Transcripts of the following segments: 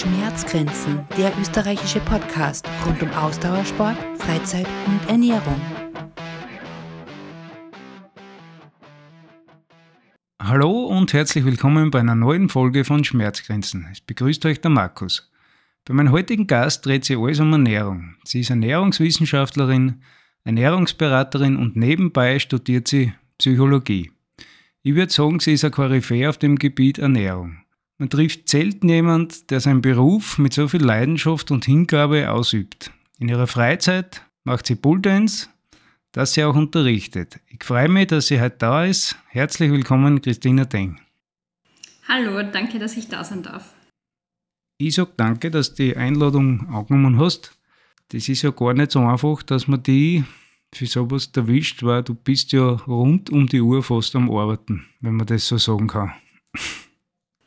Schmerzgrenzen, der österreichische Podcast rund um Ausdauersport, Freizeit und Ernährung. Hallo und herzlich willkommen bei einer neuen Folge von Schmerzgrenzen. Es begrüßt euch der Markus. Bei meinem heutigen Gast dreht sich alles um Ernährung. Sie ist Ernährungswissenschaftlerin, Ernährungsberaterin und nebenbei studiert sie Psychologie. Ich würde sagen, sie ist ein Koryphäe auf dem Gebiet Ernährung. Man trifft selten jemand, der seinen Beruf mit so viel Leidenschaft und Hingabe ausübt. In ihrer Freizeit macht sie Bulldance, das sie auch unterrichtet. Ich freue mich, dass sie heute da ist. Herzlich willkommen, Christina Deng. Hallo, danke, dass ich da sein darf. Ich sage danke, dass du die Einladung angenommen hast. Das ist ja gar nicht so einfach, dass man die für sowas erwischt, weil du bist ja rund um die Uhr fast am Arbeiten, wenn man das so sagen kann.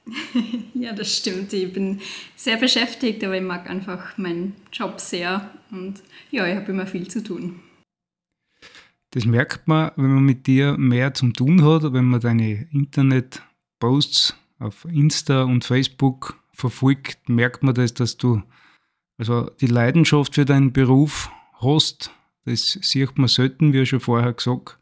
ja, das stimmt. Ich bin sehr beschäftigt, aber ich mag einfach meinen Job sehr und ja, ich habe immer viel zu tun. Das merkt man, wenn man mit dir mehr zum tun hat, wenn man deine Internet-Posts auf Insta und Facebook verfolgt, merkt man das, dass du also die Leidenschaft für deinen Beruf hast. Das sieht man selten, wie schon vorher gesagt.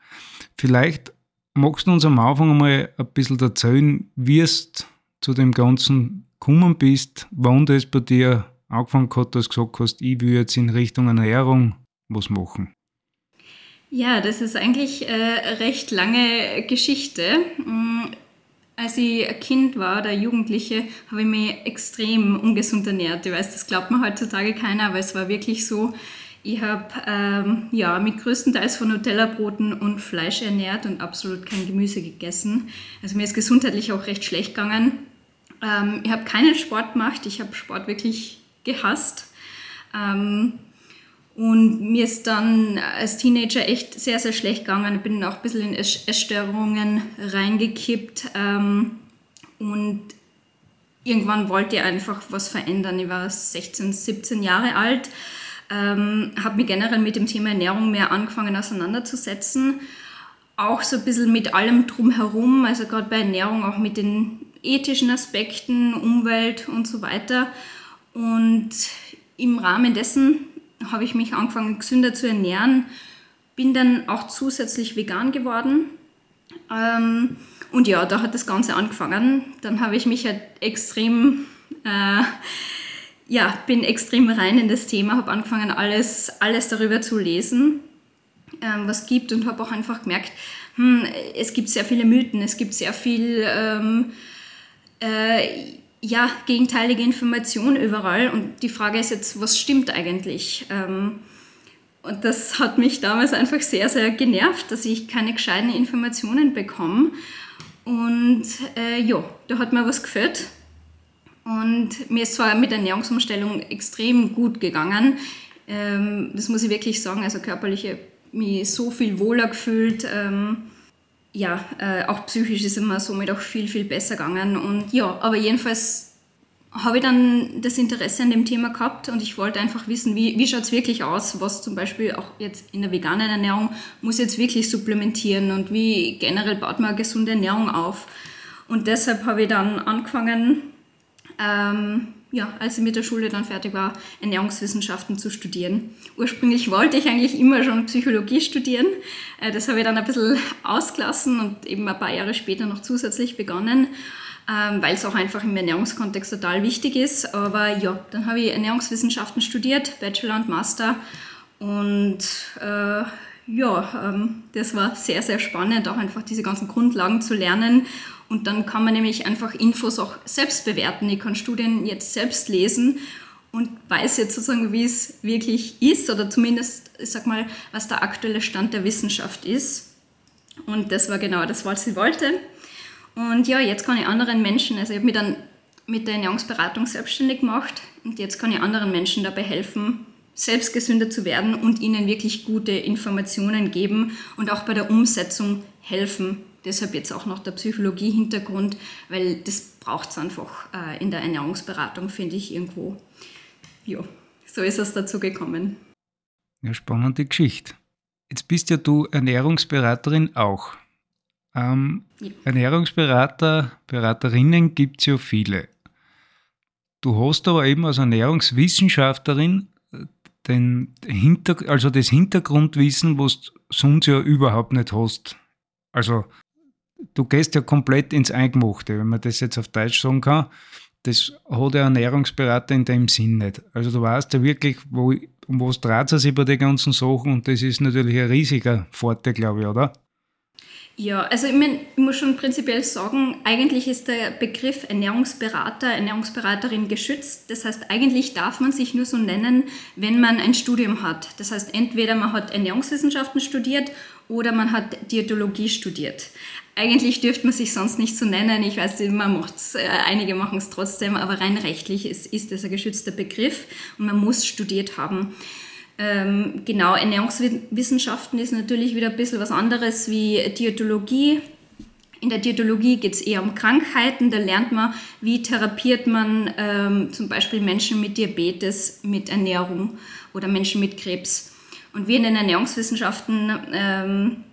Vielleicht magst du uns am Anfang einmal ein bisschen erzählen, wie es zu dem Ganzen gekommen bist, wann das bei dir angefangen hat, dass du gesagt hast, ich will jetzt in Richtung Ernährung was machen? Ja, das ist eigentlich eine recht lange Geschichte. Mm, als ich ein Kind war oder Jugendliche, habe ich mich extrem ungesund ernährt. Ich weiß, das glaubt mir heutzutage keiner, aber es war wirklich so. Ich habe ähm, ja, mich größtenteils von Nutella-Broten und Fleisch ernährt und absolut kein Gemüse gegessen. Also mir ist gesundheitlich auch recht schlecht gegangen. Ähm, ich habe keinen Sport gemacht, ich habe Sport wirklich gehasst. Ähm, und mir ist dann als Teenager echt sehr, sehr schlecht gegangen. Ich bin auch ein bisschen in Essstörungen reingekippt. Ähm, und irgendwann wollte ich einfach was verändern. Ich war 16, 17 Jahre alt, ähm, habe mich generell mit dem Thema Ernährung mehr angefangen auseinanderzusetzen. Auch so ein bisschen mit allem drumherum, also gerade bei Ernährung auch mit den ethischen Aspekten, Umwelt und so weiter. Und im Rahmen dessen habe ich mich angefangen, gesünder zu ernähren, bin dann auch zusätzlich vegan geworden. Ähm, und ja, da hat das Ganze angefangen. Dann habe ich mich halt extrem, äh, ja, bin extrem rein in das Thema, habe angefangen, alles, alles darüber zu lesen, ähm, was gibt und habe auch einfach gemerkt, hm, es gibt sehr viele Mythen, es gibt sehr viel ähm, äh, ja, gegenteilige Information überall. Und die Frage ist jetzt, was stimmt eigentlich? Ähm, und das hat mich damals einfach sehr, sehr genervt, dass ich keine gescheiten Informationen bekomme. Und äh, ja, da hat mir was gefällt. Und mir ist zwar mit der Ernährungsumstellung extrem gut gegangen. Ähm, das muss ich wirklich sagen. Also körperlich mich so viel wohler gefühlt. Ähm, ja, äh, auch psychisch ist immer somit auch viel, viel besser gegangen. Und ja, aber jedenfalls habe ich dann das Interesse an dem Thema gehabt und ich wollte einfach wissen, wie, wie schaut es wirklich aus, was zum Beispiel auch jetzt in der veganen Ernährung muss jetzt wirklich supplementieren und wie generell baut man eine gesunde Ernährung auf. Und deshalb habe ich dann angefangen, ähm, ja, als ich mit der Schule dann fertig war, Ernährungswissenschaften zu studieren. Ursprünglich wollte ich eigentlich immer schon Psychologie studieren. Äh, das habe ich dann ein bisschen ausgelassen und eben ein paar Jahre später noch zusätzlich begonnen, ähm, weil es auch einfach im Ernährungskontext total wichtig ist. Aber ja, dann habe ich Ernährungswissenschaften studiert, Bachelor und Master. Und äh, ja, ähm, das war sehr, sehr spannend, auch einfach diese ganzen Grundlagen zu lernen und dann kann man nämlich einfach Infos auch selbst bewerten. Ich kann Studien jetzt selbst lesen und weiß jetzt sozusagen, wie es wirklich ist oder zumindest, ich sag mal, was der aktuelle Stand der Wissenschaft ist. Und das war genau das, was ich wollte. Und ja, jetzt kann ich anderen Menschen, also ich habe mich dann mit der Ernährungsberatung selbstständig gemacht und jetzt kann ich anderen Menschen dabei helfen, selbst gesünder zu werden und ihnen wirklich gute Informationen geben und auch bei der Umsetzung helfen, deshalb jetzt auch noch der Psychologie-Hintergrund, weil das braucht es einfach äh, in der Ernährungsberatung, finde ich irgendwo. Ja, so ist es dazu gekommen. Ja, spannende Geschichte. Jetzt bist ja du Ernährungsberaterin auch. Ähm, ja. Ernährungsberater, Beraterinnen gibt es ja viele. Du hast aber eben als Ernährungswissenschaftlerin äh, den Hinter also das Hintergrundwissen, was du sonst ja überhaupt nicht hast. Also du gehst ja komplett ins Eingemachte, wenn man das jetzt auf Deutsch sagen kann. Das hat der Ernährungsberater in dem Sinn nicht. Also du weißt ja wirklich, wo, um was dreht es sich bei den ganzen Sachen und das ist natürlich ein riesiger Vorteil, glaube ich, oder? Ja, also ich, mein, ich muss schon prinzipiell sagen, eigentlich ist der Begriff Ernährungsberater, Ernährungsberaterin geschützt. Das heißt, eigentlich darf man sich nur so nennen, wenn man ein Studium hat. Das heißt, entweder man hat Ernährungswissenschaften studiert oder man hat Diätologie studiert. Eigentlich dürfte man sich sonst nicht so nennen. Ich weiß, man macht's, äh, einige machen es trotzdem, aber rein rechtlich ist, ist das ein geschützter Begriff und man muss studiert haben. Ähm, genau, Ernährungswissenschaften ist natürlich wieder ein bisschen was anderes wie Diätologie. In der Diätologie geht es eher um Krankheiten. Da lernt man, wie therapiert man ähm, zum Beispiel Menschen mit Diabetes mit Ernährung oder Menschen mit Krebs. Und wir in den Ernährungswissenschaften ähm,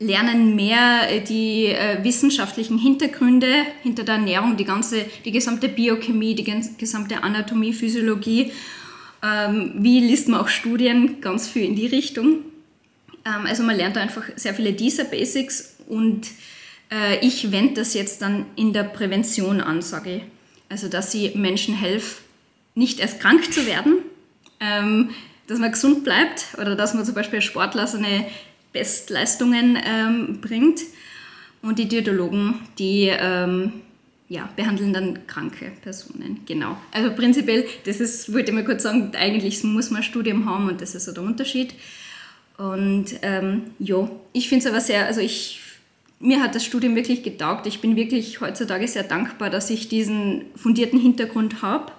lernen mehr die äh, wissenschaftlichen Hintergründe hinter der Ernährung, die ganze, die gesamte Biochemie, die gesamte Anatomie, Physiologie ähm, wie liest man auch Studien? Ganz viel in die Richtung. Ähm, also man lernt da einfach sehr viele dieser Basics und äh, ich wende das jetzt dann in der Prävention an, sage ich. Also dass sie Menschen helfen, nicht erst krank zu werden, ähm, dass man gesund bleibt oder dass man zum Beispiel Sportler seine Bestleistungen ähm, bringt. Und die Diätologen, die ähm, ja, behandeln dann kranke Personen. Genau. Also prinzipiell, das ist, wollte ich mal kurz sagen, eigentlich muss man ein Studium haben und das ist so der Unterschied. Und ähm, ja, ich finde es aber sehr, also ich, mir hat das Studium wirklich getaugt. Ich bin wirklich heutzutage sehr dankbar, dass ich diesen fundierten Hintergrund habe,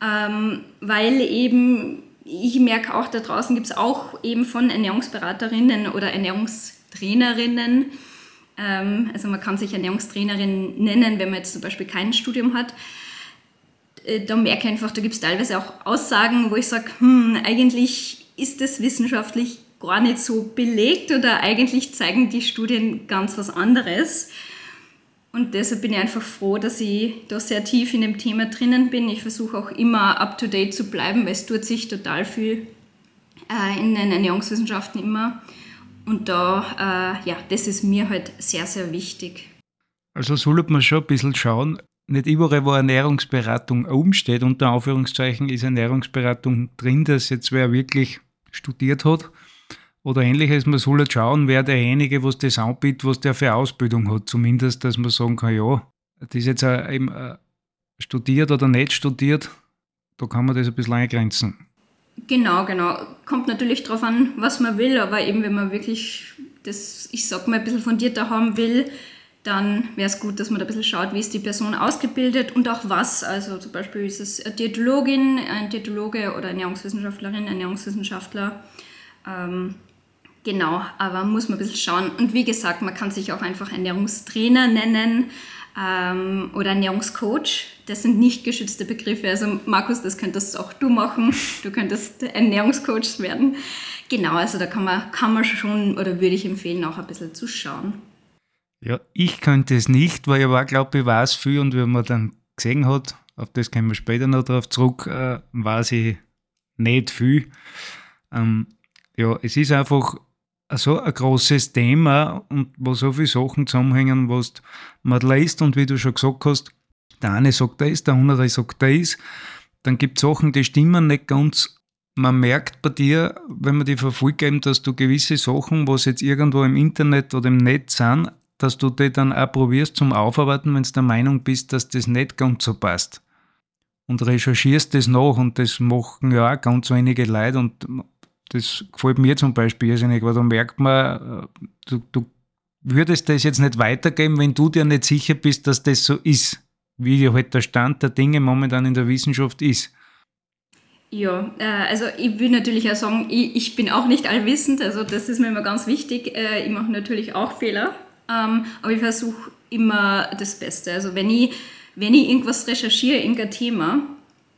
ähm, weil eben ich merke auch, da draußen gibt es auch eben von Ernährungsberaterinnen oder Ernährungstrainerinnen, ähm, also man kann sich Ernährungstrainerin nennen, wenn man jetzt zum Beispiel kein Studium hat. Äh, da merke ich einfach, da gibt es teilweise auch Aussagen, wo ich sage, hm, eigentlich ist das wissenschaftlich gar nicht so belegt oder eigentlich zeigen die Studien ganz was anderes. Und deshalb bin ich einfach froh, dass ich da sehr tief in dem Thema drinnen bin. Ich versuche auch immer up-to-date zu bleiben, weil es tut sich total viel äh, in den Ernährungswissenschaften immer. Und da, äh, ja, das ist mir halt sehr, sehr wichtig. Also sollte man schon ein bisschen schauen, nicht überall, wo Ernährungsberatung oben steht, unter Anführungszeichen, ist Ernährungsberatung drin, dass jetzt wer wirklich studiert hat. Oder ähnliches, man soll halt schauen, wer derjenige, was das anbietet, was der für Ausbildung hat. Zumindest, dass man sagen kann, ja, das ist jetzt eben äh, studiert oder nicht studiert, da kann man das ein bisschen eingrenzen. Genau, genau. Kommt natürlich darauf an, was man will, aber eben wenn man wirklich das, ich sag mal, ein bisschen fundierter haben will, dann wäre es gut, dass man da ein bisschen schaut, wie ist die Person ausgebildet und auch was. Also zum Beispiel ist es eine Diätologin, ein Diätologe oder Ernährungswissenschaftlerin, Ernährungswissenschaftler. Ähm, genau, aber muss man ein bisschen schauen. Und wie gesagt, man kann sich auch einfach Ernährungstrainer nennen ähm, oder Ernährungscoach. Das sind nicht geschützte Begriffe. Also Markus, das könntest auch du machen. Du könntest Ernährungscoach werden. Genau, also da kann man, kann man schon oder würde ich empfehlen, auch ein bisschen zu schauen. Ja, ich könnte es nicht, weil ich glaube, ich weiß viel und wenn man dann gesehen hat, auf das kommen wir später noch darauf zurück, äh, weiß ich nicht viel. Ähm, ja, es ist einfach so ein großes Thema und wo so viele Sachen zusammenhängen, was man liest und wie du schon gesagt hast, der eine sagt das, der andere sagt das, dann gibt es Sachen, die stimmen nicht ganz. Man merkt bei dir, wenn man die verfolgt, dass du gewisse Sachen, was jetzt irgendwo im Internet oder im Netz sind, dass du die dann auch probierst zum Aufarbeiten, wenn du der Meinung bist, dass das nicht ganz so passt. Und recherchierst das nach und das machen ja auch ganz wenige Leute und das gefällt mir zum Beispiel irrsinnig, weil da merkt man, äh, du, du würdest das jetzt nicht weitergeben, wenn du dir nicht sicher bist, dass das so ist, wie halt der Stand der Dinge momentan in der Wissenschaft ist. Ja, äh, also ich will natürlich auch sagen, ich, ich, bin auch nicht allwissend, also das ist mir immer ganz wichtig. Äh, ich mache natürlich auch Fehler, ähm, aber ich versuche immer das Beste. Also wenn ich, wenn ich irgendwas recherchiere, irgendein Thema,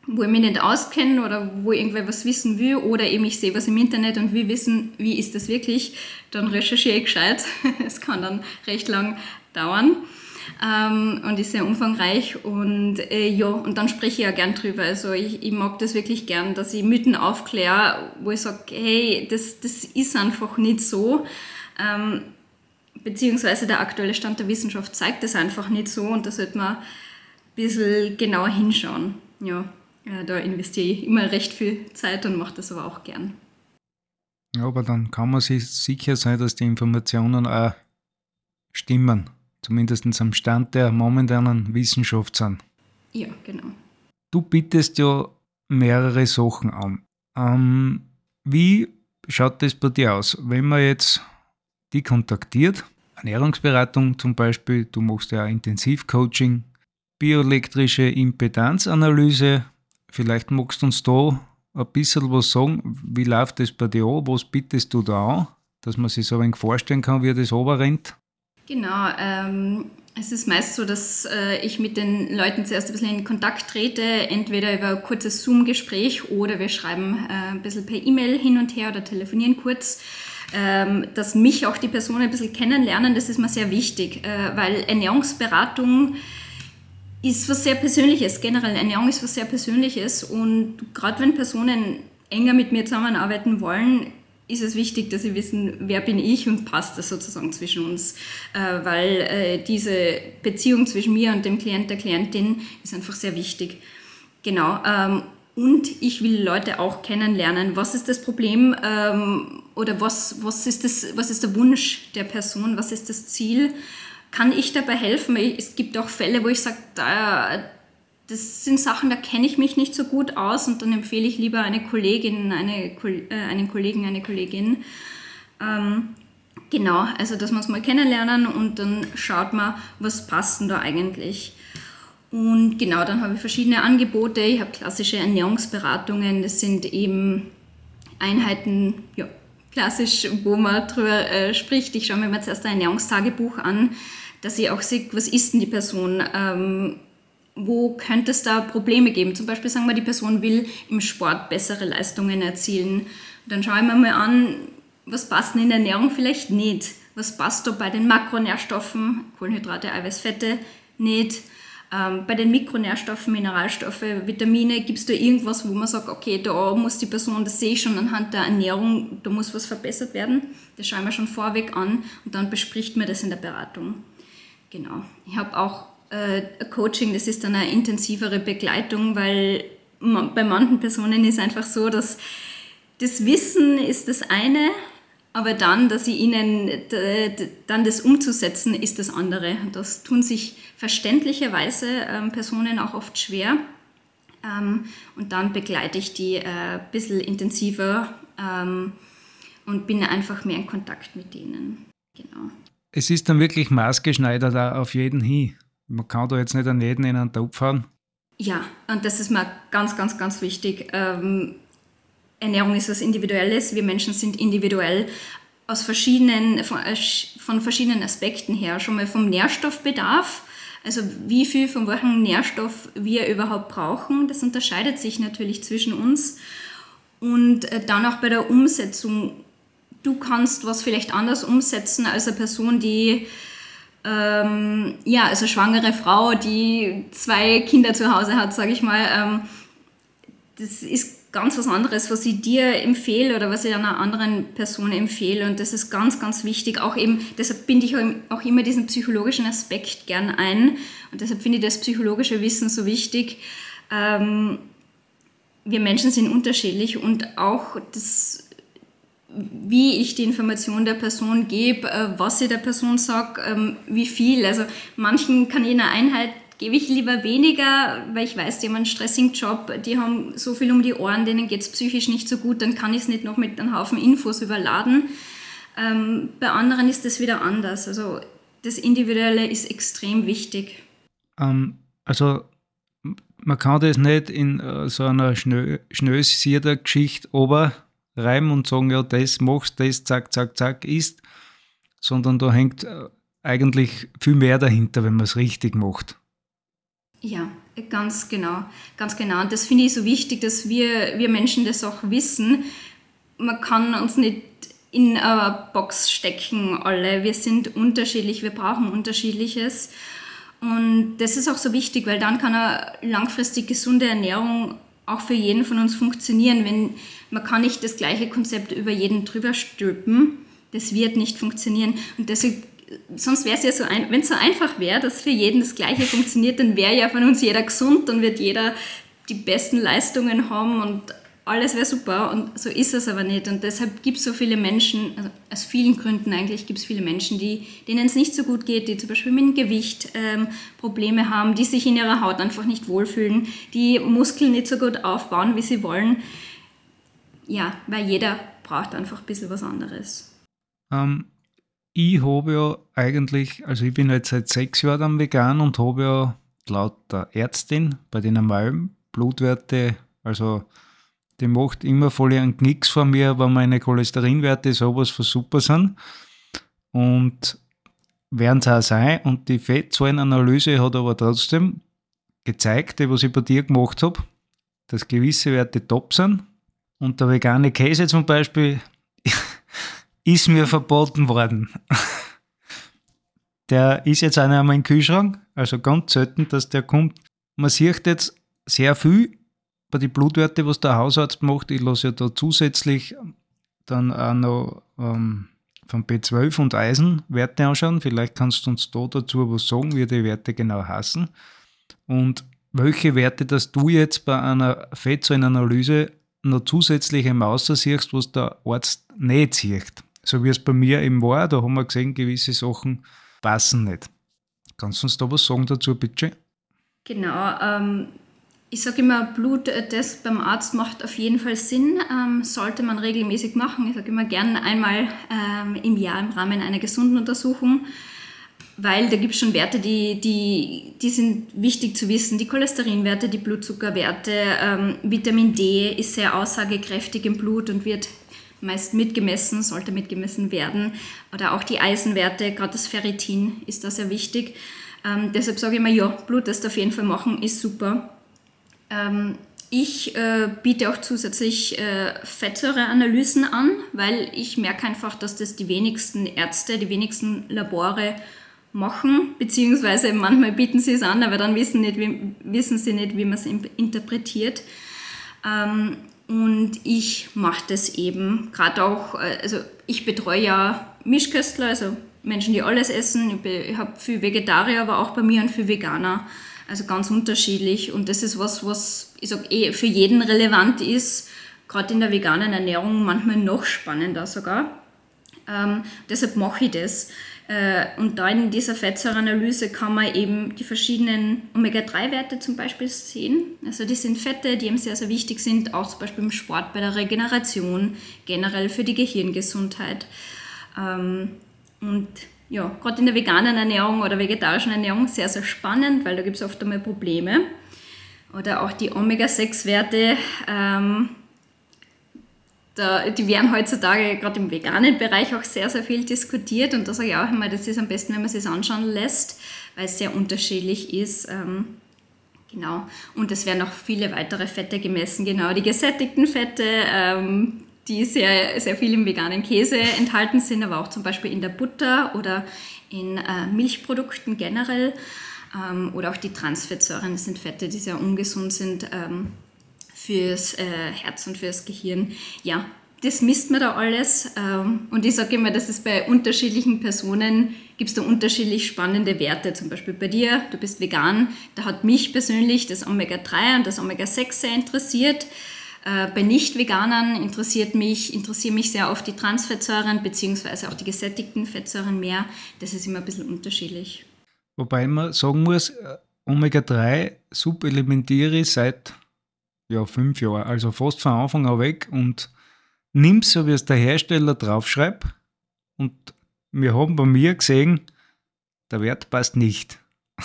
wo ich mich nicht auskenne oder wo irgendwer was wissen will oder eben ich sehe was im Internet und will wissen, wie ist das wirklich, dann recherchiere ich gescheit. Es kann dann recht lang dauern. ähm, und ist sehr umfangreich. Und äh, ja, und dann spreche ich ja gern drüber. Also ich, ich mag das wirklich gern, dass ich Mythen aufkläre, wo ich sage, hey, das, das ist einfach nicht so. Ähm, beziehungsweise der aktuelle Stand der Wissenschaft zeigt das einfach nicht so und da sollte man ein bisschen genauer hinschauen. Ja, ja da investiere ich immer recht viel Zeit und mache das aber auch gern. Ja, aber dann kann man sich sicher sein, dass die Informationen auch stimmen. Zumindest am Stand der momentanen Wissenschaft sind. Ja, genau. Du bietest ja mehrere Sachen an. Ähm, wie schaut das bei dir aus? Wenn man jetzt die kontaktiert, Ernährungsberatung zum Beispiel, du machst ja Intensivcoaching, bioelektrische Impedanzanalyse, vielleicht magst du uns da ein bisschen was sagen, wie läuft das bei dir an, was bietest du da an, dass man sich so ein wenig vorstellen kann, wie das rennt? Genau, ähm, es ist meist so, dass äh, ich mit den Leuten zuerst ein bisschen in Kontakt trete, entweder über ein kurzes Zoom-Gespräch oder wir schreiben äh, ein bisschen per E-Mail hin und her oder telefonieren kurz. Ähm, dass mich auch die Personen ein bisschen kennenlernen, das ist mir sehr wichtig, äh, weil Ernährungsberatung ist was sehr Persönliches. Generell Ernährung ist was sehr Persönliches und gerade wenn Personen enger mit mir zusammenarbeiten wollen, ist es wichtig, dass sie wissen, wer bin ich und passt das sozusagen zwischen uns, äh, weil äh, diese Beziehung zwischen mir und dem Klient, der Klientin ist einfach sehr wichtig. Genau. Ähm, und ich will Leute auch kennenlernen. Was ist das Problem ähm, oder was, was, ist das, was ist der Wunsch der Person? Was ist das Ziel? Kann ich dabei helfen? Es gibt auch Fälle, wo ich sage, da, das sind Sachen, da kenne ich mich nicht so gut aus und dann empfehle ich lieber eine Kollegin, eine, äh, einen Kollegen, eine Kollegin. Ähm, genau, also dass wir uns mal kennenlernen und dann schaut man, was passt denn da eigentlich. Und genau, dann habe ich verschiedene Angebote. Ich habe klassische Ernährungsberatungen. Das sind eben Einheiten, ja, klassisch, wo man drüber äh, spricht. Ich schaue mir mal zuerst ein Ernährungstagebuch an, dass ich auch sehe, was ist denn die Person? Ähm, wo könnte es da Probleme geben? Zum Beispiel sagen wir, die Person will im Sport bessere Leistungen erzielen. Dann schaue ich mir mal an, was passt in der Ernährung vielleicht nicht. Was passt da bei den Makronährstoffen, Kohlenhydrate, Eiweiß, Fette nicht ähm, bei den Mikronährstoffen, Mineralstoffe, Vitamine, gibt es da irgendwas, wo man sagt, okay, da muss die Person, das sehe ich schon anhand der Ernährung, da muss was verbessert werden. Das schauen wir schon vorweg an und dann bespricht man das in der Beratung. Genau. Ich habe auch äh, Coaching, das ist dann eine intensivere Begleitung, weil bei manchen Personen ist einfach so, dass das Wissen ist das eine, aber dann, dass sie ihnen dann das umzusetzen, ist das andere. Das tun sich verständlicherweise ähm, Personen auch oft schwer. Ähm, und dann begleite ich die äh, ein bisschen intensiver ähm, und bin einfach mehr in Kontakt mit denen. Genau. Es ist dann wirklich maßgeschneidert auf jeden hin. Man kann da jetzt nicht an jeden in einen Topf fahren. Ja, und das ist mir ganz, ganz, ganz wichtig. Ähm, Ernährung ist was Individuelles. Wir Menschen sind individuell aus verschiedenen, von, äh, von verschiedenen Aspekten her. Schon mal vom Nährstoffbedarf, also wie viel von welchem Nährstoff wir überhaupt brauchen. Das unterscheidet sich natürlich zwischen uns. Und äh, dann auch bei der Umsetzung. Du kannst was vielleicht anders umsetzen als eine Person, die ähm, ja, also schwangere Frau, die zwei Kinder zu Hause hat, sage ich mal. Ähm, das ist ganz was anderes, was ich dir empfehle oder was ich einer anderen Person empfehle. Und das ist ganz, ganz wichtig. Auch eben, deshalb binde ich auch immer diesen psychologischen Aspekt gern ein. Und deshalb finde ich das psychologische Wissen so wichtig. Ähm, wir Menschen sind unterschiedlich und auch das, wie ich die Information der Person gebe, äh, was ich der Person sage, ähm, wie viel. Also manchen kann ich in einer Einheit gebe ich lieber weniger, weil ich weiß, die haben einen stressigen Job, die haben so viel um die Ohren, denen geht es psychisch nicht so gut, dann kann ich es nicht noch mit einem Haufen Infos überladen. Ähm, bei anderen ist das wieder anders. Also das Individuelle ist extrem wichtig. Ähm, also man kann das nicht in uh, so einer schnösierter Geschichte oberreimen und sagen, ja, das machst, das, zack, zack, zack, ist, sondern da hängt uh, eigentlich viel mehr dahinter, wenn man es richtig macht. Ja, ganz genau, ganz genau. Und das finde ich so wichtig, dass wir, wir Menschen das auch wissen. Man kann uns nicht in eine Box stecken, alle. Wir sind unterschiedlich, wir brauchen unterschiedliches. Und das ist auch so wichtig, weil dann kann eine langfristig gesunde Ernährung auch für jeden von uns funktionieren. Wenn, man kann nicht das gleiche Konzept über jeden drüber stülpen. Das wird nicht funktionieren. Und deswegen, sonst wäre es ja so, ein, wenn es so einfach wäre, dass für jeden das gleiche funktioniert, dann wäre ja von uns jeder gesund, dann wird jeder die besten Leistungen haben und alles wäre super und so ist es aber nicht. Und deshalb gibt es so viele Menschen, also aus vielen Gründen eigentlich gibt es viele Menschen, die, denen es nicht so gut geht, die zum Beispiel mit dem Gewicht ähm, Probleme haben, die sich in ihrer Haut einfach nicht wohlfühlen, die Muskeln nicht so gut aufbauen, wie sie wollen. Ja, weil jeder braucht einfach ein bisschen was anderes. Ähm, ich habe ja eigentlich, also ich bin jetzt seit sechs Jahren vegan und habe ja laut der Ärztin bei den normalen Blutwerte, also die macht immer voll einen Knicks vor mir, wenn meine Cholesterinwerte sowas von super sind. Und werden es auch sein. Und die Fettzahlenanalyse hat aber trotzdem gezeigt, was ich bei dir gemacht habe, dass gewisse Werte top sind. Und der vegane Käse zum Beispiel ist mir verboten worden. Der ist jetzt auch nicht einmal im Kühlschrank, also ganz selten, dass der kommt. Man sieht jetzt sehr viel bei den Blutwerte, was der Hausarzt macht, ich lasse ja da zusätzlich dann auch noch ähm, von B12 und Eisenwerte anschauen. Vielleicht kannst du uns da dazu was sagen, wie die Werte genau heißen. Und welche Werte, dass du jetzt bei einer Fettsäurenanalyse noch zusätzliche Mauser siehst, was der Arzt nicht sieht. So wie es bei mir eben war, da haben wir gesehen, gewisse Sachen passen nicht. Kannst du uns da was sagen dazu, bitte? Genau, ähm, ich sage immer, Bluttest beim Arzt macht auf jeden Fall Sinn, ähm, sollte man regelmäßig machen. Ich sage immer gern einmal ähm, im Jahr im Rahmen einer gesunden Untersuchung, weil da gibt es schon Werte, die, die, die sind wichtig zu wissen. Die Cholesterinwerte, die Blutzuckerwerte, ähm, Vitamin D ist sehr aussagekräftig im Blut und wird meist mitgemessen, sollte mitgemessen werden. Oder auch die Eisenwerte, gerade das Ferritin ist da sehr wichtig. Ähm, deshalb sage ich immer, ja, Bluttest auf jeden Fall machen ist super. Ähm, ich äh, biete auch zusätzlich äh, Fettsäureanalysen an, weil ich merke einfach, dass das die wenigsten Ärzte, die wenigsten Labore machen, beziehungsweise manchmal bieten sie es an, aber dann wissen, nicht, wie, wissen sie nicht, wie man es interpretiert. Ähm, und ich mache das eben, gerade auch, äh, also ich betreue ja Mischköstler, also Menschen, die alles essen. Ich, ich habe viel Vegetarier, aber auch bei mir und viel Veganer. Also ganz unterschiedlich. Und das ist was, was ich sage, eh für jeden relevant ist, gerade in der veganen Ernährung manchmal noch spannender sogar. Ähm, deshalb mache ich das. Äh, und da in dieser Fettsäureanalyse kann man eben die verschiedenen Omega-3-Werte zum Beispiel sehen. Also die sind Fette, die eben sehr, sehr wichtig sind, auch zum Beispiel im Sport, bei der Regeneration, generell für die Gehirngesundheit. Ähm, und ja, gerade in der veganen Ernährung oder vegetarischen Ernährung sehr, sehr spannend, weil da gibt es oft einmal Probleme. Oder auch die Omega-6-Werte, ähm, die werden heutzutage gerade im veganen Bereich auch sehr, sehr viel diskutiert. Und da sage ich auch immer, das ist am besten, wenn man es sich anschauen lässt, weil es sehr unterschiedlich ist. Ähm, genau. Und es werden auch viele weitere Fette gemessen, genau die gesättigten Fette, ähm, die sehr, sehr viel im veganen Käse enthalten sind, aber auch zum Beispiel in der Butter oder in äh, Milchprodukten generell. Ähm, oder auch die Transfettsäuren, das sind Fette, die sehr ungesund sind ähm, fürs äh, Herz und fürs Gehirn. Ja, das misst man da alles. Ähm, und ich sage immer, dass es bei unterschiedlichen Personen gibt es da unterschiedlich spannende Werte. Zum Beispiel bei dir, du bist vegan, da hat mich persönlich das Omega-3 und das Omega-6 sehr interessiert. Äh, bei Nicht-Veganern interessiert mich, interessieren mich sehr oft die Transfettsäuren beziehungsweise auch die gesättigten Fettsäuren mehr. Das ist immer ein bisschen unterschiedlich. Wobei man sagen muss, äh, Omega-3 supplementiere ich seit ja, fünf Jahren, also fast von Anfang an weg und nimm so, wie es der Hersteller draufschreibt. Und wir haben bei mir gesehen, der Wert passt nicht.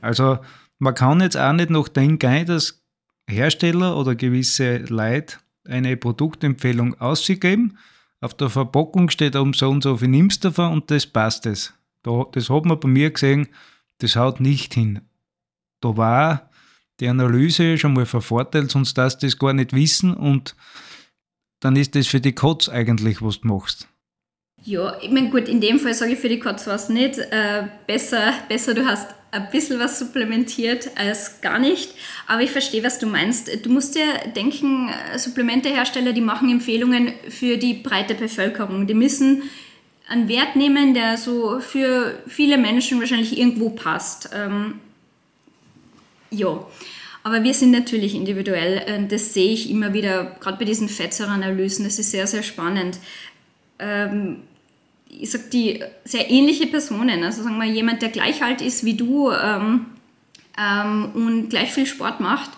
Also man kann jetzt auch nicht nach dem gehen, dass Hersteller oder gewisse Leute eine Produktempfehlung ausgegeben. Auf der Verpackung steht oben so und so viel nimmst davon und das passt es. Da, das hat man bei mir gesehen, das haut nicht hin. Da war die Analyse schon mal vervorteilt, sonst darfst du das gar nicht wissen und dann ist das für die Kotz eigentlich, was du machst. Ja, ich meine, gut, in dem Fall sage ich für die Katze was nicht. Äh, besser, besser, du hast ein bisschen was supplementiert als gar nicht. Aber ich verstehe, was du meinst. Du musst dir denken, Supplementehersteller, die machen Empfehlungen für die breite Bevölkerung. Die müssen einen Wert nehmen, der so für viele Menschen wahrscheinlich irgendwo passt. Ähm, ja. Aber wir sind natürlich individuell. Äh, das sehe ich immer wieder, gerade bei diesen Fettsäureanalysen. Das ist sehr, sehr spannend. Ähm, ich sag die sehr ähnliche Personen, also sagen wir jemand, der gleich alt ist wie du ähm, ähm, und gleich viel Sport macht,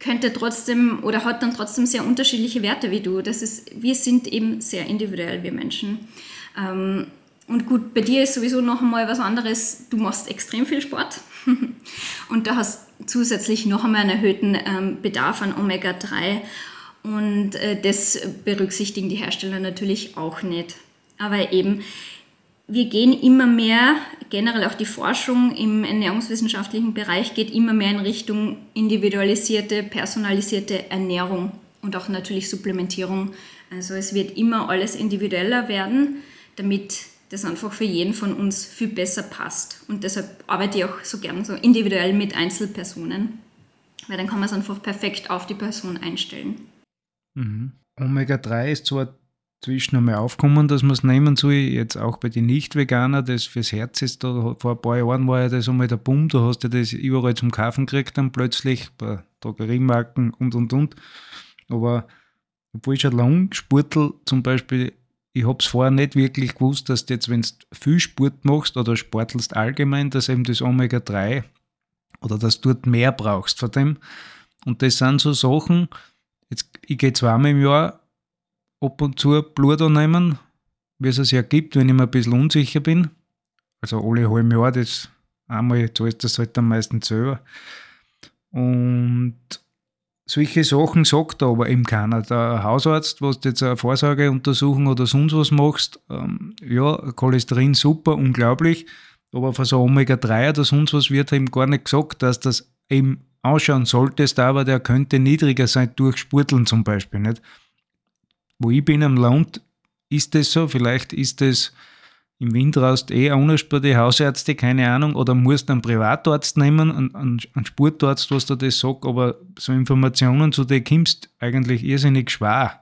könnte trotzdem oder hat dann trotzdem sehr unterschiedliche Werte wie du. Das ist, wir sind eben sehr individuell, wir Menschen. Ähm, und gut, bei dir ist sowieso noch einmal was anderes. Du machst extrem viel Sport und da hast zusätzlich noch einmal einen erhöhten ähm, Bedarf an Omega-3 und äh, das berücksichtigen die Hersteller natürlich auch nicht. Aber eben, wir gehen immer mehr, generell auch die Forschung im ernährungswissenschaftlichen Bereich geht immer mehr in Richtung individualisierte, personalisierte Ernährung und auch natürlich Supplementierung. Also es wird immer alles individueller werden, damit das einfach für jeden von uns viel besser passt. Und deshalb arbeite ich auch so gern so individuell mit Einzelpersonen, weil dann kann man es einfach perfekt auf die Person einstellen. Mhm. Omega-3 ist zwar zwischen einmal aufgekommen, dass man es nehmen soll. Jetzt auch bei den Nicht-Veganern, das fürs Herz ist, da vor ein paar Jahren war ja das einmal der Boom, da hast du das überall zum Kaufen gekriegt dann plötzlich, bei Drogeriemarken und und und. Aber obwohl ich schon lange Sportel zum Beispiel, ich habe es vorher nicht wirklich gewusst, dass du jetzt, wenn du viel Sport machst oder sportelst allgemein, dass eben das Omega-3 oder dass du dort mehr brauchst von dem. Und das sind so Sachen, jetzt, ich gehe zweimal im Jahr ab und zu Blut annehmen, wie es es ja gibt, wenn ich mir ein bisschen unsicher bin. Also alle halbe Jahr, das einmal zahlst das halt am meisten selber. Und solche Sachen sagt da aber eben keiner. Der Hausarzt, was du jetzt eine Vorsorgeuntersuchung oder sonst was machst, ähm, ja, Cholesterin super, unglaublich, aber für so Omega-3 oder sonst was wird eben gar nicht gesagt, dass das eben ausschauen solltest, aber der könnte niedriger sein durch Spurteln zum Beispiel. Nicht? Wo ich bin am Land, ist das so. Vielleicht ist das im Windrast eh anders bei den Hausärzten, keine Ahnung, oder musst einen Privatarzt nehmen, einen, einen Sportarzt, was da das sagt, aber so Informationen zu dir kommst eigentlich irrsinnig schwer.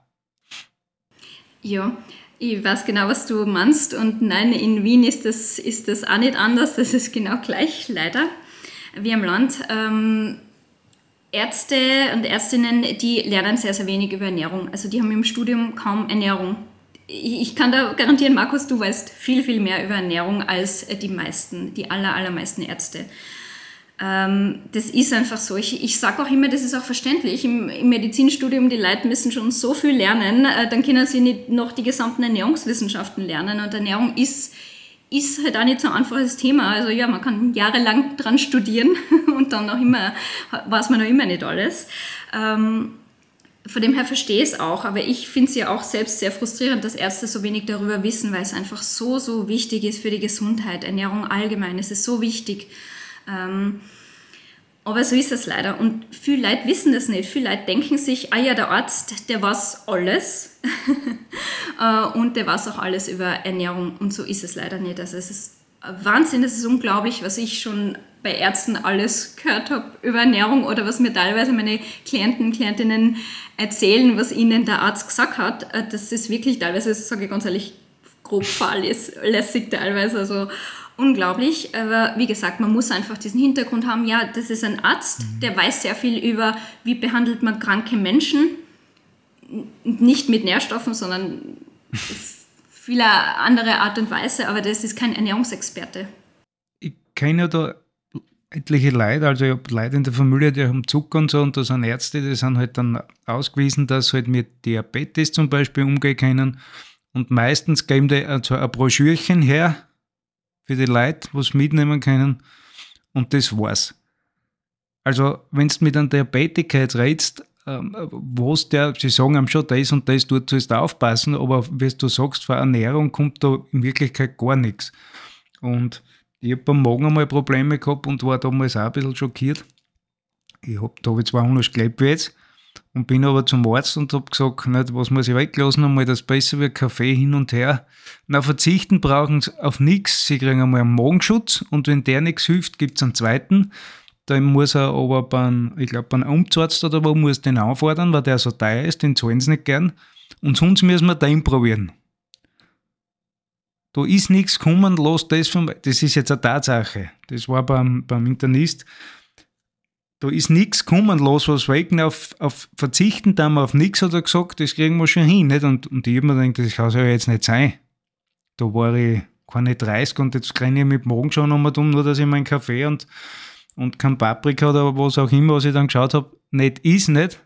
Ja, ich weiß genau, was du meinst und nein, in Wien ist das, ist das auch nicht anders, das ist genau gleich, leider, wie am Land. Ähm, Ärzte und Ärztinnen, die lernen sehr, sehr wenig über Ernährung. Also die haben im Studium kaum Ernährung. Ich kann da garantieren, Markus, du weißt viel, viel mehr über Ernährung als die meisten, die aller, allermeisten Ärzte. Ähm, das ist einfach so. Ich, ich sage auch immer, das ist auch verständlich. Im, Im, Medizinstudium, die Leute müssen schon so viel lernen, äh, dann können sie nicht noch die gesamten Ernährungswissenschaften lernen. Und Ernährung ist ist halt auch nicht so ein einfaches Thema. Also ja, man kann jahrelang dran studieren und dann noch immer, weiß man noch immer nicht alles. Ähm, von dem her verstehe ich es auch, aber ich finde es ja auch selbst sehr frustrierend, dass Ärzte so wenig darüber wissen, weil es einfach so, so wichtig ist für die Gesundheit, Ernährung allgemein. Es ist so wichtig. Ähm, aber so ist es leider. Und viele Leute wissen das nicht. Viele Leute denken sich, ah ja, der Arzt, der weiß alles. Äh, und der weiß auch alles über Ernährung. Und so ist es leider nicht. Also es ist Wahnsinn, es ist unglaublich, was ich schon bei Ärzten alles gehört habe über Ernährung oder was mir teilweise meine Klienten Klientinnen erzählen, was ihnen der Arzt gesagt hat. Äh, das ist wirklich teilweise, sage ich ganz ehrlich, grob fahrlässig teilweise. Also unglaublich. Aber wie gesagt, man muss einfach diesen Hintergrund haben, ja, das ist ein Arzt, mhm. der weiß sehr viel über, wie behandelt man kranke Menschen. Nicht mit Nährstoffen, sondern vieler andere Art und Weise, aber das ist kein Ernährungsexperte. Ich kenne ja da etliche Leute, also ich habe Leute in der Familie, die haben Zucker und so und da sind Ärzte, die sind halt dann ausgewiesen, dass sie halt mit Diabetes zum Beispiel umgehen können und meistens geben die also ein Broschürchen her, für die Leute, was mitnehmen können. Und das war's. Also, wenn du mit einem Diabetiker jetzt redest, ähm, was der, sie sagen einem schon das und das, dort sollst du aufpassen, aber wie du sagst, von Ernährung kommt da in Wirklichkeit gar nichts. Und ich habe beim Magen einmal Probleme gehabt und war damals auch ein bisschen schockiert. Ich habe da habe ich 200 Sklepp jetzt Und bin aber zum Arzt und habe gesagt, nicht, was muss ich weglassen, einmal das besser wie Kaffee hin und her. Na, verzichten brauchen sie auf nichts. Sie kriegen einmal einen Magenschutz und wenn der nichts hilft, gibt es einen zweiten. Dann muss er aber beim, ich glaube, beim Amtsarzt oder wo, muss den anfordern, weil der so teuer ist, den zahlen sie nicht gern. Und sonst müssen wir den probieren. Da ist nichts gekommen, lass das von, das ist jetzt eine Tatsache. Das war beim, beim Internist. Da ist nichts gekommen, lass was weg, auf, auf verzichten da auf nichts, hat er gesagt, das kriegen wir schon hin. Nicht? Und, und ich habe mir gedacht, das kann ja jetzt nicht sein. Da war ich keine 30 und jetzt kriege ich mit dem Magen schon nochmal um, nur dass ich meinen Kaffee und, und kein Paprika oder was auch immer, was ich dann geschaut habe, nicht ist nicht.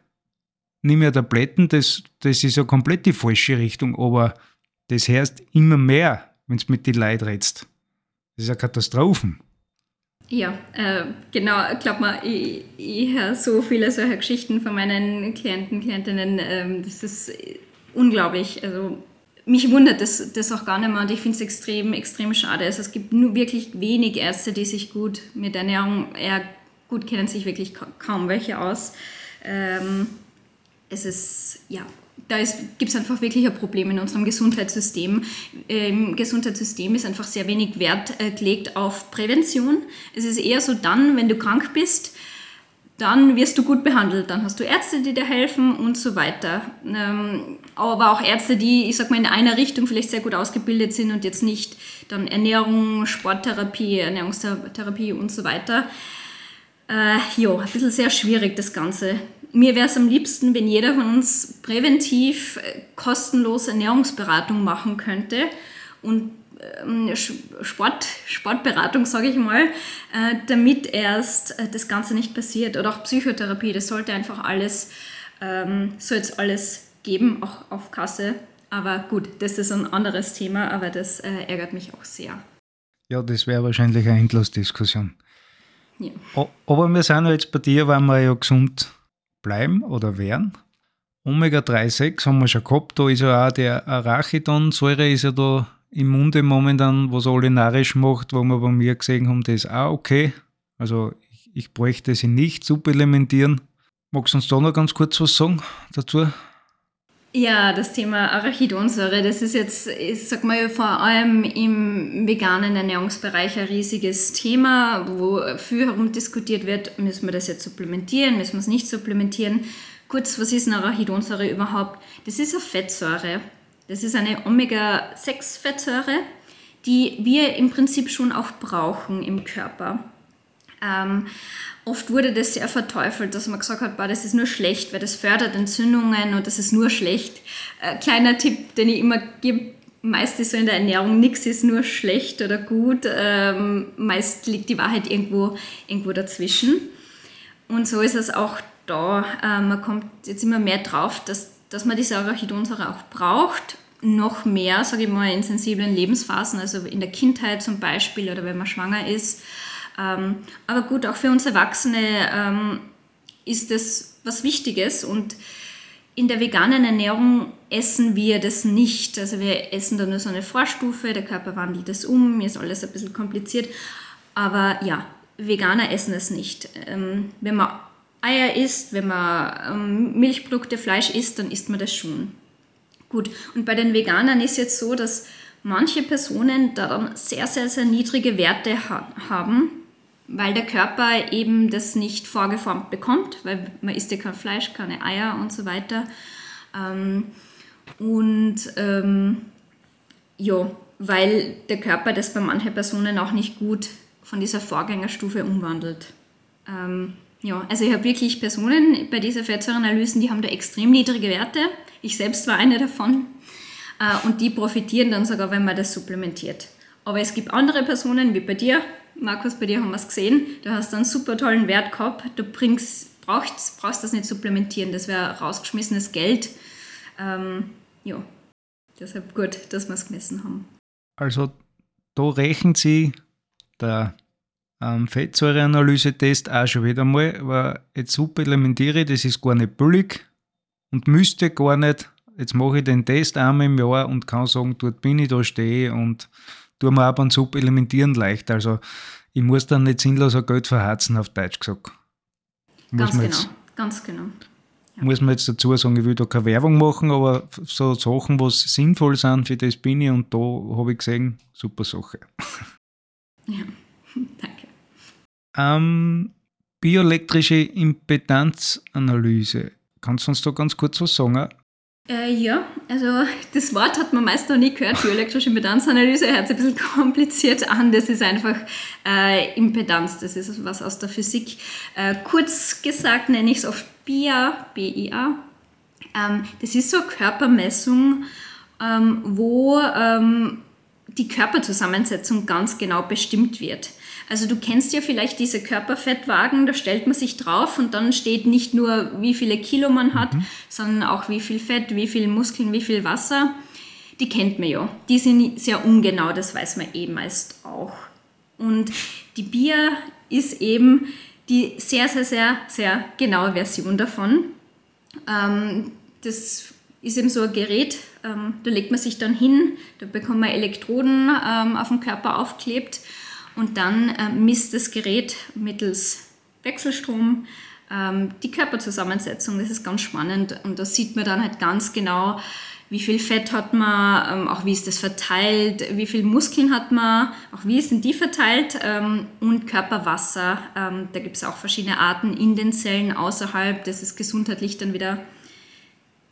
Nimm ja Tabletten, das, das ist ja komplett die falsche Richtung, aber das heißt immer mehr wenn du mit den Leuten redest. Das ist eine Katastrophe. Ja, äh, genau. Glaub mal, ich, ich höre so viele solcher Geschichten von meinen Klienten, Klientinnen. Ähm, das ist unglaublich. Also mich wundert das, das auch gar nicht mehr und ich finde es extrem, extrem schade. Also es gibt nur wirklich wenig Ärzte, die sich gut mit Ernährung, eher gut kennen sich wirklich kaum welche aus. Ähm, es ist, ja, da gibt es einfach wirklich ein Problem in unserem Gesundheitssystem. Im Gesundheitssystem ist einfach sehr wenig Wert äh, gelegt auf Prävention. Es ist eher so dann, wenn du krank bist, dann wirst du gut behandelt. Dann hast du Ärzte, die dir helfen und so weiter. Ähm, aber auch Ärzte, die, ich sag mal, in einer Richtung vielleicht sehr gut ausgebildet sind und jetzt nicht dann Ernährung, Sporttherapie, Ernährungstherapie und so weiter. Äh, ja, ein bisschen sehr schwierig das Ganze mir wäre es am liebsten, wenn jeder von uns präventiv äh, kostenlos Ernährungsberatung machen könnte und ähm, Sport, Sportberatung, sage ich mal, äh, damit erst äh, das Ganze nicht passiert. Oder auch Psychotherapie, das sollte einfach alles, ähm, soll jetzt alles geben, auch auf Kasse. Aber gut, das ist ein anderes Thema, aber das ärgert mich auch sehr. Ja, das wäre wahrscheinlich eine Endlosdiskussion. Ja. Aber wir sind jetzt bei dir, weil wir ja gesund bleiben oder werden. Omega-3,6 haben wir schon gehabt, da ist ja auch der Arachidonsäure ist ja da im Munde momentan, was alle narrisch macht, wo wir bei mir gesehen haben, das ist auch okay. Also ich, ich bräuchte sie nicht supplementieren. Magst du uns da noch ganz kurz was sagen dazu? Ja, das Thema Arachidonsäure, das ist jetzt, ich sag mal, vor allem im veganen Ernährungsbereich ein riesiges Thema, wo viel herumdiskutiert wird, müssen wir das jetzt supplementieren, müssen wir es nicht supplementieren. Kurz, was ist eine Arachidonsäure überhaupt? Das ist eine Fettsäure. Das ist eine Omega-6-Fettsäure, die wir im Prinzip schon auch brauchen im Körper. Ähm, oft wurde das sehr verteufelt, dass man gesagt hat, boah, das ist nur schlecht, weil das fördert Entzündungen und das ist nur schlecht. Äh, kleiner Tipp, den ich immer gebe, meist ist so in der Ernährung, nichts ist nur schlecht oder gut. Ähm, meist liegt die Wahrheit irgendwo, irgendwo dazwischen. Und so ist es auch da. Äh, man kommt jetzt immer mehr drauf, dass, dass man diese Arachidonsäure auch braucht. Noch mehr, sage ich mal, in sensiblen Lebensphasen, also in der Kindheit zum Beispiel oder wenn man schwanger ist. Ähm, aber gut, auch für uns Erwachsene ähm, ist das was Wichtiges und in der veganen Ernährung essen wir das nicht. Also wir essen da nur so eine Vorstufe, der Körper wandelt es um, mir ist alles ein bisschen kompliziert. Aber ja, Veganer essen es nicht. Ähm, wenn man Eier isst, wenn man ähm, Milchprodukte, Fleisch isst, dann isst man das schon. Gut, und bei den Veganern ist jetzt so, dass manche Personen da sehr, sehr, sehr niedrige Werte ha haben weil der Körper eben das nicht vorgeformt bekommt, weil man isst ja kein Fleisch, keine Eier und so weiter. Ähm, und ähm, ja, weil der Körper das bei manchen Personen auch nicht gut von dieser Vorgängerstufe umwandelt. Ähm, ja, also ich habe wirklich Personen bei dieser Fettsäureanalysen, die haben da extrem niedrige Werte. Ich selbst war eine davon. Äh, und die profitieren dann sogar, wenn man das supplementiert. Aber es gibt andere Personen, wie bei dir, Markus, bei dir haben wir es gesehen, du hast einen super tollen Wert gehabt, du bringst, brauchst, brauchst das nicht supplementieren, das wäre rausgeschmissenes Geld. Ähm, ja, deshalb gut, dass wir es gemessen haben. Also da rechnen Sie der ähm, Fettsäureanalyse-Test auch schon wieder mal, aber jetzt supplementiere, das ist gar nicht billig und müsste gar nicht. Jetzt mache ich den Test einmal im Jahr und kann sagen, dort bin ich, da stehe und tue mir ab und zu Elementieren leicht. Also ich muss dann nicht sinnlos ein Geld verharzen, auf Deutsch gesagt. Muss ganz genau, ganz genau. muss man jetzt dazu sagen, ich will da keine Werbung machen, aber so Sachen, was sinnvoll sind, für das bin ich und da habe ich gesehen, super Sache. Ja, danke. Ähm, bioelektrische Impedanzanalyse. Kannst du uns da ganz kurz was sagen? Äh, ja, also das Wort hat man meist noch nie gehört, bioelektrische Impedanzanalyse, hört sich ein bisschen kompliziert an, das ist einfach äh, Impedanz, das ist was aus der Physik. Äh, kurz gesagt nenne ich es oft BIA, BIA. Ähm, das ist so eine Körpermessung, ähm, wo ähm, die Körperzusammensetzung ganz genau bestimmt wird. Also du kennst ja vielleicht diese Körperfettwagen, da stellt man sich drauf und dann steht nicht nur, wie viele Kilo man hat, mhm. sondern auch wie viel Fett, wie viel Muskeln, wie viel Wasser. Die kennt man ja. Die sind sehr ungenau, das weiß man eh meist auch. Und die Bier ist eben die sehr, sehr, sehr, sehr genaue Version davon. Ähm, das ist eben so ein Gerät, ähm, da legt man sich dann hin, da bekommt man Elektroden ähm, auf dem Körper aufklebt und dann äh, misst das Gerät mittels Wechselstrom ähm, die Körperzusammensetzung. Das ist ganz spannend und da sieht man dann halt ganz genau, wie viel Fett hat man, ähm, auch wie ist das verteilt, wie viel Muskeln hat man, auch wie sind die verteilt ähm, und Körperwasser. Ähm, da gibt es auch verschiedene Arten in den Zellen außerhalb. Das ist gesundheitlich dann wieder ein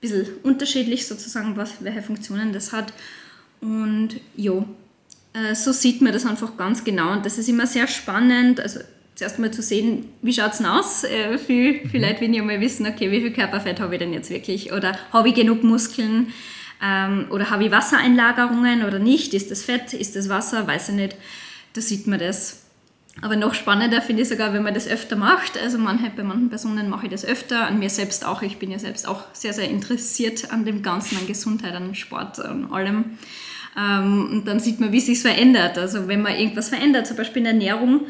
bisschen unterschiedlich sozusagen, was, welche Funktionen das hat. Und jo, äh, so sieht man das einfach ganz genau. Und das ist immer sehr spannend. Also zuerst mal zu sehen, wie schaut es denn aus? Äh, viel, mhm. Leute wollen ja mal wissen, okay, wie viel Körperfett habe ich denn jetzt wirklich? Oder habe ich genug Muskeln? Ähm, oder habe ich Wassereinlagerungen oder nicht? Ist das Fett? Ist das Wasser? Weiß ich nicht. Da sieht man das. Aber noch spannender finde ich sogar, wenn man das öfter macht. Also manche, bei manchen Personen mache ich das öfter, an mir selbst auch. Ich bin ja selbst auch sehr, sehr interessiert an dem Ganzen, an Gesundheit, an Sport, an allem. Ähm, und dann sieht man, wie sich verändert. Also wenn man irgendwas verändert, zum Beispiel in der Ernährung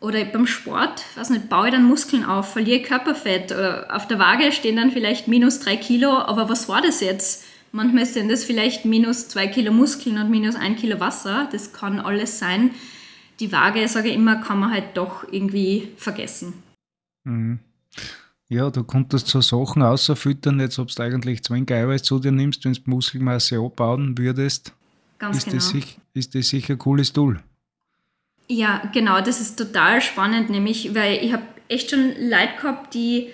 oder beim Sport, weiß nicht, baue ich dann Muskeln auf, verliere Körperfett. Oder auf der Waage stehen dann vielleicht minus drei Kilo, aber was war das jetzt? Manchmal sind das vielleicht minus zwei Kilo Muskeln und minus ein Kilo Wasser. Das kann alles sein. Die Waage, sage ich immer, kann man halt doch irgendwie vergessen. Mhm. Ja, du konntest so Sachen außerfüttern, jetzt ob du eigentlich zwei Eiweiß zu dir nimmst, wenn du Muskelmasse abbauen würdest. Ganz ist genau. Das, ist das sicher ein cooles Tool. Ja, genau, das ist total spannend, nämlich, weil ich habe echt schon Leute gehabt, die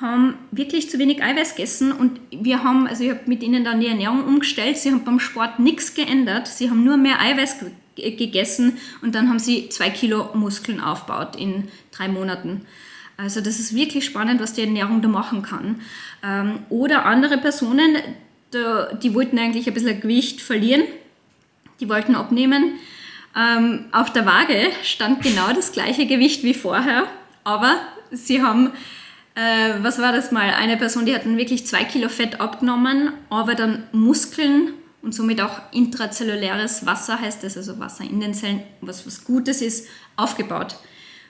haben wirklich zu wenig Eiweiß gegessen und wir haben, also ich habe mit ihnen dann die Ernährung umgestellt, sie haben beim Sport nichts geändert, sie haben nur mehr Eiweiß gegessen und dann haben sie zwei Kilo Muskeln aufgebaut in drei Monaten. Also das ist wirklich spannend, was die Ernährung da machen kann. Ähm, oder andere Personen, die wollten eigentlich ein bisschen Gewicht verlieren, die wollten abnehmen. Ähm, auf der Waage stand genau das gleiche Gewicht wie vorher, aber sie haben, äh, was war das mal, eine Person, die hat dann wirklich zwei Kilo Fett abgenommen, aber dann Muskeln und somit auch intrazelluläres Wasser heißt das, also Wasser in den Zellen, was was Gutes ist, aufgebaut.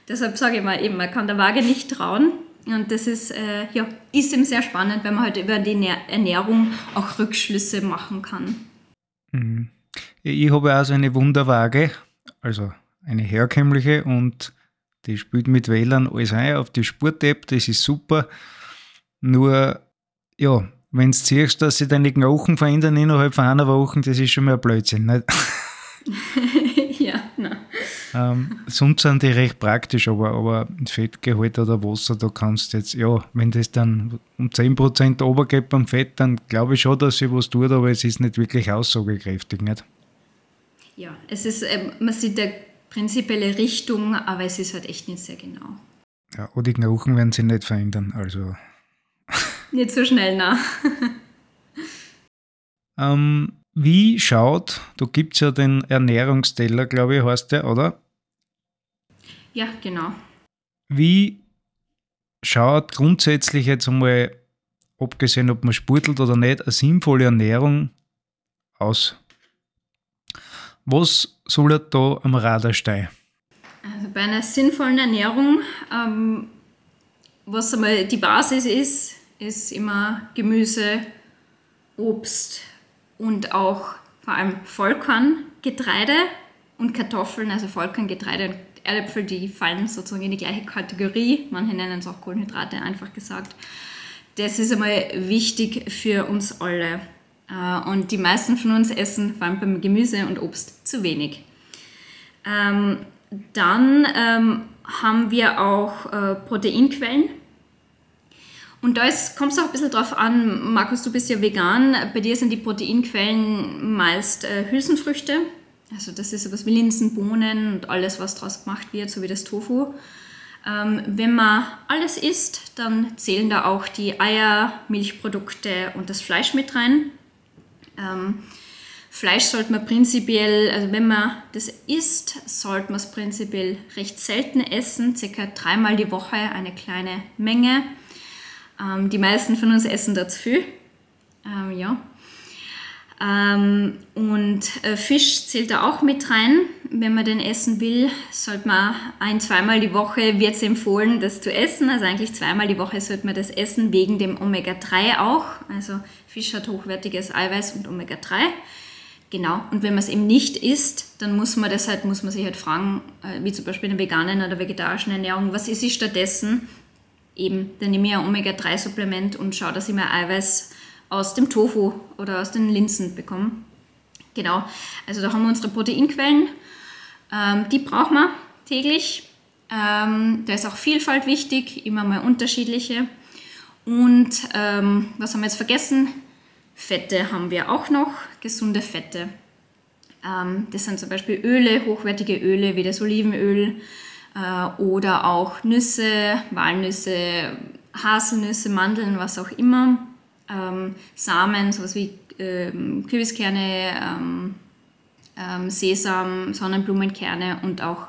Deshalb sage ich mal eben, man kann der Waage nicht trauen. Und das ist, äh, ja, ist eben sehr spannend, wenn man halt über die Ernährung auch Rückschlüsse machen kann. Mhm. Ich habe also eine Wunderwaage, also eine herkömmliche und die spielt mit Wählern alles ein auf die Spurt-App, das ist super. Nur, ja, wenn du siehst, dass sich deine Knochen verändern innerhalb von einer Woche, das ist schon mal ein Blödsinn. Nicht? Ähm, sonst sind die recht praktisch, aber, aber Fettgehalt oder Wasser, da kannst du jetzt, ja, wenn das dann um 10% runtergeht beim Fett, dann glaube ich schon, dass sie was tut, aber es ist nicht wirklich aussagekräftig, nicht? Ja, es ist, ähm, man sieht eine prinzipielle Richtung, aber es ist halt echt nicht sehr genau. Ja, und die Knochen werden sich nicht verändern, also. Nicht so schnell, na. ähm, wie schaut, da gibt es ja den Ernährungsteller, glaube ich, heißt der, oder? Ja, genau. Wie schaut grundsätzlich jetzt einmal, abgesehen ob man sportelt oder nicht, eine sinnvolle Ernährung aus? Was soll er da am Radar stehen? Also bei einer sinnvollen Ernährung, ähm, was einmal die Basis ist, ist immer Gemüse, Obst und auch vor allem Vollkorngetreide und Kartoffeln, also Vollkorngetreide und Erdäpfel, die fallen sozusagen in die gleiche Kategorie. Manche nennen es auch Kohlenhydrate, einfach gesagt. Das ist einmal wichtig für uns alle. Äh, und die meisten von uns essen vor allem beim Gemüse und Obst zu wenig. Ähm, dann ähm, haben wir auch äh, Proteinquellen. Und da kommt es auch ein bisschen drauf an, Markus, du bist ja vegan, bei dir sind die Proteinquellen meist äh, Hülsenfrüchte. Also das ist sowas wie Linsen, Bohnen und alles, was daraus gemacht wird, so wie das Tofu. Ähm, wenn man alles isst, dann zählen da auch die Eier, Milchprodukte und das Fleisch mit rein. Ähm, Fleisch sollte man prinzipiell, also wenn man das isst, sollte man es prinzipiell recht selten essen, circa dreimal die Woche eine kleine Menge. Ähm, die meisten von uns essen da zu viel. Ähm, ja. Ähm, und äh, Fisch zählt da auch mit rein. Wenn man den essen will, sollte man ein-, zweimal die Woche, wird es empfohlen, das zu essen. Also eigentlich zweimal die Woche sollte man das essen, wegen dem Omega-3 auch. Also Fisch hat hochwertiges Eiweiß und Omega-3. Genau. Und wenn man es eben nicht isst, dann muss man das halt, muss man sich halt fragen, äh, wie zum Beispiel in der veganen oder vegetarischen Ernährung, was ist ich stattdessen? Eben, dann nehme ich ein Omega-3-Supplement und schaue, dass ich mehr Eiweiß aus dem Tofu oder aus den Linsen bekommen. Genau, also da haben wir unsere Proteinquellen. Ähm, die brauchen wir täglich. Ähm, da ist auch Vielfalt wichtig, immer mal unterschiedliche. Und ähm, was haben wir jetzt vergessen? Fette haben wir auch noch, gesunde Fette. Ähm, das sind zum Beispiel Öle, hochwertige Öle wie das Olivenöl äh, oder auch Nüsse, Walnüsse, Haselnüsse, Mandeln, was auch immer ähm, Samen, sowas wie ähm, Kürbiskerne, ähm, ähm, Sesam, Sonnenblumenkerne und auch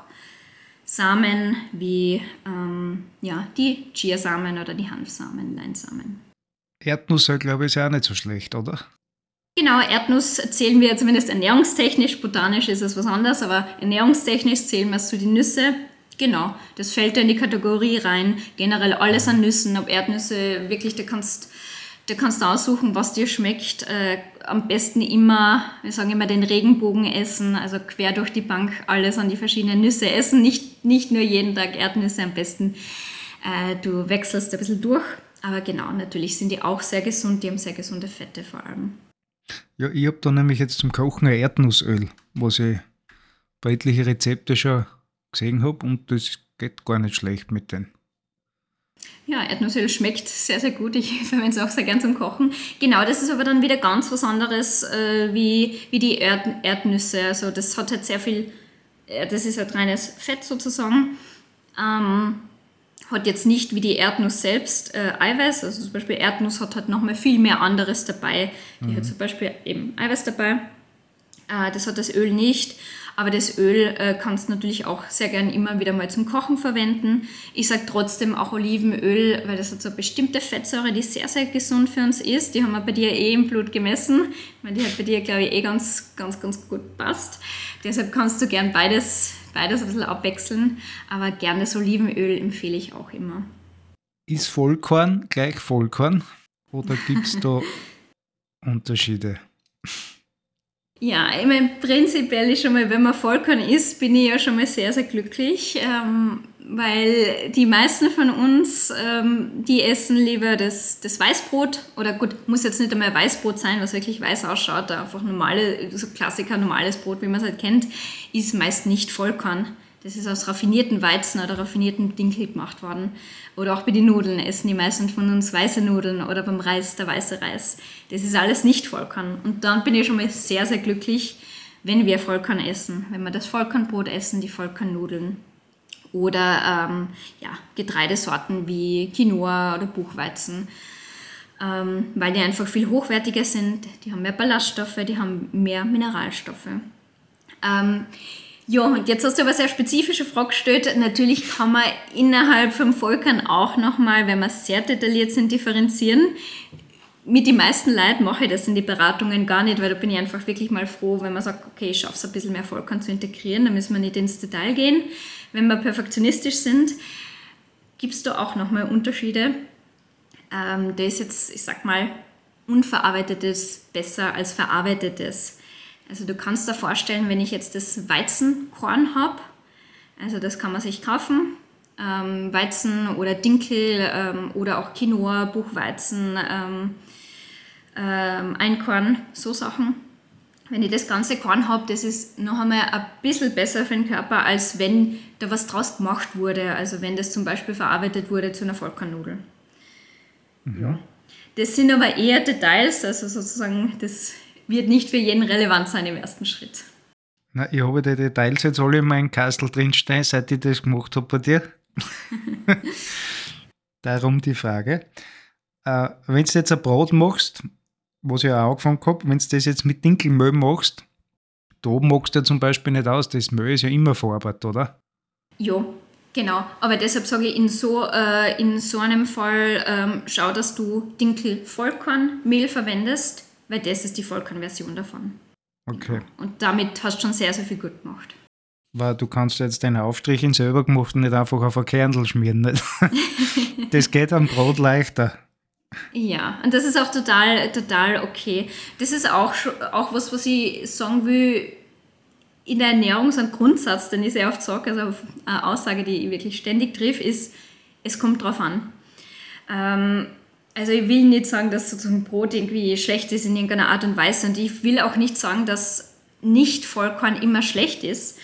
Samen wie ähm, ja, die Chiasamen oder die Hanfsamen, Leinsamen. Erdnuss, glaube ich, ist ja auch nicht so schlecht, oder? Genau, Erdnuss zählen wir zumindest ernährungstechnisch, botanisch ist es was anderes, aber ernährungstechnisch zählen wir es zu den Nüsse. Genau, das fällt da in die Kategorie rein. Generell alles an Nüssen, ob Erdnüsse, wirklich, da kannst Du kannst aussuchen, was dir schmeckt. Äh, am besten immer, wir sagen immer, den Regenbogen essen, also quer durch die Bank alles an die verschiedenen Nüsse essen. Nicht, nicht nur jeden Tag Erdnüsse, am besten äh, du wechselst ein bisschen durch. Aber genau, natürlich sind die auch sehr gesund, die haben sehr gesunde Fette vor allem. Ja, ich habe da nämlich jetzt zum Kochen ein Erdnussöl, was ich bei etlichen Rezepte schon gesehen habe und das geht gar nicht schlecht mit denen. Ja, Erdnussöl schmeckt sehr, sehr gut. Ich verwende es auch sehr gern zum Kochen. Genau, das ist aber dann wieder ganz was anderes äh, wie, wie die Erd Erdnüsse. Also das hat halt sehr viel, äh, das ist halt reines Fett sozusagen. Ähm, hat jetzt nicht wie die Erdnuss selbst äh, Eiweiß. Also zum Beispiel Erdnuss hat halt nochmal viel mehr anderes dabei. Die mhm. hat zum Beispiel eben Eiweiß dabei. Äh, das hat das Öl nicht. Aber das Öl äh, kannst du natürlich auch sehr gern immer wieder mal zum Kochen verwenden. Ich sage trotzdem auch Olivenöl, weil das hat so eine bestimmte Fettsäure, die sehr, sehr gesund für uns ist. Die haben wir bei dir eh im Blut gemessen, weil die hat bei dir, glaube ich, eh ganz, ganz, ganz gut passt. Deshalb kannst du gern beides, beides ein bisschen abwechseln. Aber gern das Olivenöl empfehle ich auch immer. Ist Vollkorn gleich Vollkorn oder gibt es da Unterschiede? Ja, ich meine, prinzipiell ist schon mal, wenn man Vollkorn isst, bin ich ja schon mal sehr, sehr glücklich, ähm, weil die meisten von uns, ähm, die essen lieber das, das Weißbrot oder gut, muss jetzt nicht einmal Weißbrot sein, was wirklich weiß ausschaut, einfach normale, so Klassiker, normales Brot, wie man es halt kennt, ist meist nicht Vollkorn. Das ist aus raffinierten Weizen oder raffinierten Dinkel gemacht worden. Oder auch bei den Nudeln essen die meisten von uns weiße Nudeln oder beim Reis der weiße Reis. Das ist alles nicht Vollkorn. Und dann bin ich schon mal sehr, sehr glücklich, wenn wir Vollkorn essen. Wenn wir das Vollkornbrot essen, die Vollkornnudeln. Oder ähm, ja, Getreidesorten wie Quinoa oder Buchweizen. Ähm, weil die einfach viel hochwertiger sind. Die haben mehr Ballaststoffe, die haben mehr Mineralstoffe. Ähm, ja, und jetzt hast du aber eine sehr spezifische Frage gestellt. Natürlich kann man innerhalb vom Volkern auch nochmal, wenn wir sehr detailliert sind, differenzieren. Mit den meisten Leuten mache ich das in die Beratungen gar nicht, weil da bin ich einfach wirklich mal froh, wenn man sagt, okay, ich schaffe es ein bisschen mehr Volkern zu integrieren, da müssen wir nicht ins Detail gehen. Wenn wir perfektionistisch sind, gibt es da auch nochmal Unterschiede. Ähm, da ist jetzt, ich sag mal, unverarbeitetes besser als verarbeitetes. Also du kannst dir vorstellen, wenn ich jetzt das Weizenkorn habe, also das kann man sich kaufen, ähm, Weizen oder Dinkel ähm, oder auch Quinoa, Buchweizen, ähm, ähm, Einkorn, so Sachen. Wenn ich das ganze Korn habe, das ist noch einmal ein bisschen besser für den Körper, als wenn da was draus gemacht wurde. Also wenn das zum Beispiel verarbeitet wurde zu einer Vollkornnudel. Mhm. Ja. Das sind aber eher Details, also sozusagen, das wird nicht für jeden relevant sein im ersten Schritt. Na, ich habe die Details jetzt alle in meinem Kastel drinstehen, seit ich das gemacht habe bei dir. Darum die Frage. Äh, wenn du jetzt ein Brot machst, was ich auch angefangen habe, wenn du das jetzt mit Dinkelmehl machst, da machst du ja zum Beispiel nicht aus, das Mehl ist ja immer verarbeitet, oder? Ja, genau. Aber deshalb sage ich, in so, äh, in so einem Fall ähm, schau, dass du Dinkel-Vollkornmehl verwendest, weil das ist die Vollkornversion davon. Okay. Und damit hast du schon sehr, sehr viel gut gemacht. Weil du kannst jetzt deine Aufstriche selber gemacht und nicht einfach auf ein Kernel schmieren. Nicht? das geht am Brot leichter. Ja, und das ist auch total, total okay. Das ist auch, auch was, was ich sagen will, in der Ernährung so ein Grundsatz, den ich sehr oft sage, also eine Aussage, die ich wirklich ständig triff, ist, es kommt drauf an. Ähm, also ich will nicht sagen, dass sozusagen Brot irgendwie schlecht ist in irgendeiner Art und Weise und ich will auch nicht sagen, dass nicht Vollkorn immer schlecht ist.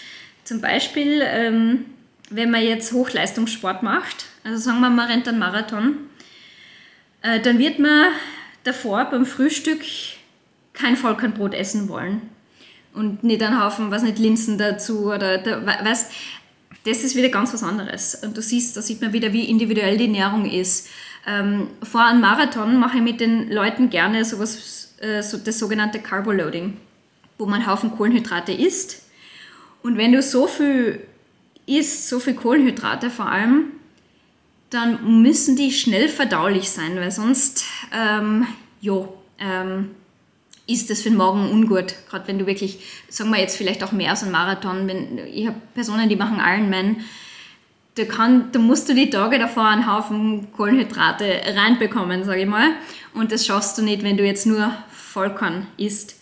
Zum Beispiel, ähm, wenn man jetzt Hochleistungssport macht, also sagen wir, man rennt einen Marathon, äh, dann wird man davor beim Frühstück kein Vollkornbrot essen wollen. Und nicht einen Haufen, was nicht, Linsen dazu oder, da, weißt, das ist wieder ganz was anderes. Und du siehst, da sieht man wieder, wie individuell die Ernährung ist. Ähm, vor einem Marathon mache ich mit den Leuten gerne sowas, äh, so das sogenannte Carboloading, wo man einen Haufen Kohlenhydrate isst. Und wenn du so viel isst, so viel Kohlenhydrate vor allem, dann müssen die schnell verdaulich sein, weil sonst, ähm, ja, ähm, ist das für den Magen ungut. Gerade wenn du wirklich, sagen wir jetzt vielleicht auch mehr als ein Marathon, wenn, ich habe Personen, die machen Ironman, da, kann, da musst du die Tage davor einen Haufen Kohlenhydrate reinbekommen, sage ich mal. Und das schaffst du nicht, wenn du jetzt nur Vollkorn isst.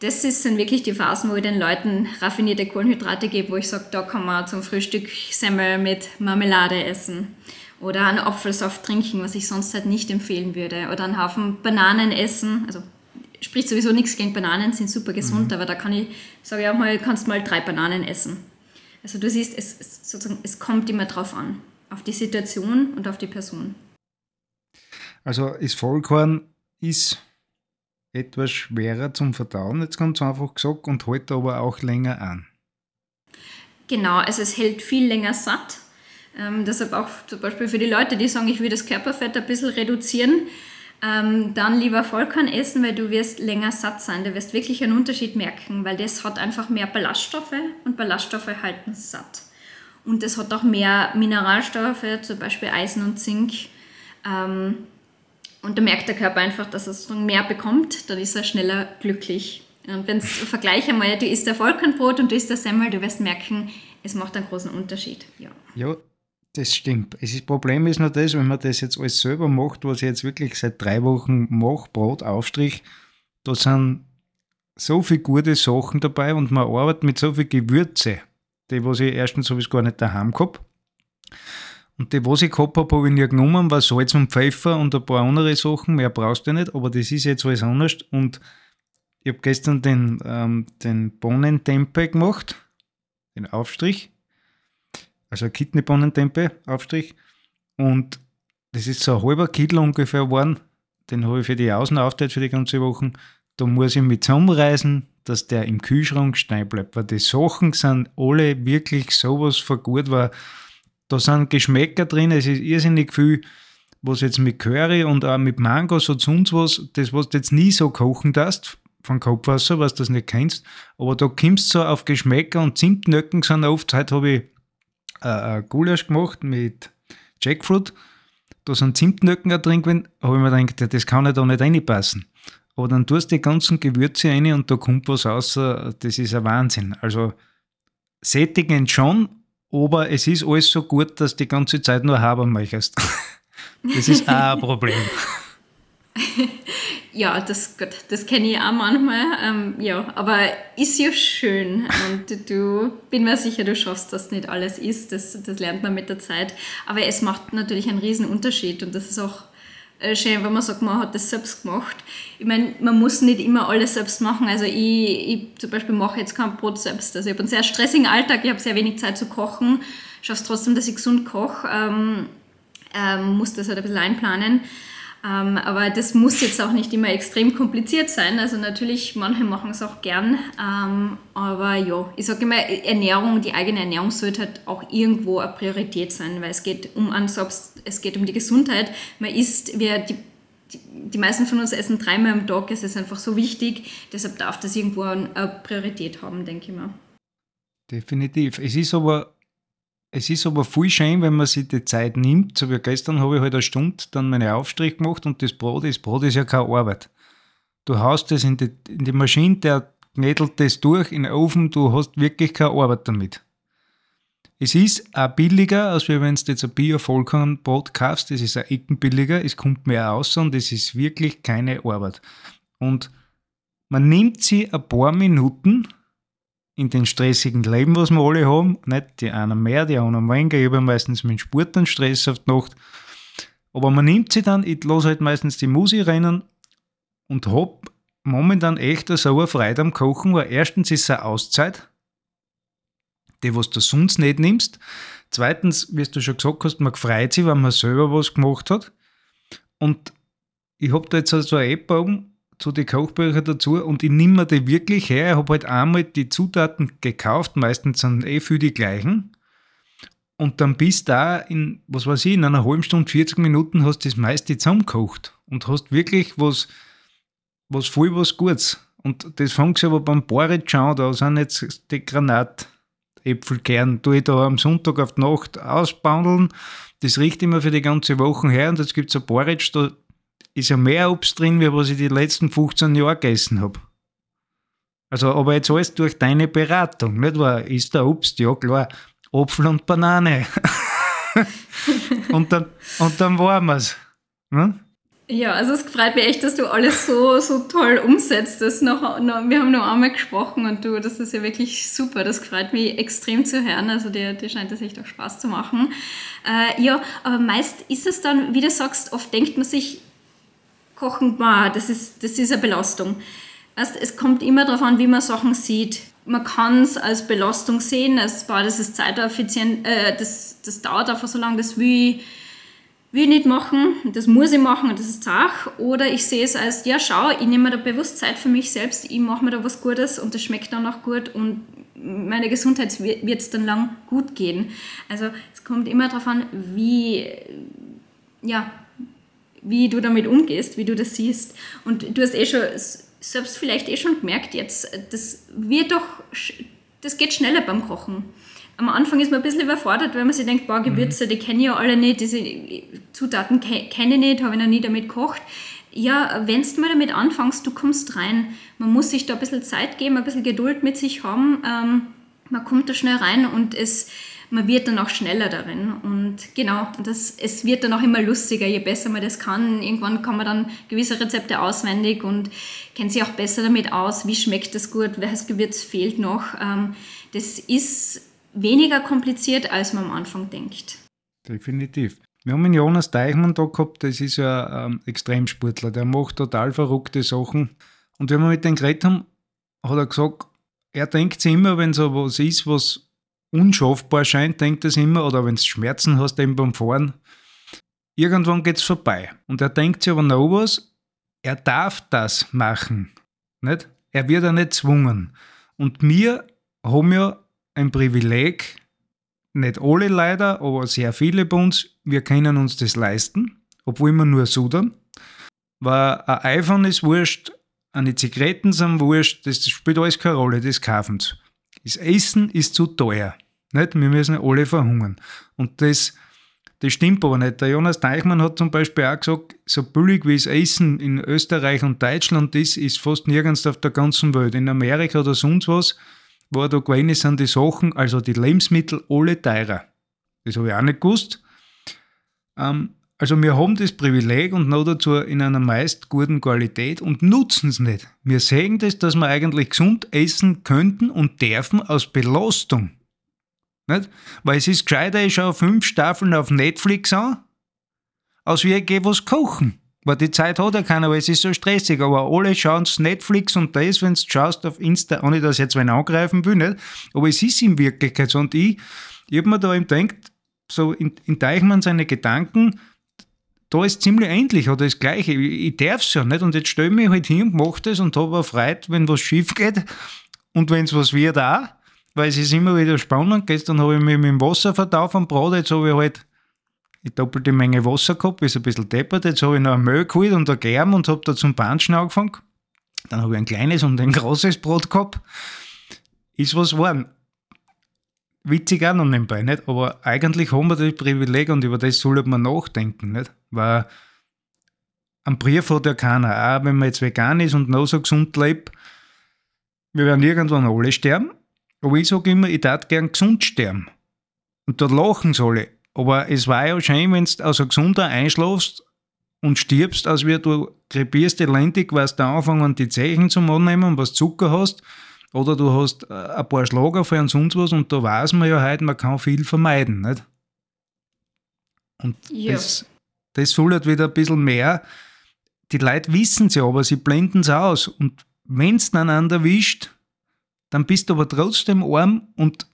Das sind wirklich die Phasen, wo ich den Leuten raffinierte Kohlenhydrate gebe, wo ich sage, da kann man zum Frühstück Semmel mit Marmelade essen oder einen Apfelsaft trinken, was ich sonst halt nicht empfehlen würde. Oder einen Haufen Bananen essen. Also spricht sowieso nichts gegen Bananen, sind super gesund, mhm. aber da kann ich, sage ich auch mal, kannst mal drei Bananen essen. Also du siehst, es, es, sozusagen, es kommt immer drauf an, auf die Situation und auf die Person. Also ist Vollkorn ist etwas schwerer zum Verdauen, jetzt ganz einfach gesagt, und hält aber auch länger an. Genau, also es hält viel länger satt ähm, deshalb auch zum Beispiel für die Leute, die sagen, ich will das Körperfett ein bisschen reduzieren, ähm, dann lieber Vollkorn essen, weil du wirst länger satt sein. Du wirst wirklich einen Unterschied merken, weil das hat einfach mehr Ballaststoffe und Ballaststoffe halten satt. Und es hat auch mehr Mineralstoffe, zum Beispiel Eisen und Zink. Ähm, und da merkt der Körper einfach, dass er mehr bekommt, dann ist er schneller glücklich. Und wenn du vergleichst einmal, du isst der Vollkornbrot und du isst der Semmel, du wirst merken, es macht einen großen Unterschied. Ja. ja, das stimmt. Das Problem ist nur das, wenn man das jetzt alles selber macht, was ich jetzt wirklich seit drei Wochen mache, Brot, Aufstrich, da sind so viele gute Sachen dabei und man arbeitet mit so viel Gewürze, die, was ich erstens sowieso gar nicht daheim gehabt. Und die, was ich gehabt habe, habe ich nie genommen, war Salz und Pfeffer und ein paar andere Sachen, mehr brauchst du nicht, aber das ist jetzt alles anders. Und ich habe gestern den, ähm, den Bohnentempe gemacht, den Aufstrich also Kidneybohnentempe, Aufstrich. Und das ist so ein halber Kittel ungefähr geworden. Den habe ich für die Außen aufgeteilt für die ganze Woche. Da muss ich mit zusammenreißen, dass der im Kühlschrank stehen bleibt. Weil die Sachen sind alle wirklich sowas von gut, weil da sind Geschmäcker drin, es ist irrsinnig viel, was jetzt mit Curry und auch mit Mango, so sonst was, das was du jetzt nie so kochen darfst, von Kopfwasser, was du das nicht kennst, aber da kommst du so auf Geschmäcker und Zimtnöcken sind oft, heute habe ich äh, Gulasch gemacht mit Jackfruit. Da sind Zimtnöcken drin gewesen. habe ich mir gedacht, das kann ja da nicht reinpassen. Aber dann tust du die ganzen Gewürze rein und da kommt was raus, das ist ein Wahnsinn. Also sättigend schon, aber es ist alles so gut, dass du die ganze Zeit nur haben möchtest. Das ist auch ein Problem. ja, das, das kenne ich auch manchmal. Ähm, ja, aber ist ja schön. Und du bin mir sicher, du schaffst, dass nicht alles ist. Das, das lernt man mit der Zeit. Aber es macht natürlich einen riesen Unterschied und das ist auch äh, schön, wenn man sagt, man hat das selbst gemacht. Ich meine, man muss nicht immer alles selbst machen. Also ich, ich zum Beispiel mache jetzt kein Brot selbst. Also ich habe einen sehr stressigen Alltag, ich habe sehr wenig Zeit zu kochen. Schaffe es trotzdem, dass ich gesund koche. Ähm, ähm, muss das halt ein bisschen einplanen. Ähm, aber das muss jetzt auch nicht immer extrem kompliziert sein. Also natürlich, manche machen es auch gern. Ähm, aber ja, ich sage immer, Ernährung, die eigene Ernährung sollte halt auch irgendwo eine Priorität sein, weil es geht um Ansatz, es geht um die Gesundheit. Man isst, die, die, die meisten von uns essen dreimal am Tag, es ist einfach so wichtig. Deshalb darf das irgendwo eine Priorität haben, denke ich mal. Definitiv. Es ist aber es ist aber viel schön, wenn man sich die Zeit nimmt. So wie gestern habe ich halt eine Stunde dann meine Aufstrich gemacht und das Brot, das Brot ist ja keine Arbeit. Du haust das in die, in die Maschine, der knädelt das durch in den Ofen, du hast wirklich keine Arbeit damit. Es ist auch billiger, als wenn du jetzt ein Bio-Vollkornbrot kaufst. Das ist ein Ecken billiger, es kommt mehr raus und es ist wirklich keine Arbeit. Und man nimmt sie ein paar Minuten in den stressigen Leben, was wir alle haben. Nicht die einen mehr, die anderen weniger. Ich habe meistens mit Sport einen Stress auf die Nacht. Aber man nimmt sie dann, ich lasse halt meistens die Musik rennen und habe momentan echt so eine Freude am Kochen, weil erstens ist es eine Auszeit, die was du sonst nicht nimmst. Zweitens, wie du schon gesagt hast, man freut sich, wenn man selber was gemacht hat. Und ich habe da jetzt so eine App oben, zu den Kochbüchern dazu und ich nehme mir die wirklich her. Ich habe halt einmal die Zutaten gekauft, meistens sind eh für die gleichen. Und dann bist da in, was weiß ich, in einer halben Stunde, 40 Minuten hast du das meiste zusammengekocht und hast wirklich was, was voll was Gutes. Und das fängt aber beim Porridge an, da sind jetzt die Granatäpfelkern, tue ich da am Sonntag auf die Nacht ausbandeln. Das riecht immer für die ganze Woche her und jetzt gibt es ein Porridge, da ist ja mehr Obst drin, wie was ich die letzten 15 Jahre gegessen habe. Also, aber jetzt alles durch deine Beratung, nicht wahr? Ist der Obst? Ja, klar. Apfel und Banane. und, dann, und dann waren wir es. Ne? Ja, also es freut mich echt, dass du alles so, so toll umsetzt. Das noch, noch, wir haben noch einmal gesprochen und du, das ist ja wirklich super. Das freut mich extrem zu hören. Also dir, dir scheint das echt auch Spaß zu machen. Äh, ja, aber meist ist es dann, wie du sagst, oft denkt man sich, Kochen, boah, das ist, das ist eine Belastung. Also es kommt immer darauf an, wie man Sachen sieht. Man kann es als Belastung sehen, als boah, das ist zeiteffizient, äh, das, das dauert einfach so lange, das will ich, will ich nicht machen, das muss ich machen und das ist Sache. Oder ich sehe es als, ja schau, ich nehme mir da bewusst Zeit für mich selbst, ich mache mir da was Gutes und das schmeckt dann auch gut und meine Gesundheit wird es dann lang gut gehen. Also es kommt immer darauf an, wie, ja, wie du damit umgehst, wie du das siehst. Und du hast eh schon, selbst vielleicht eh schon gemerkt jetzt, das wird doch, das geht schneller beim Kochen. Am Anfang ist man ein bisschen überfordert, weil man sich denkt, boah, Gewürze, mhm. die kenne ich ja alle nicht, diese Zutaten kenne ich nicht, habe ich noch nie damit gekocht. Ja, wenn du mal damit anfängst, du kommst rein. Man muss sich da ein bisschen Zeit geben, ein bisschen Geduld mit sich haben. Ähm, man kommt da schnell rein und es, man wird dann auch schneller darin. Und genau, das, es wird dann auch immer lustiger, je besser man das kann. Irgendwann kann man dann gewisse Rezepte auswendig und kennt sich auch besser damit aus, wie schmeckt das gut, welches Gewürz fehlt noch. Ähm, das ist weniger kompliziert, als man am Anfang denkt. Definitiv. Wir haben einen Jonas Deichmann da gehabt, das ist ja ein Extremsportler, der macht total verrückte Sachen. Und wenn wir mit dem geredet haben, hat er gesagt, er denkt sich immer, wenn so was ist, was unschaffbar scheint, denkt es immer, oder wenn du Schmerzen hast eben beim Fahren, irgendwann geht es vorbei. Und er denkt sich aber noch was, er darf das machen. Nicht? Er wird ja nicht zwungen. Und wir haben ja ein Privileg, nicht alle leider, aber sehr viele bei uns, wir können uns das leisten, obwohl wir nur sudern. Weil ein iPhone ist wurscht, eine Zigaretten sind wurscht, das spielt alles keine Rolle, das kaufen sie. Das Essen ist zu teuer. Nicht? Wir müssen alle verhungern. Und das, das stimmt aber nicht. Der Jonas Deichmann hat zum Beispiel auch gesagt, so billig wie das Essen in Österreich und Deutschland ist, ist fast nirgends auf der ganzen Welt. In Amerika oder sonst was, wo er da gewesen ist, sind die Sachen, also die Lebensmittel, alle teurer. Das habe ich auch nicht gewusst. Ähm, Also wir haben das Privileg und noch dazu in einer meist guten Qualität und nutzen es nicht. Wir sehen das, dass wir eigentlich gesund essen könnten und dürfen aus Belastung. Nicht? Weil es ist gescheiter, ich schaue fünf Staffeln auf Netflix an, als wie ich gehe was kochen. Weil die Zeit hat ja keiner, weil es ist so stressig. Aber alle schauen Netflix und das, wenn du schaust auf Insta, ohne dass ich jetzt wen angreifen will, nicht? Aber es ist in Wirklichkeit so. Und ich, ich habe mir da eben gedacht, so in, in Deichmann seine Gedanken, da ist ziemlich ähnlich oder das Gleiche. Ich, ich darf es ja nicht und jetzt stelle ich mich halt hin und mache das und habe Freude, wenn was schief geht und wenn es was wird auch, weil es ist immer wieder spannend. Gestern habe ich mich mit dem Wasser vertauft am Brot, jetzt habe ich halt die doppelte Menge Wasser gehabt, ist ein bisschen deppert. Jetzt habe ich noch ein Mehl geholt und ein Germ und habe da zum Punchen angefangen. Dann habe ich ein kleines und ein großes Brot gehabt. Ist was geworden witzig auch noch nebenbei, nicht? Aber eigentlich haben wir das Privileg und über das sollte man nachdenken, nicht? Weil am Brief hat ja keiner, auch wenn man jetzt vegan ist und noch so gesund lebt, wir werden irgendwann alle sterben. Aber ich sage immer, ich darf gern gesund sterben. Und da lachen sie alle. Aber es war ja schön, wenn du also gesunder einschlafst und stirbst, als wie du krepierst elendig, was da anfangen, die Zeichen zu annehmen, was Zucker hast oder du hast äh, ein paar Schlager und sonst was und da weiß man ja heute, man kann viel vermeiden, nicht? Und ja. das, das soll halt wieder ein bisschen mehr. Die Leute wissen es ja, aber sie blenden es aus. Und wenn es dann an erwischt, dann bist du aber trotzdem arm und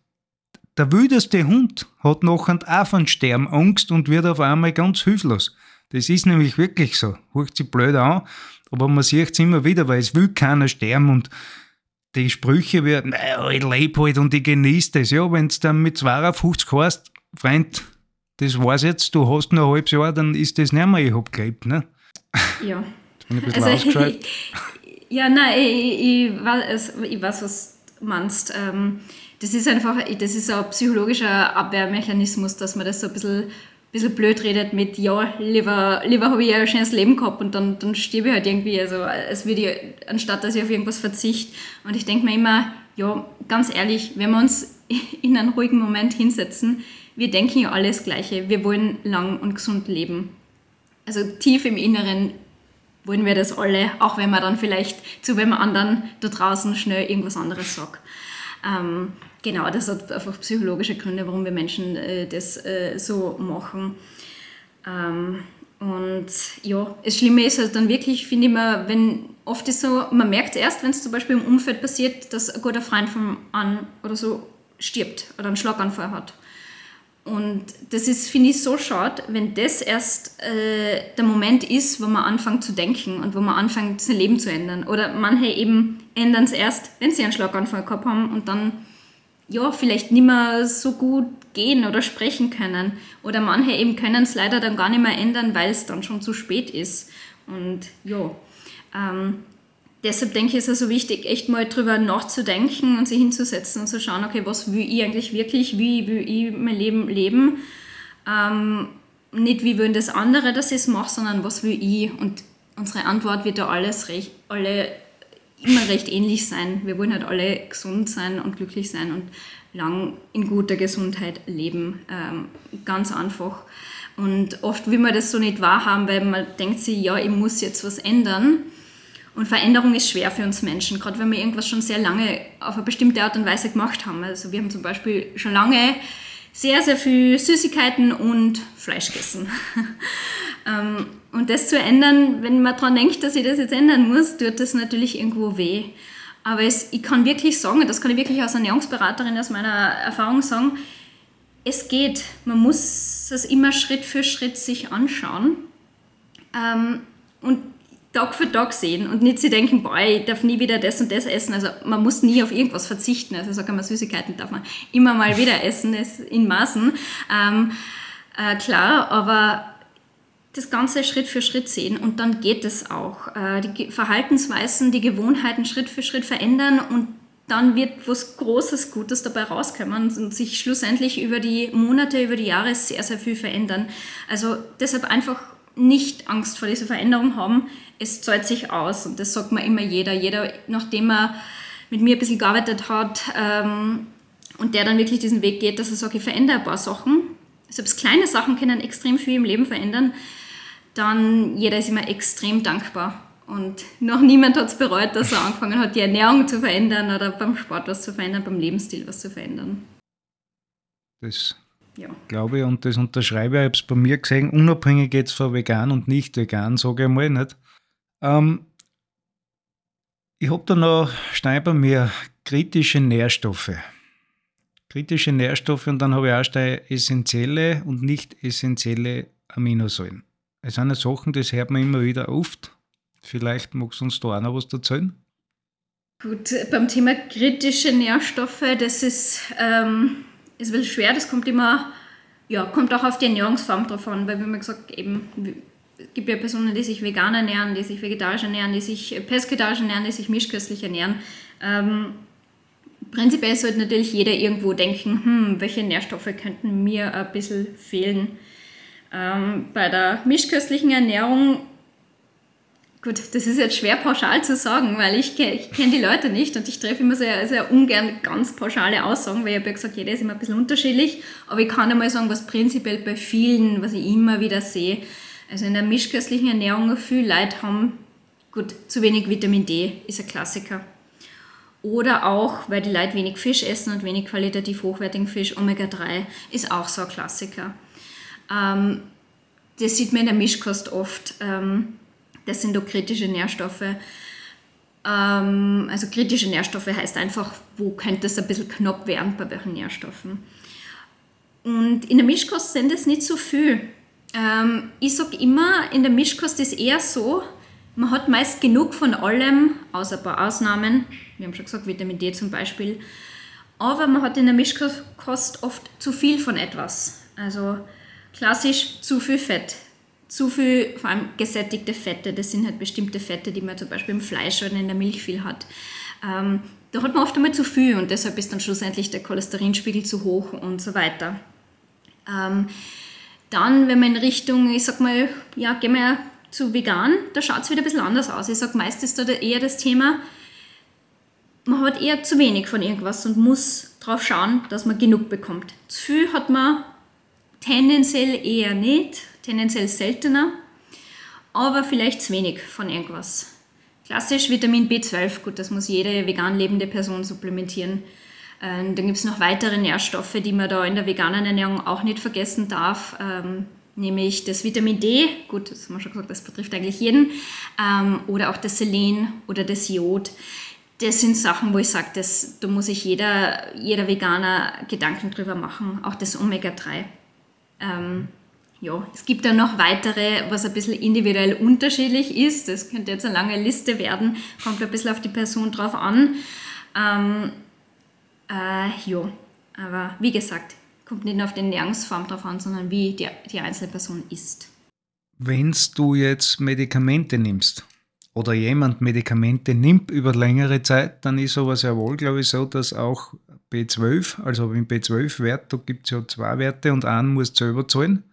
der wildeste Hund hat nachher auch von Sterben Angst und wird auf einmal ganz hilflos. Das ist nämlich wirklich so. Hört sich blöd an, aber man sieht es immer wieder, weil es will keiner sterben und die Sprüche werden, naja, ich lebe halt und ich genieße das. Ja, wenn du dann mit 52 hast, Freund, das war's jetzt, du hast noch ein halbes Jahr, dann ist das nicht mehr, ich hab gelebt, ne? Ja. Jetzt bin ich ein bisschen also, Ja, nein, ich, ich, weiß, ich weiß, was meinst. Ähm, das ist einfach, das ist ein psychologischer Abwehrmechanismus, dass man das so ein bisschen bisschen blöd redet mit, ja, lieber, lieber habe ich ein schönes Leben gehabt und dann, dann stirbe ich halt irgendwie, also als würde ich, anstatt dass ich auf irgendwas verzichte. Und ich denke mir immer, ja, ganz ehrlich, wenn wir uns in einen ruhigen Moment hinsetzen, wir denken ja alles Gleiche. Wir wollen lang und gesund leben. Also tief im Inneren wollen wir das alle, auch wenn man dann vielleicht zu wem anderen da draußen schnell irgendwas anderes sagt. Ähm, genau, das hat einfach psychologische Gründe, warum wir Menschen äh, das äh, so machen. Ähm, und ja, das Schlimme ist halt dann wirklich, finde ich mal, wenn oft ist so, man merkt erst, wenn es zum Beispiel im Umfeld passiert, dass ein guter Freund von an oder so stirbt oder einen Schlaganfall hat. Und das ist, finde ich, so schade, wenn das erst äh, der Moment ist, wo man anfängt zu denken und wo man anfängt, sein Leben zu ändern. Oder manche eben ändern es erst, wenn sie einen Schlaganfall gehabt haben und dann ja, vielleicht nicht mehr so gut gehen oder sprechen können. Oder manche eben können es leider dann gar nicht mehr ändern, weil es dann schon zu spät ist. Und ja, ähm, deshalb denke ich, ist es so wichtig, echt mal drüber nachzudenken und sich hinzusetzen und zu schauen, okay, was will ich eigentlich wirklich, wie will ich mein Leben leben? Ähm, nicht wie wollen das andere, dass ich es mache, sondern was will ich? Und unsere Antwort wird da alles recht, alle immer recht ähnlich sein. Wir wollen halt alle gesund sein und glücklich sein und lang in guter Gesundheit leben. Ähm, ganz einfach. Und oft will man das so nicht wahrhaben, weil man denkt sich, ja, ich muss jetzt was ändern. Und Veränderung ist schwer für uns Menschen, gerade wenn wir irgendwas schon sehr lange auf eine bestimmte Art und Weise gemacht haben. Also wir haben zum Beispiel schon lange sehr, sehr viel Süßigkeiten und Fleisch gegessen. Ähm, und das zu ändern, wenn man daran denkt, dass ich das jetzt ändern muss, tut das natürlich irgendwo weh. Aber es, ich kann wirklich sagen, das kann ich wirklich als Ernährungsberaterin aus meiner Erfahrung sagen, es geht. Man muss es immer Schritt für Schritt sich anschauen ähm, und Tag für Tag sehen und nicht sich denken, boah, ich darf nie wieder das und das essen. Also man muss nie auf irgendwas verzichten. Also sage mal, Süßigkeiten darf man immer mal wieder essen, in Maßen. Ähm, äh, klar, aber das Ganze Schritt für Schritt sehen und dann geht es auch. Äh, die Verhaltensweisen, die Gewohnheiten Schritt für Schritt verändern und dann wird was Großes, Gutes dabei rauskommen und sich schlussendlich über die Monate, über die Jahre sehr, sehr viel verändern. Also deshalb einfach nicht Angst vor dieser Veränderung haben. Es zahlt sich aus und das sagt mir immer jeder. Jeder, nachdem er mit mir ein bisschen gearbeitet hat ähm, und der dann wirklich diesen Weg geht, dass er sagt, ich verändere ein paar Sachen selbst kleine Sachen können extrem viel im Leben verändern, dann jeder ist immer extrem dankbar. Und noch niemand hat es bereut, dass er angefangen hat, die Ernährung zu verändern oder beim Sport was zu verändern, beim Lebensstil was zu verändern. Das ja. glaube ich und das unterschreibe ich. Ich habe es bei mir gesehen, unabhängig jetzt von vegan und nicht vegan, sage ich mal nicht. Ähm, ich habe da noch, stein bei mir, kritische Nährstoffe. Kritische Nährstoffe und dann habe ich auch stein essentielle und nicht essentielle Aminosäuren. Es sind Sachen, das hört man immer wieder oft. Vielleicht magst du uns da auch noch was erzählen? Gut, beim Thema kritische Nährstoffe, das ist, ähm, ist ein bisschen schwer. Das kommt immer, ja, kommt auch auf die Ernährungsform drauf an, weil, wie man gesagt, eben, es gibt ja Personen, die sich vegan ernähren, die sich vegetarisch ernähren, die sich pesketarisch ernähren, die sich mischköstlich ernähren. Ähm, prinzipiell sollte natürlich jeder irgendwo denken, hm, welche Nährstoffe könnten mir ein bisschen fehlen. Ähm, bei der mischköstlichen Ernährung, gut, das ist jetzt schwer pauschal zu sagen, weil ich, ich kenne die Leute nicht und ich treffe immer sehr, sehr ungern ganz pauschale Aussagen, weil ich habe ja gesagt, jeder ist immer ein bisschen unterschiedlich, aber ich kann einmal sagen, was prinzipiell bei vielen, was ich immer wieder sehe, also in der mischköstlichen Ernährung, viele Leute haben, gut, zu wenig Vitamin D ist ein Klassiker. Oder auch, weil die Leute wenig Fisch essen und wenig qualitativ hochwertigen Fisch, Omega-3 ist auch so ein Klassiker. Ähm, das sieht man in der Mischkost oft. Ähm, das sind doch kritische Nährstoffe. Ähm, also kritische Nährstoffe heißt einfach, wo könnte es ein bisschen knapp werden bei welchen Nährstoffen. Und in der Mischkost sind es nicht so viel. Ähm, ich sage immer, in der Mischkost ist eher so, man hat meist genug von allem, außer ein paar Ausnahmen. Wir haben schon gesagt, Vitamin D zum Beispiel. Aber man hat in der Mischkost oft zu viel von etwas. Also klassisch zu viel Fett. Zu viel, vor allem gesättigte Fette. Das sind halt bestimmte Fette, die man zum Beispiel im Fleisch oder in der Milch viel hat. Ähm, da hat man oft einmal zu viel und deshalb ist dann schlussendlich der Cholesterinspiegel zu hoch und so weiter. Ähm, dann, wenn man in Richtung, ich sag mal, ja, gehen wir zu vegan, da schaut es wieder ein bisschen anders aus. Ich sage, meist ist da eher das Thema, man hat eher zu wenig von irgendwas und muss darauf schauen, dass man genug bekommt. Zu viel hat man tendenziell eher nicht, tendenziell seltener, aber vielleicht zu wenig von irgendwas. Klassisch Vitamin B12, gut, das muss jede vegan lebende Person supplementieren. Ähm, dann gibt es noch weitere Nährstoffe, die man da in der veganen Ernährung auch nicht vergessen darf, ähm, nämlich das Vitamin D, gut, das haben wir schon gesagt, das betrifft eigentlich jeden, ähm, oder auch das Selen oder das Jod. Das sind Sachen, wo ich sage, da muss sich jeder, jeder Veganer Gedanken drüber machen, auch das Omega-3. Ja, es gibt dann noch weitere, was ein bisschen individuell unterschiedlich ist. Das könnte jetzt eine lange Liste werden, kommt ein bisschen auf die Person drauf an. Ähm, äh, ja, aber wie gesagt, kommt nicht nur auf die Ernährungsform drauf an, sondern wie die, die einzelne Person isst. Wenn du jetzt Medikamente nimmst oder jemand Medikamente nimmt über längere Zeit, dann ist sowas ja wohl, glaube ich, so, dass auch B12, also im B12-Wert, da gibt es ja zwei Werte und einen musst du selber zahlen.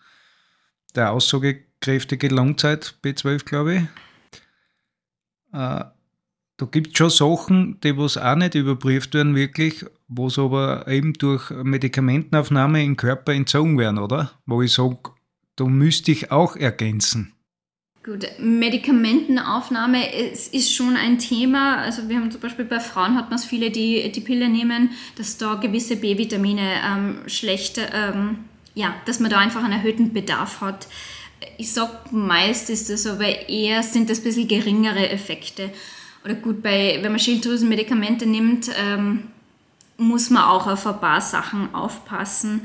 Der aussagekräftige Langzeit B12, glaube ich. Äh, da gibt es schon Sachen, die was auch nicht überprüft werden wirklich, wo es aber eben durch Medikamentenaufnahme im Körper entzogen werden, oder? Wo ich sage, da müsste ich auch ergänzen. Gut, Medikamentenaufnahme ist, ist schon ein Thema. Also wir haben zum Beispiel bei Frauen hat man es viele, die die Pille nehmen, dass da gewisse B-Vitamine ähm, schlecht, ähm, ja, dass man da einfach einen erhöhten Bedarf hat. Ich sage meist ist das aber eher, sind das ein bisschen geringere Effekte. Oder gut, bei, wenn man Schilddrüsenmedikamente nimmt, ähm, muss man auch auf ein paar Sachen aufpassen.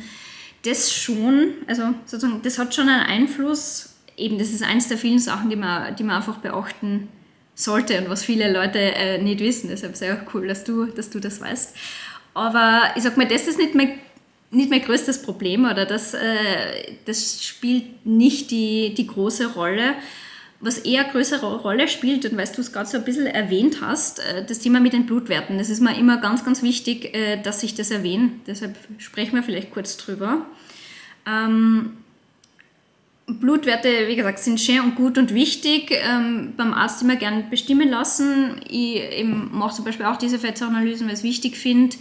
Das schon, also sozusagen, das hat schon einen Einfluss eben, das ist eines der vielen Sachen, die man, die man einfach beachten sollte und was viele Leute äh, nicht wissen. Deshalb sehr cool, dass du, dass du das weißt. Aber ich sag mal, das ist nicht mein, nicht mein größtes Problem oder das, äh, das spielt nicht die, die große Rolle. Was eher größere Rolle spielt, und weil du es gerade so ein bisschen erwähnt hast, äh, das Thema mit den Blutwerten. Das ist mir immer ganz, ganz wichtig, äh, dass ich das erwähne. Deshalb sprechen wir vielleicht kurz drüber. Ähm, Blutwerte, wie gesagt, sind schön und gut und wichtig. Ähm, beim Arzt immer gern bestimmen lassen. Ich mache zum Beispiel auch diese Fettanalysen, weil ich es wichtig finde.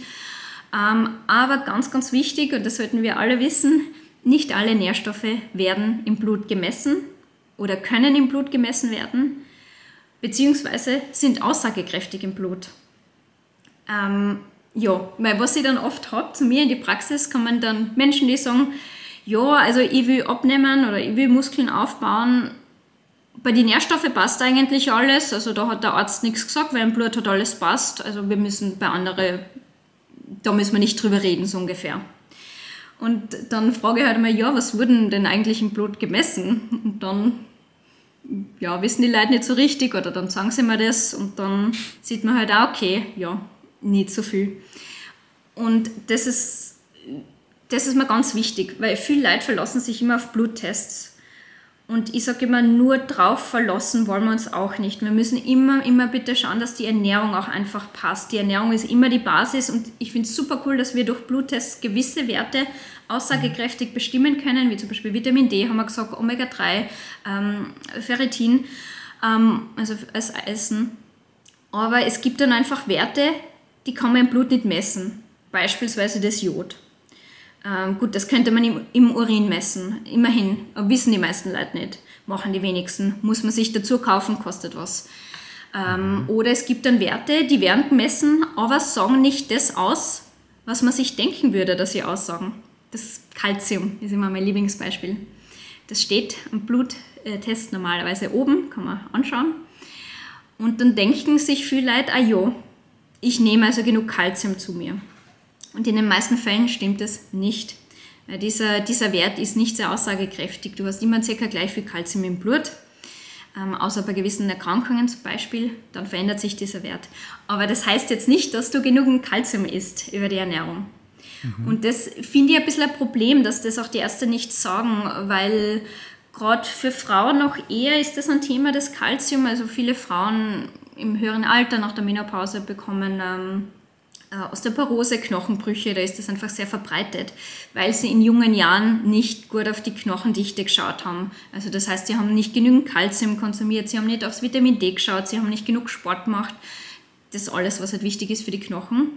Ähm, aber ganz, ganz wichtig, und das sollten wir alle wissen, nicht alle Nährstoffe werden im Blut gemessen oder können im Blut gemessen werden, beziehungsweise sind aussagekräftig im Blut. Ähm, ja, weil was ich dann oft habe, zu mir in die Praxis kommen dann Menschen, die sagen, ja, also ich will abnehmen oder ich will Muskeln aufbauen. Bei den Nährstoffen passt eigentlich alles, also da hat der Arzt nichts gesagt, weil im Blut hat alles passt. Also wir müssen bei anderen, da müssen wir nicht drüber reden, so ungefähr. Und dann frage ich halt mal, ja, was wurden denn eigentlich im Blut gemessen? Und dann ja, wissen die Leute nicht so richtig oder dann sagen sie mir das und dann sieht man halt auch, okay, ja, nicht so viel. Und das ist, das ist mir ganz wichtig, weil viele Leute verlassen sich immer auf Bluttests. Und ich sage immer, nur drauf verlassen wollen wir uns auch nicht. Wir müssen immer, immer bitte schauen, dass die Ernährung auch einfach passt. Die Ernährung ist immer die Basis und ich finde es super cool, dass wir durch Bluttests gewisse Werte aussagekräftig bestimmen können, wie zum Beispiel Vitamin D, haben wir gesagt, Omega-3, ähm, Ferritin, ähm, also als Eisen. Aber es gibt dann einfach Werte, die kann man im Blut nicht messen. Beispielsweise das Jod. Ähm, gut, das könnte man im, im, Urin messen, immerhin, wissen die meisten Leute nicht, machen die wenigsten. Muss man sich dazu kaufen, kostet was. Ähm, oder es gibt dann Werte, die werden gemessen, aber sagen nicht das aus, was man sich denken würde, dass sie aussagen. Das Calcium ist immer mein Lieblingsbeispiel. Das steht am Bluttest normalerweise oben, kann man anschauen. Und dann denken sich viele Leute, ah jo, ich nehme also genug Calcium zu mir. Und in den meisten Fällen stimmt es nicht. Dieser, dieser Wert ist nicht sehr aussagekräftig. Du hast immer circa gleich viel Kalzium im Blut, ähm, außer bei gewissen Erkrankungen zum Beispiel, dann verändert sich dieser Wert. Aber das heißt jetzt nicht, dass du genügend Kalzium isst über die Ernährung. Mhm. Und das finde ich ein bisschen ein Problem, dass das auch die Ärzte nicht sagen, weil gerade für Frauen noch eher ist das ein Thema, das Kalzium. Also viele Frauen im höheren Alter nach der Menopause bekommen ähm, äh, Osteoporose, Knochenbrüche, da ist das einfach sehr verbreitet, weil sie in jungen Jahren nicht gut auf die Knochendichte geschaut haben. Also das heißt, sie haben nicht genügend Kalzium konsumiert, sie haben nicht aufs Vitamin D geschaut, sie haben nicht genug Sport gemacht. Das ist alles, was halt wichtig ist für die Knochen.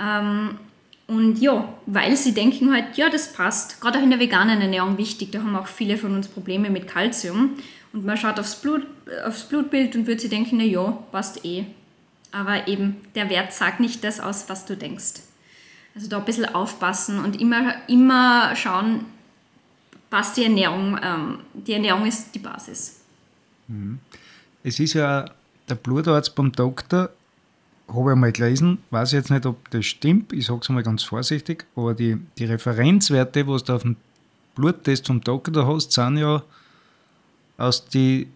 Ähm, und ja, weil sie denken halt, ja, das passt. Gerade auch in der veganen Ernährung wichtig, da haben auch viele von uns Probleme mit Kalzium. Und man schaut aufs, Blut, aufs Blutbild und würde sich denken, na ja, passt eh. Aber eben, der Wert sagt nicht das aus, was du denkst. Also da ein bisschen aufpassen und immer, immer schauen, passt die Ernährung. Ähm, die Ernährung ist die Basis. Mhm. Es ist ja der Blutarzt beim Doktor, habe ich einmal gelesen, weiß jetzt nicht, ob das stimmt, ich sage es einmal ganz vorsichtig, aber die, die Referenzwerte, was du auf dem Bluttest vom Doktor hast, sind ja aus den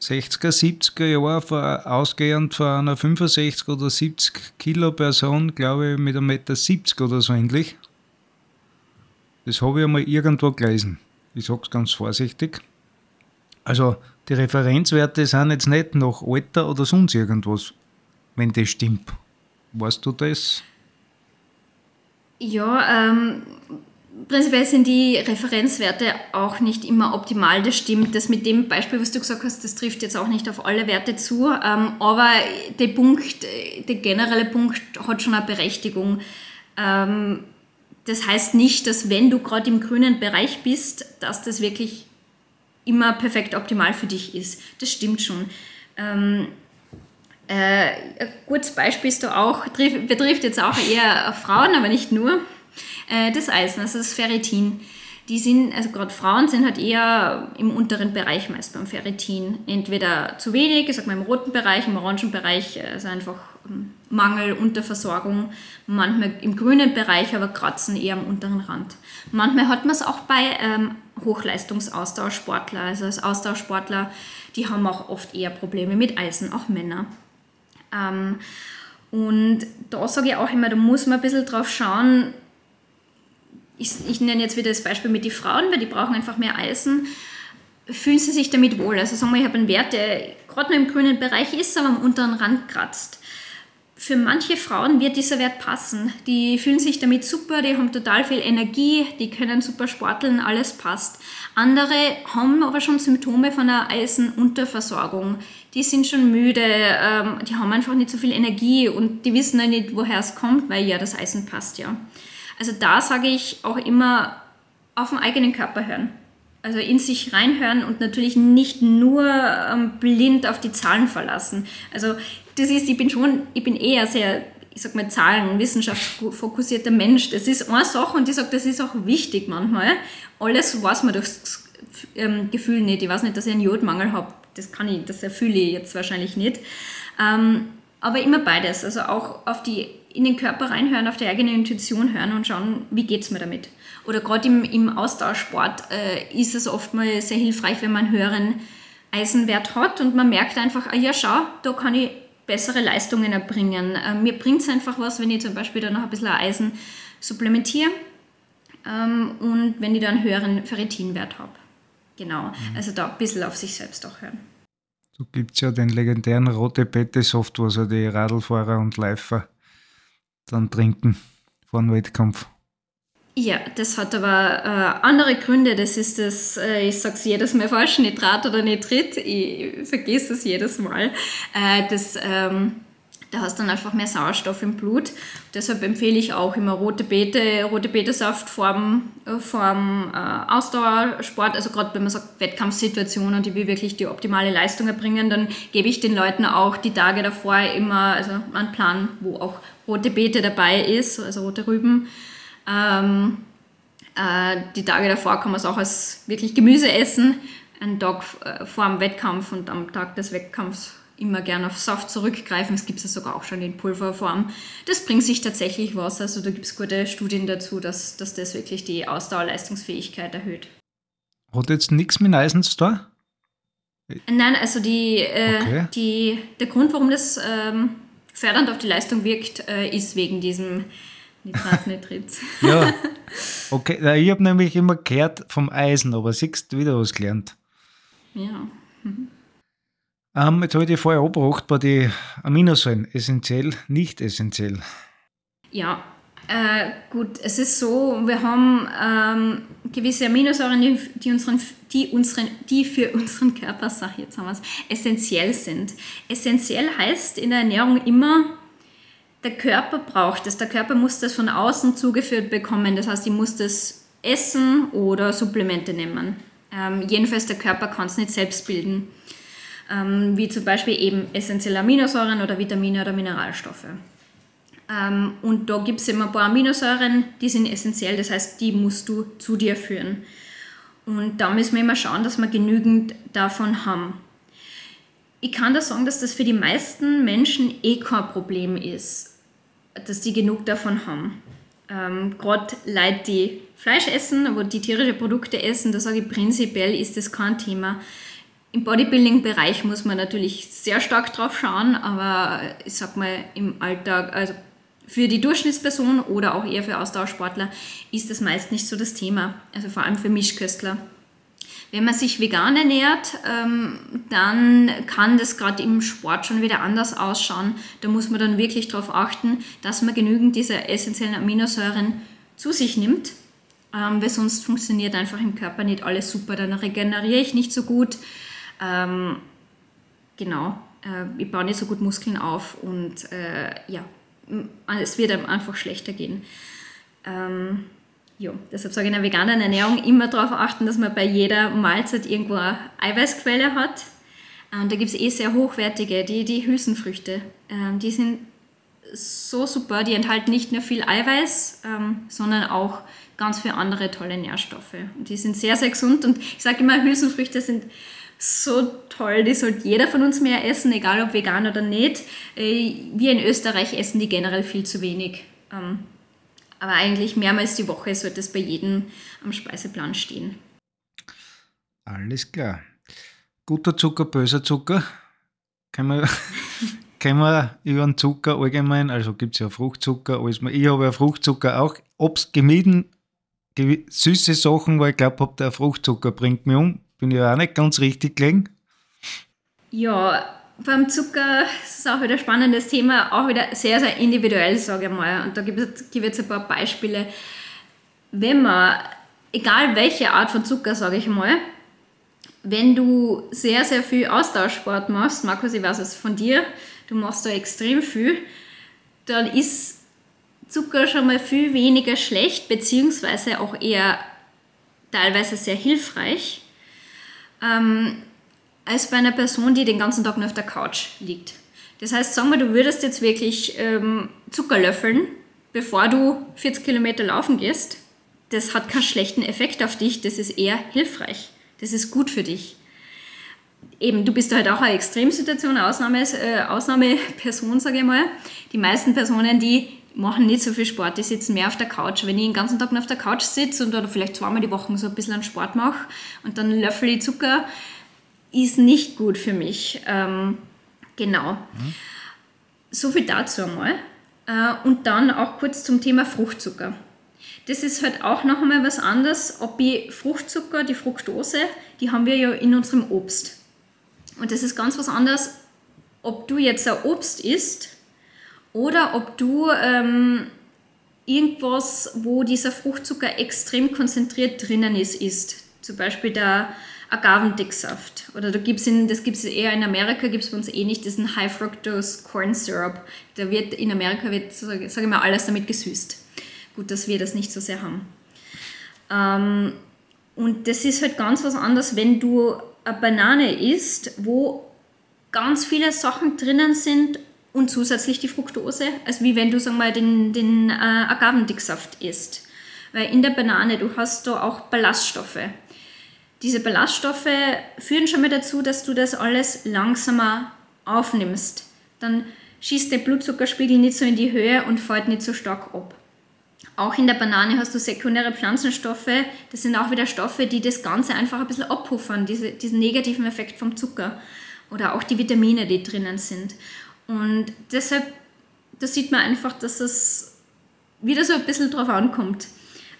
60er, 70er Jahren ausgehend von einer 65 oder 70 Kilo Person, glaube ich, mit 1,70 Meter 70 oder so ähnlich. Das habe ich einmal irgendwo gelesen. Ich sage es ganz vorsichtig. Also die Referenzwerte sind jetzt nicht nach Alter oder sonst irgendwas wenn das stimmt. Weißt du das? Ja, ähm, prinzipiell sind die Referenzwerte auch nicht immer optimal, das stimmt. Das mit dem Beispiel, was du gesagt hast, das trifft jetzt auch nicht auf alle Werte zu, ähm, aber der Punkt, der generelle Punkt hat schon eine Berechtigung. Ähm, das heißt nicht, dass wenn du gerade im grünen Bereich bist, dass das wirklich immer perfekt optimal für dich ist. Das stimmt schon. Ähm, äh, ein gutes Beispiel ist da auch, betrifft jetzt auch eher Frauen, aber nicht nur, äh, das Eisen, also das Ferritin. Die sind, also gerade Frauen sind halt eher im unteren Bereich meist beim Ferritin. Entweder zu wenig, ich sag mal im roten Bereich, im orangen Bereich, also einfach ähm, Mangel, Unterversorgung. Manchmal im grünen Bereich, aber kratzen eher am unteren Rand. Manchmal hat man es auch bei ähm, Hochleistungsausdauersportler, also als Ausdauersportler, die haben auch oft eher Probleme mit Eisen, auch Männer. Ähm, und da sage ich auch immer, da muss man ein bisschen drauf schauen. Ich, ich nenne jetzt wieder das Beispiel mit den Frauen, weil die brauchen einfach mehr Eisen. Fühlen sie sich damit wohl? Also sagen wir, ich habe einen Wert, der gerade noch im grünen Bereich ist, aber am unteren Rand kratzt für manche Frauen wird dieser Wert passen. Die fühlen sich damit super, die haben total viel Energie, die können super sporteln, alles passt. Andere haben aber schon Symptome von einer Eisenunterversorgung. Die sind schon müde, ähm, die haben einfach nicht so viel Energie und die wissen ja nicht, woher es kommt, weil ja das Eisen passt ja. Also da sage ich auch immer, auf den eigenen Körper hören. Also in sich reinhören und natürlich nicht nur ähm, blind auf die Zahlen verlassen. Also das ist, ich bin schon, ich bin eher sehr, ich sag mal, Zahlen, wissenschaftsfokussierter Mensch. Das ist eine Sache und ich sage, das ist auch wichtig manchmal. Alles weiß man durchs ähm, Gefühl nicht. Ich weiß nicht, dass ich einen Jodmangel habe. Das kann ich, das erfülle ich jetzt wahrscheinlich nicht. Ähm, aber immer beides. Also auch auf die, in den Körper reinhören, auf die eigene Intuition hören und schauen, wie geht es mir damit. Oder gerade im, im Austauschsport äh, ist es oftmals sehr hilfreich, wenn man einen höheren Eisenwert hat und man merkt einfach, ah ja, schau, da kann ich bessere Leistungen erbringen. Äh, mir bringt es einfach was, wenn ich zum Beispiel dann noch ein bisschen Eisen supplementiere ähm, und wenn ich dann einen höheren Ferritinwert habe. Genau, mhm. also da ein bisschen auf sich selbst auch hören. So gibt es ja den legendären Rote Bette Soft, was also die Radlfahrer und Läufer dann trinken vor dem Wettkampf. Ja, das hat aber äh, andere Gründe. Das ist das, äh, ich sage es jedes Mal falsch, Nitrat oder Nitrit. Ich vergesse es jedes Mal. Äh, das, ähm, da hast du dann einfach mehr Sauerstoff im Blut. Deshalb empfehle ich auch immer rote Beete, rote Betesaft vorm, vorm äh, Ausdauersport. Also gerade wenn man sagt Wettkampfsituation und ich will wirklich die optimale Leistung erbringen, dann gebe ich den Leuten auch die Tage davor immer also einen Plan, wo auch rote Beete dabei ist, also rote Rüben. Ähm, äh, die Tage davor kann man es auch als wirklich Gemüse essen. Einen Tag äh, vor dem Wettkampf und am Tag des Wettkampfs immer gerne auf Saft zurückgreifen. Es gibt es ja sogar auch schon in Pulverform. Das bringt sich tatsächlich was. Also da gibt es gute Studien dazu, dass, dass das wirklich die Ausdauerleistungsfähigkeit erhöht. Hat jetzt nichts mit Eisen zu tun? Nein, also die, äh, okay. die, der Grund, warum das ähm, fördernd auf die Leistung wirkt, äh, ist wegen diesem Nitrat, Nitrit. ja, okay. Ich habe nämlich immer gehört vom Eisen, aber siehst du wieder was gelernt. Ja. Mhm. Ähm, jetzt habe ich dir vorher angebracht, bei den Aminosäuren essentiell, nicht essentiell. Ja, äh, gut, es ist so, wir haben ähm, gewisse Aminosäuren, die, unseren, die, unseren, die für unseren Körper, sag jetzt haben essentiell sind. Essentiell heißt in der Ernährung immer, der Körper braucht es. Der Körper muss das von außen zugeführt bekommen. Das heißt, ich muss das essen oder Supplemente nehmen. Ähm, jedenfalls der Körper kann es nicht selbst bilden. Ähm, wie zum Beispiel eben essentielle Aminosäuren oder Vitamine oder Mineralstoffe. Ähm, und da gibt es immer ein paar Aminosäuren, die sind essentiell, das heißt, die musst du zu dir führen. Und da müssen wir immer schauen, dass wir genügend davon haben. Ich kann da sagen, dass das für die meisten Menschen eh kein Problem ist dass die genug davon haben. Ähm, Gerade Leute, die Fleisch essen, aber die tierische Produkte essen, da sage ich prinzipiell, ist das kein Thema. Im Bodybuilding-Bereich muss man natürlich sehr stark drauf schauen, aber ich sag mal im Alltag, also für die Durchschnittsperson oder auch eher für Austauschsportler ist das meist nicht so das Thema. Also vor allem für Mischköstler. Wenn man sich vegan ernährt, ähm, dann kann das gerade im Sport schon wieder anders ausschauen. Da muss man dann wirklich darauf achten, dass man genügend dieser essentiellen Aminosäuren zu sich nimmt, ähm, weil sonst funktioniert einfach im Körper nicht alles super. Dann regeneriere ich nicht so gut. Ähm, genau, äh, ich baue nicht so gut Muskeln auf und äh, ja, es wird einem einfach schlechter gehen. Ähm, ja, deshalb sage ich in der veganen Ernährung immer darauf achten, dass man bei jeder Mahlzeit irgendwo eine Eiweißquelle hat. Und da gibt es eh sehr hochwertige, die, die Hülsenfrüchte. Ähm, die sind so super, die enthalten nicht nur viel Eiweiß, ähm, sondern auch ganz viele andere tolle Nährstoffe. Und die sind sehr, sehr gesund und ich sage immer, Hülsenfrüchte sind so toll, die sollte jeder von uns mehr essen, egal ob vegan oder nicht. Äh, wir in Österreich essen die generell viel zu wenig. Ähm, aber eigentlich mehrmals die Woche sollte es bei jedem am Speiseplan stehen. Alles klar. Guter Zucker, böser Zucker. Können wir, können wir über den Zucker allgemein, also gibt es ja Fruchtzucker, alles Ich habe ja Fruchtzucker auch. Obst gemieden, süße Sachen, weil ich glaube, der Fruchtzucker bringt mich um. Bin ich auch nicht ganz richtig gelegen. Ja, beim Zucker ist es auch wieder ein spannendes Thema, auch wieder sehr, sehr individuell, sage ich mal. Und da gebe ich jetzt ein paar Beispiele. Wenn man, egal welche Art von Zucker, sage ich mal, wenn du sehr, sehr viel Austauschsport machst, Markus, ich weiß es von dir, du machst da extrem viel, dann ist Zucker schon mal viel weniger schlecht, beziehungsweise auch eher teilweise sehr hilfreich, ähm, als bei einer Person, die den ganzen Tag nur auf der Couch liegt. Das heißt, sagen wir, du würdest jetzt wirklich ähm, Zucker löffeln, bevor du 40 Kilometer laufen gehst. Das hat keinen schlechten Effekt auf dich, das ist eher hilfreich. Das ist gut für dich. Eben, du bist halt auch eine Extremsituation, Ausnahme, äh, Ausnahmeperson, sage ich mal. Die meisten Personen, die machen nicht so viel Sport, die sitzen mehr auf der Couch. Wenn ich den ganzen Tag nur auf der Couch sitze und oder vielleicht zweimal die Woche so ein bisschen Sport mache und dann löffel ich Zucker, ist nicht gut für mich. Ähm, genau. Mhm. So viel dazu einmal. Äh, und dann auch kurz zum Thema Fruchtzucker. Das ist halt auch noch einmal was anderes, ob ich Fruchtzucker, die Fructose, die haben wir ja in unserem Obst. Und das ist ganz was anderes, ob du jetzt ein Obst isst oder ob du ähm, irgendwas, wo dieser Fruchtzucker extrem konzentriert drinnen ist, isst. Zum Beispiel der Agavendicksaft. Oder da gibt's in, das gibt es eher in Amerika, gibt es bei uns eh nicht, diesen High Fructose Corn Syrup. Da wird in Amerika wird, sage sag ich mal, alles damit gesüßt. Gut, dass wir das nicht so sehr haben. Ähm, und das ist halt ganz was anderes, wenn du eine Banane isst, wo ganz viele Sachen drinnen sind und zusätzlich die Fructose, als wie wenn du sag mal, den, den äh, Agavendicksaft isst. Weil in der Banane, du hast da auch Ballaststoffe. Diese Ballaststoffe führen schon mal dazu, dass du das alles langsamer aufnimmst. Dann schießt der Blutzuckerspiegel nicht so in die Höhe und fällt nicht so stark ab. Auch in der Banane hast du sekundäre Pflanzenstoffe. Das sind auch wieder Stoffe, die das Ganze einfach ein bisschen abpuffern, diese, diesen negativen Effekt vom Zucker. Oder auch die Vitamine, die drinnen sind. Und deshalb, da sieht man einfach, dass es wieder so ein bisschen drauf ankommt.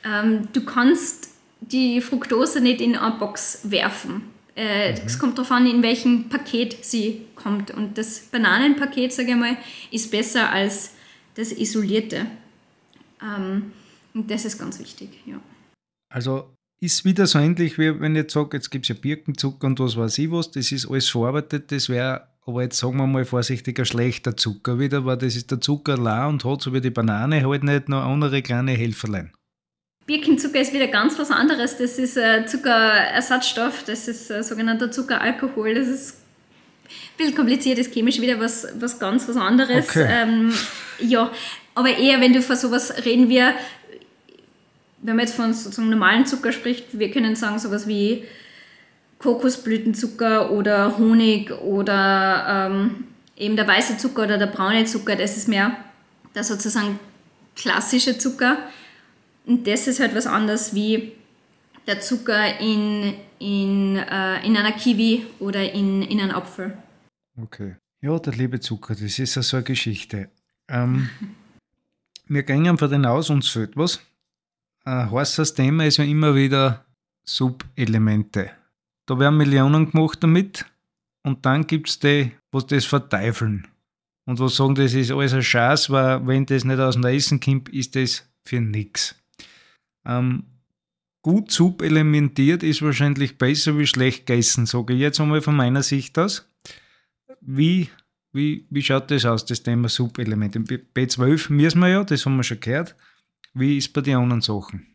Ähm, du kannst die Fructose nicht in eine Box werfen. Äh, mhm. Es kommt darauf an, in welchem Paket sie kommt. Und das Bananenpaket, sage ich mal, ist besser als das isolierte. Ähm, und das ist ganz wichtig, ja. Also ist wieder so ähnlich, wie wenn ich jetzt sage, jetzt gibt es ja Birkenzucker und was weiß ich was, das ist alles verarbeitet, das wäre aber jetzt sagen wir mal vorsichtig ein schlechter Zucker wieder, weil das ist der Zucker allein und hat so wie die Banane halt nicht noch andere kleine Helferlein. Birkenzucker ist wieder ganz was anderes. Das ist ein Zuckerersatzstoff, das ist ein sogenannter Zuckeralkohol. Das ist ein bisschen kompliziert, ist chemisch wieder was, was ganz was anderes. Okay. Ähm, ja, aber eher, wenn du von sowas reden wir, wenn man jetzt von sozusagen normalen Zucker spricht, wir können sagen sowas wie Kokosblütenzucker oder Honig oder ähm, eben der weiße Zucker oder der braune Zucker, das ist mehr der sozusagen klassische Zucker. Und das ist halt was anderes wie der Zucker in, in, äh, in einer Kiwi oder in, in einem Apfel. Okay. Ja, der liebe Zucker, das ist ja so eine Geschichte. Ähm, wir gehen von den aus, uns fehlt was. Ein heißes Thema ist ja immer wieder Subelemente. Da werden Millionen gemacht damit und dann gibt es die, was das verteufeln. Und was sagen, das ist alles ein Scheiß, weil wenn das nicht aus dem Essen kommt, ist das für nichts. Ähm, gut subelementiert ist wahrscheinlich besser wie schlecht gegessen, sage ich jetzt einmal von meiner Sicht aus. Wie, wie, wie schaut das aus, das Thema Subelemente? B12 müssen wir ja, das haben wir schon gehört. Wie ist bei den anderen Sachen?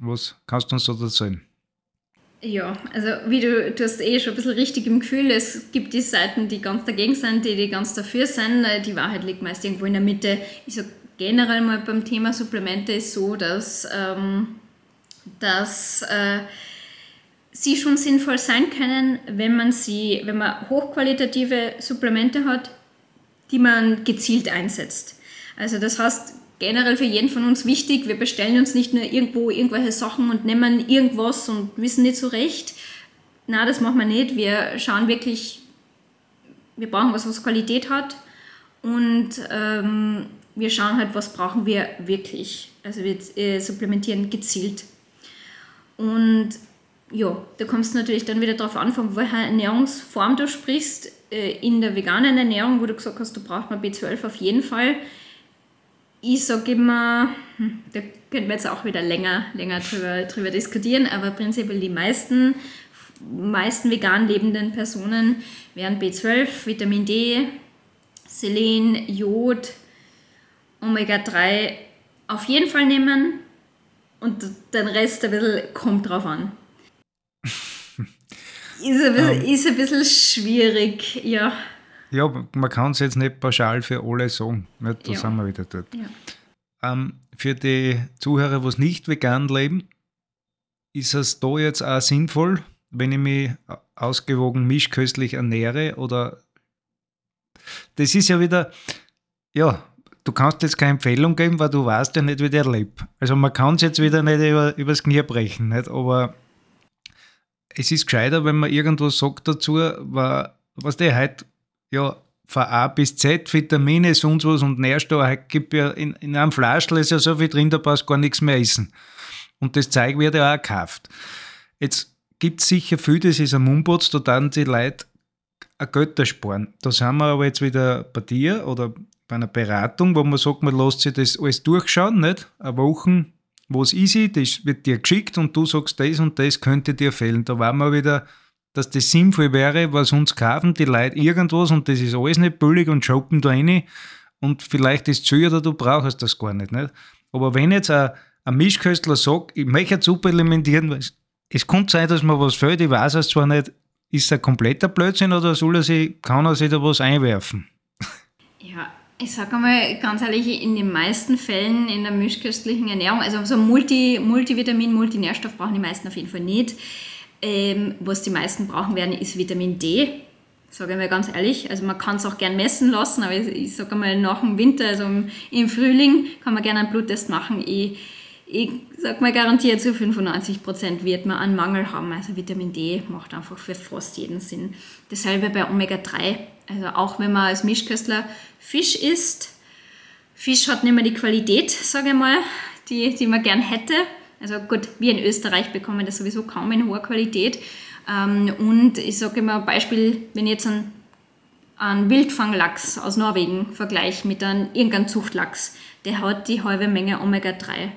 Was kannst du uns da erzählen? Ja, also wie du, du hast eh schon ein bisschen richtig im Gefühl, es gibt die Seiten, die ganz dagegen sind, die, die ganz dafür sind. Die Wahrheit liegt meist irgendwo in der Mitte. Ich sage generell mal beim Thema Supplemente ist so, dass, ähm, dass äh, sie schon sinnvoll sein können, wenn man sie, wenn man hochqualitative Supplemente hat, die man gezielt einsetzt. Also das heißt, generell für jeden von uns wichtig, wir bestellen uns nicht nur irgendwo irgendwelche Sachen und nehmen irgendwas und wissen nicht so recht. Na, das machen wir nicht. Wir schauen wirklich, wir brauchen was, was Qualität hat und ähm, wir schauen halt, was brauchen wir wirklich. Also wir äh, supplementieren gezielt. Und ja, da kommst du natürlich dann wieder darauf an, von welcher Ernährungsform du sprichst. Äh, in der veganen Ernährung, wo du gesagt hast, du brauchst mal B12 auf jeden Fall. Ich sage immer, hm, da könnten wir jetzt auch wieder länger, länger drüber, drüber diskutieren, aber prinzipiell die meisten, meisten vegan lebenden Personen wären B12, Vitamin D, Selen, Jod, Omega-3 auf jeden Fall nehmen. und den Rest ein bisschen kommt drauf an. ist, ein bisschen, um, ähm. ist ein bisschen schwierig, ja. Ja, man kann es jetzt nicht pauschal für alle sagen. Da ja. sind wir wieder dort. Ja. Ähm, für die Zuhörer, die nicht vegan leben, ist es da jetzt auch sinnvoll, wenn ich mich ausgewogen mischköstlich ernähre? Oder das ist ja wieder, ja, du kannst jetzt keine Empfehlung geben, weil du weißt ja nicht, wie der lebt. Also man kann es jetzt wieder nicht über, übers Knie brechen, nicht? aber es ist gescheiter, wenn man irgendwas sagt dazu, weil, was der heute, ja, von A bis Z, Vitamine, sonst was und Nährstoffe, heute gibt ja in, in einem Flaschel ist ja so viel drin, da brauchst du gar nichts mehr essen. Und das Zeug wird ja auch gekauft. Jetzt gibt es sicher viel, das ist ein Mumputz, da dann die Leute ein Götter sparen. Da sind wir aber jetzt wieder bei dir oder bei einer Beratung, wo man sagt, man lässt sich das alles durchschauen, nicht? Eine Woche, wo es easy, das wird dir geschickt und du sagst, das und das könnte dir fehlen. Da war man wieder, dass das sinnvoll wäre, weil sonst kaufen die Leute irgendwas und das ist alles nicht billig und shoppen da rein und vielleicht ist es zu oder du brauchst das gar nicht, nicht? Aber wenn jetzt ein, ein Mischköstler sagt, ich möchte jetzt supplementieren, es, es kann sein, dass mir was fehlt, ich weiß es zwar nicht, ist es ein kompletter Blödsinn oder soll er sich, kann er sich da was einwerfen? Ja, ich sage einmal ganz ehrlich, in den meisten Fällen in der mischköstlichen Ernährung, also so Multi, Multivitamin, Multinährstoff brauchen die meisten auf jeden Fall nicht. Ähm, was die meisten brauchen werden, ist Vitamin D. Sage ich mal ganz ehrlich. Also man kann es auch gern messen lassen, aber ich, ich sage mal nach dem Winter, also im, Frühling, kann man gerne einen Bluttest machen. Ich, ich sage mal garantiert zu 95 Prozent wird man einen Mangel haben. Also Vitamin D macht einfach für fast jeden Sinn. Dasselbe bei Omega 3. Also auch wenn man als Mischköstler Fisch isst, Fisch hat nicht mehr die Qualität, sage ich mal, die, die man gern hätte. Also gut, wir in Österreich bekommen das sowieso kaum in hoher Qualität. Ähm, und ich sage immer Beispiel, wenn ich jetzt einen, einen Wildfanglachs aus Norwegen vergleiche mit einem irgendeinem Zuchtlachs, der hat die halbe Menge Omega 3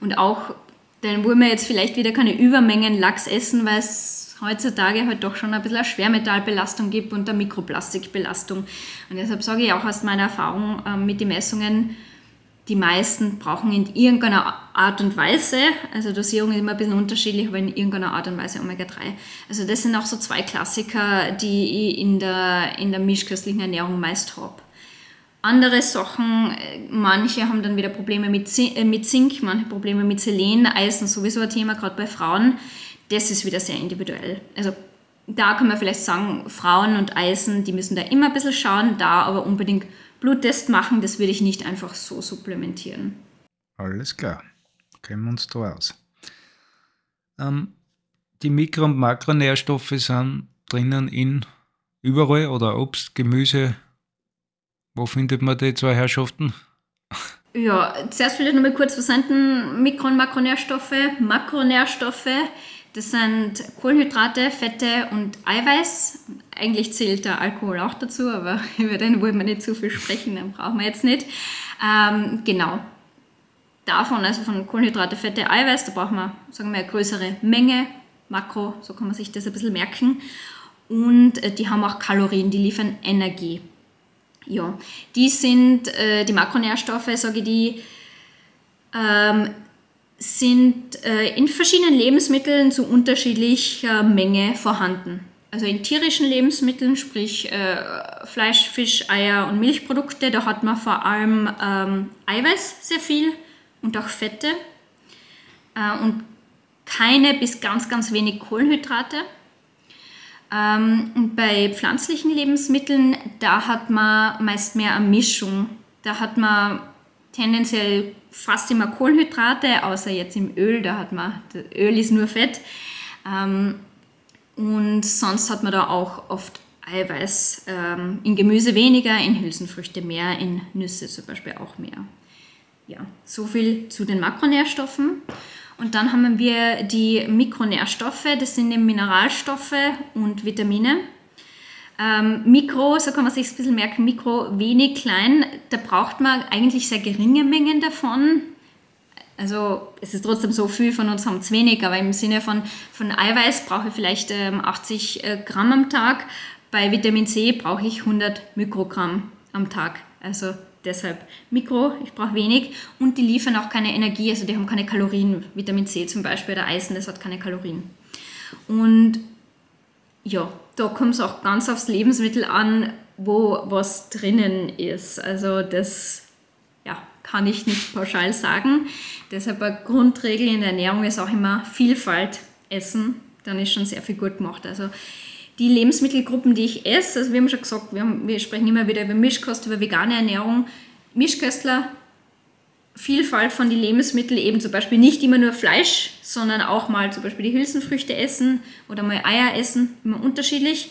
und auch, dann wollen wir jetzt vielleicht wieder keine Übermengen Lachs essen, weil es heutzutage halt doch schon ein bisschen eine Schwermetallbelastung gibt und eine Mikroplastikbelastung. Und deshalb sage ich auch aus meiner Erfahrung äh, mit den Messungen, die meisten brauchen in irgendeiner Art und Weise, also Dosierung ist immer ein bisschen unterschiedlich, aber in irgendeiner Art und Weise Omega-3. Also das sind auch so zwei Klassiker, die ich in der, in der mischköstlichen Ernährung meist habe. Andere Sachen, äh, manche haben dann wieder Probleme äh, mit Zink, manche Probleme mit Selen, Eisen sowieso ein Thema, gerade bei Frauen. Das ist wieder sehr individuell. Also da kann man vielleicht sagen, Frauen und Eisen, die müssen da immer ein bisschen schauen, da aber unbedingt Bluttest machen, das würde ich nicht einfach so supplementieren. Alles klar, kennen wir uns da aus. Ähm, die Mikro- und Makronährstoffe sind drinnen in überall oder Obst, Gemüse, wo findet man die zwei Herrschaften? Ja, zuerst vielleicht nochmal kurz, was sind denn Mikro- und Makronährstoffe? Makronährstoffe, das sind Kohlenhydrate, Fette und Eiweiß. Eigentlich zählt der Alkohol auch dazu, aber über den wollen wir nicht zu viel sprechen, den brauchen wir jetzt nicht. Ähm, genau. Davon, also von Kohlenhydrate, Fette, Eiweiß, da brauchen wir, sagen wir, eine größere Menge. Makro, so kann man sich das ein bisschen merken. Und äh, die haben auch Kalorien, die liefern Energie. Ja, die sind, äh, die Makronährstoffe, sage ich, die ähm, sind äh, in verschiedenen Lebensmitteln zu unterschiedlicher Menge vorhanden. Also in tierischen Lebensmitteln, sprich äh, Fleisch, Fisch, Eier und Milchprodukte, da hat man vor allem ähm, Eiweiß sehr viel und auch Fette äh, und keine bis ganz, ganz wenig Kohlenhydrate. Ähm, und bei pflanzlichen Lebensmitteln, da hat man meist mehr eine Mischung. Da hat man tendenziell fast immer Kohlenhydrate, außer jetzt im Öl, da hat man, Öl ist nur Fett. Ähm, und sonst hat man da auch oft Eiweiß. Ähm, in Gemüse weniger, in Hülsenfrüchte mehr, in Nüsse zum Beispiel auch mehr. Ja, so viel zu den Makronährstoffen. Und dann haben wir die Mikronährstoffe, das sind die Mineralstoffe und Vitamine. Ähm, Mikro, so kann man sich ein bisschen merken, Mikro wenig klein, da braucht man eigentlich sehr geringe Mengen davon. Also es ist trotzdem so viel, von uns haben es wenig, aber im Sinne von, von Eiweiß brauche ich vielleicht ähm, 80 äh, Gramm am Tag. Bei Vitamin C brauche ich 100 Mikrogramm am Tag. Also deshalb Mikro, ich brauche wenig und die liefern auch keine Energie, also die haben keine Kalorien. Vitamin C zum Beispiel oder Eisen, das hat keine Kalorien. Und ja, da kommt es auch ganz aufs Lebensmittel an, wo was drinnen ist. Also das ja, kann ich nicht pauschal sagen. Deshalb eine Grundregel in der Ernährung ist auch immer Vielfalt essen. Dann ist schon sehr viel gut gemacht. Also die Lebensmittelgruppen, die ich esse, also wir haben schon gesagt, wir, haben, wir sprechen immer wieder über Mischkost, über vegane Ernährung. Mischköstler, Vielfalt von den Lebensmitteln, eben zum Beispiel nicht immer nur Fleisch, sondern auch mal zum Beispiel die Hülsenfrüchte essen oder mal Eier essen, immer unterschiedlich.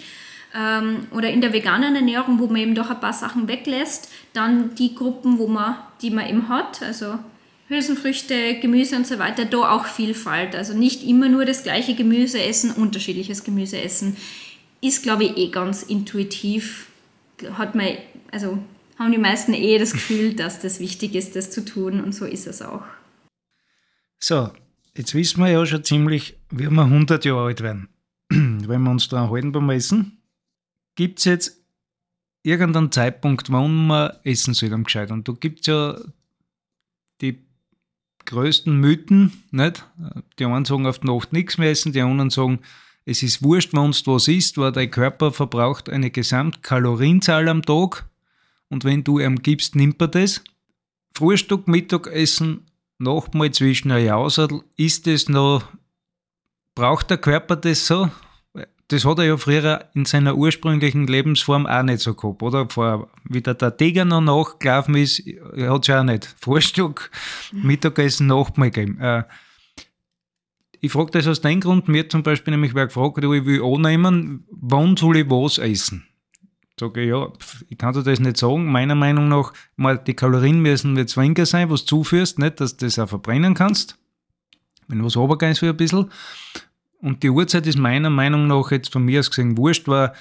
Ähm, oder in der veganen Ernährung, wo man eben doch ein paar Sachen weglässt, dann die Gruppen, wo man, die man eben hat, also Hülsenfrüchte, Gemüse und so weiter, da auch Vielfalt. Also nicht immer nur das gleiche Gemüse essen, unterschiedliches Gemüse essen. Ist, glaube ich, eh ganz intuitiv. Hat man, also haben die meisten eh das Gefühl, dass das wichtig ist, das zu tun und so ist es auch. So, jetzt wissen wir ja schon ziemlich, wie wir 100 Jahre alt werden, wenn wir uns da halten beim Essen. Gibt es jetzt irgendeinen Zeitpunkt, wann man essen soll am Gescheit? Und da gibt es ja die größten Mythen, nicht? Die einen sagen auf die Nacht nichts mehr essen, die anderen sagen, es ist wurscht, wenn du was isst, weil dein Körper verbraucht eine Gesamtkalorienzahl am Tag und wenn du ihm gibst, nimmt er das. Frühstück, Mittagessen, Nachtmahl zwischen ein Jauserl, ist das noch, braucht der Körper das so? Das hat er ja früher in seiner ursprünglichen Lebensform auch nicht so gehabt, oder? Vor, wie der, der Tiger noch nachgelaufen ist, hat es ja auch nicht Frühstück, Mittagessen, Nachtmahl gegeben. Äh, ich frage das aus dem Grund, mir zum Beispiel nämlich wer gefragt, ich will annehmen, wann soll ich was essen? Sage ich, ja, ich kann dir das nicht sagen. Meiner Meinung nach, mal die Kalorien müssen nicht weniger sein, was du zuführst, nicht, dass du das auch verbrennen kannst. Wenn was runtergehst für ein bisschen. Und die Uhrzeit ist meiner Meinung nach jetzt von mir aus gesehen wurscht, weil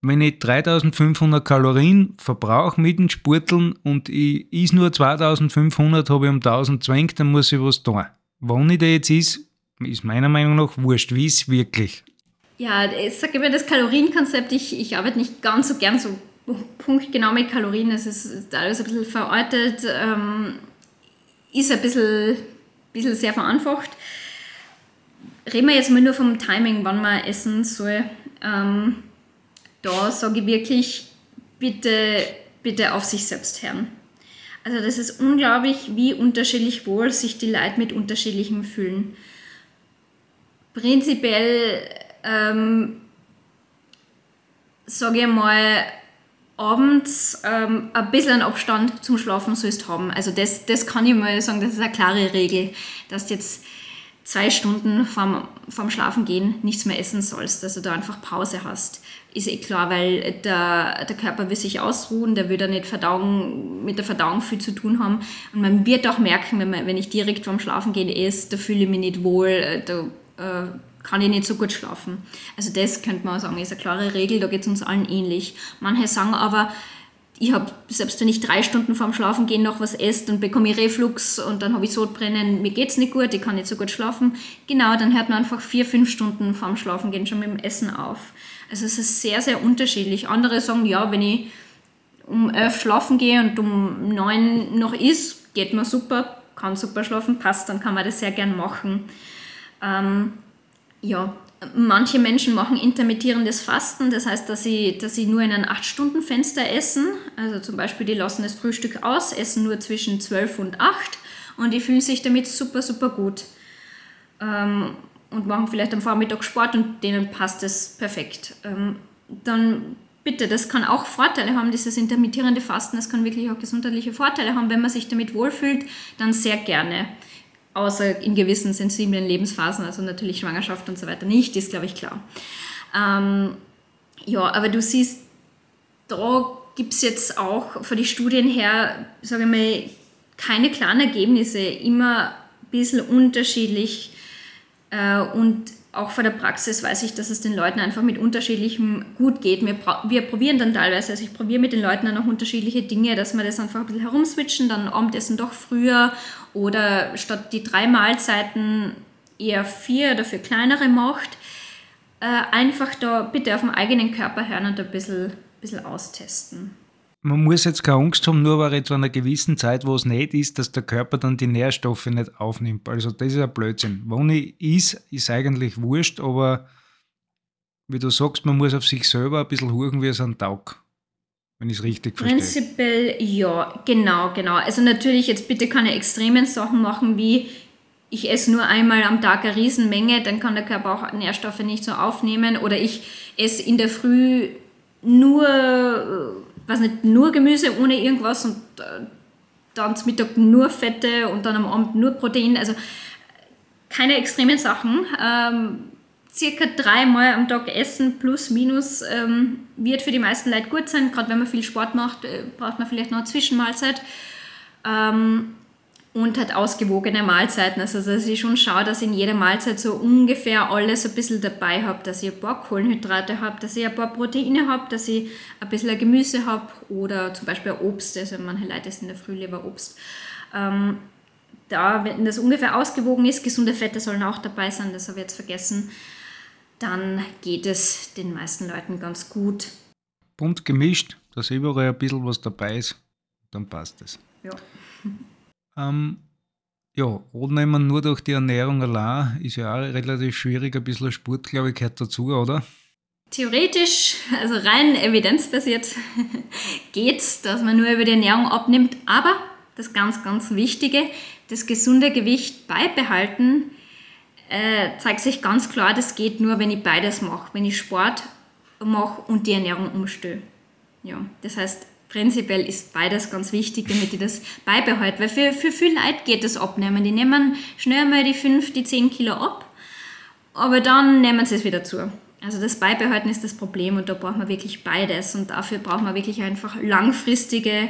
wenn ich 3500 Kalorien verbrauche mit den Sporteln und ich is nur 2500, habe ich um 1000 zwängt, dann muss ich was tun. Wann ich da jetzt ist, ist meiner Meinung nach wurscht, wie es wirklich. Ja, ich sage immer das Kalorienkonzept, ich, ich arbeite nicht ganz so gern so punktgenau mit Kalorien, es ist alles ein bisschen verortet, ähm, ist ein bisschen, bisschen sehr vereinfacht. Reden wir jetzt mal nur vom Timing, wann man essen soll. Ähm, da sage ich wirklich, bitte, bitte auf sich selbst hören. Also das ist unglaublich, wie unterschiedlich wohl sich die Leute mit unterschiedlichem fühlen. Prinzipiell ähm, sage ich mal, abends ähm, ein bisschen Abstand zum Schlafen sollst haben. Also das, das kann ich mal sagen, das ist eine klare Regel, dass du jetzt zwei Stunden vorm, vorm Schlafen gehen nichts mehr essen sollst, also da einfach Pause hast. Ist eh klar, weil der, der Körper will sich ausruhen, der will da nicht Verdauung, mit der Verdauung viel zu tun haben. Und man wird auch merken, wenn, man, wenn ich direkt vorm Schlafen gehen esse, da fühle ich mich nicht wohl, da äh, kann ich nicht so gut schlafen. Also das könnte man sagen, ist eine klare Regel, da geht es uns allen ähnlich. Manche sagen aber, ich habe, selbst wenn ich drei Stunden vorm Schlafen gehen noch was esse, dann bekomme ich Reflux und dann habe ich Sodbrennen, mir geht es nicht gut, ich kann nicht so gut schlafen. Genau, dann hört man einfach vier, fünf Stunden vorm Schlafen gehen schon mit dem Essen auf. Also es ist sehr, sehr unterschiedlich. Andere sagen, ja, wenn ich um elf schlafen gehe und um neun noch ist, geht mir super, kann super schlafen, passt, dann kann man das sehr gern machen. Ähm, ja, manche Menschen machen intermittierendes Fasten, das heißt, dass sie, dass sie nur in einem 8-Stunden-Fenster essen. Also zum Beispiel, die lassen das Frühstück aus, essen nur zwischen 12 und 8 und die fühlen sich damit super, super gut. Ähm, und machen vielleicht am Vormittag Sport und denen passt es perfekt. Ähm, dann bitte, das kann auch Vorteile haben, dieses intermittierende Fasten, das kann wirklich auch gesundheitliche Vorteile haben. Wenn man sich damit wohlfühlt, dann sehr gerne außer in gewissen sensiblen Lebensphasen, also natürlich Schwangerschaft und so weiter nicht, ist glaube ich klar. Ähm, ja, aber du siehst, da gibt es jetzt auch von den Studien her, sage ich mal, keine klaren Ergebnisse, immer ein bisschen unterschiedlich und auch von der Praxis weiß ich, dass es den Leuten einfach mit unterschiedlichem gut geht. Wir, wir probieren dann teilweise, also ich probiere mit den Leuten dann auch unterschiedliche Dinge, dass wir das einfach ein bisschen herumswitchen, dann Abendessen doch früher oder statt die drei Mahlzeiten eher vier oder für kleinere macht. Äh, einfach da bitte auf den eigenen Körper hören und ein bisschen, bisschen austesten. Man muss jetzt keine Angst haben, nur weil zu einer gewissen Zeit, wo es nicht ist, dass der Körper dann die Nährstoffe nicht aufnimmt. Also das ist ein Blödsinn. Wann ich ist, ist eigentlich wurscht, aber wie du sagst, man muss auf sich selber ein bisschen huchen, wie es ein Taug. Wenn ich es richtig verstehe. Prinzipiell ja, genau, genau. Also natürlich jetzt bitte keine extremen Sachen machen wie ich esse nur einmal am Tag eine Riesenmenge, dann kann der Körper auch Nährstoffe nicht so aufnehmen. Oder ich esse in der Früh nur, was nicht, nur Gemüse ohne irgendwas und äh, dann zum Mittag nur Fette und dann am Abend nur Protein. Also keine extremen Sachen. Ähm, circa dreimal am Tag essen plus minus ähm, wird für die meisten Leute gut sein. Gerade wenn man viel Sport macht, äh, braucht man vielleicht noch eine Zwischenmahlzeit. Ähm, und hat ausgewogene Mahlzeiten. Also dass ich schon schaue, dass ich in jeder Mahlzeit so ungefähr alles ein bisschen dabei habe, dass ich ein paar Kohlenhydrate habe, dass ich ein paar Proteine habe, dass ich ein bisschen Gemüse habe oder zum Beispiel Obst. Also manche Leute essen in der Früh lieber Obst. Ähm, da, wenn das ungefähr ausgewogen ist, gesunde Fette sollen auch dabei sein, das habe ich jetzt vergessen, dann geht es den meisten Leuten ganz gut. Bunt gemischt, dass überall ein bisschen was dabei ist, dann passt es. Ja. Ähm, ja, Abnehmen nur durch die Ernährung allein ist ja auch relativ schwierig. Ein bisschen Sport, glaube ich, gehört dazu, oder? Theoretisch, also rein evidenzbasiert, geht es, dass man nur über die Ernährung abnimmt. Aber das ganz, ganz Wichtige, das gesunde Gewicht beibehalten, äh, zeigt sich ganz klar, das geht nur, wenn ich beides mache. Wenn ich Sport mache und die Ernährung umstelle. Ja, das heißt, prinzipiell ist beides ganz wichtig, damit ich das beibehalte. Weil für, für viele Leute geht das Abnehmen. Die nehmen schnell mal die 5, die 10 Kilo ab, aber dann nehmen sie es wieder zu. Also das Beibehalten ist das Problem und da braucht man wirklich beides und dafür braucht man wirklich einfach langfristige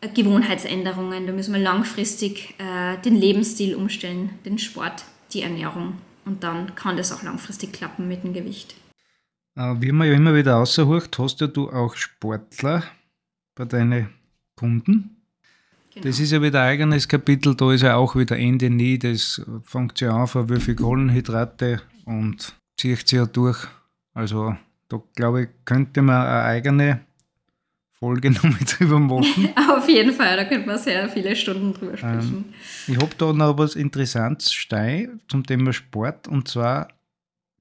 äh, Gewohnheitsänderungen. Da müssen wir langfristig äh, den Lebensstil umstellen, den Sport, die Ernährung und dann kann das auch langfristig klappen mit dem Gewicht. Äh, wie man ja immer wieder außerhucht, hast ja du auch Sportler, bei deinen Kunden. Genau. Das ist ja wieder ein eigenes Kapitel, da ist ja auch wieder Ende nie, das fängt ja an von wie viel Kohlenhydrate und zieht sich ja durch. Also da glaube ich, könnte man eine eigene Folge nochmal drüber machen. Auf jeden Fall, da könnte man sehr viele Stunden drüber sprechen. Ähm, ich habe da noch was Interessantes stein zum Thema Sport und zwar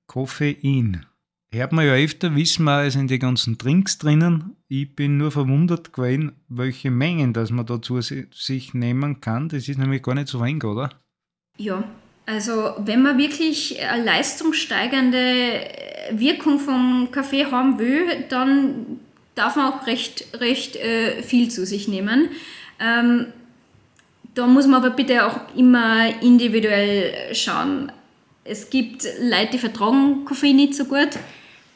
Koffein. Hört man ja öfter, wissen wir, es sind die ganzen Drinks drinnen. Ich bin nur verwundert gewesen, welche Mengen das man dazu sich nehmen kann. Das ist nämlich gar nicht so wenig, oder? Ja, also wenn man wirklich eine leistungssteigernde Wirkung vom Kaffee haben will, dann darf man auch recht, recht äh, viel zu sich nehmen. Ähm, da muss man aber bitte auch immer individuell schauen. Es gibt Leute, die vertragen Koffein nicht so gut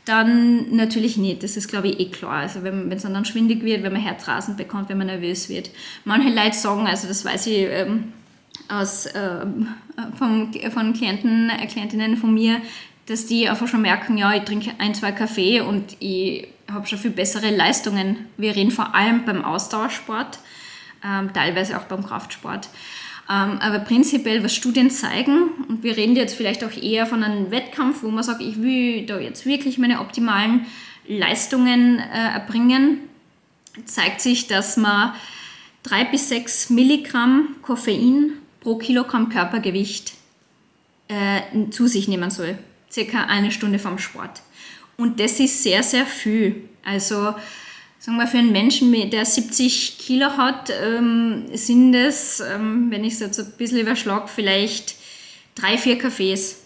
dann natürlich nicht. Das ist, glaube ich, eh klar. Also wenn es dann schwindig wird, wenn man Herzrasen bekommt, wenn man nervös wird. Manche Leute sagen, also das weiß ich ähm, aus, ähm, vom, von Klienten, Klientinnen von mir, dass die einfach schon merken, ja, ich trinke ein, zwei Kaffee und ich habe schon viel bessere Leistungen. Wir reden vor allem beim Ausdauersport, ähm, teilweise auch beim Kraftsport. Ähm, aber prinzipiell, was Studien zeigen, und wir reden jetzt vielleicht auch eher von einem Wettkampf, wo man sagt, ich will da jetzt wirklich meine optimalen Leistungen äh, erbringen, zeigt sich, dass man drei bis sechs Milligramm Koffein pro Kilogramm Körpergewicht äh, zu sich nehmen soll. Circa eine Stunde vom Sport. Und das ist sehr, sehr viel. Also sagen wir, für einen Menschen, der 70 Kilo hat, ähm, sind es, ähm, wenn ich es jetzt ein bisschen überschlage, vielleicht drei, vier Kaffees.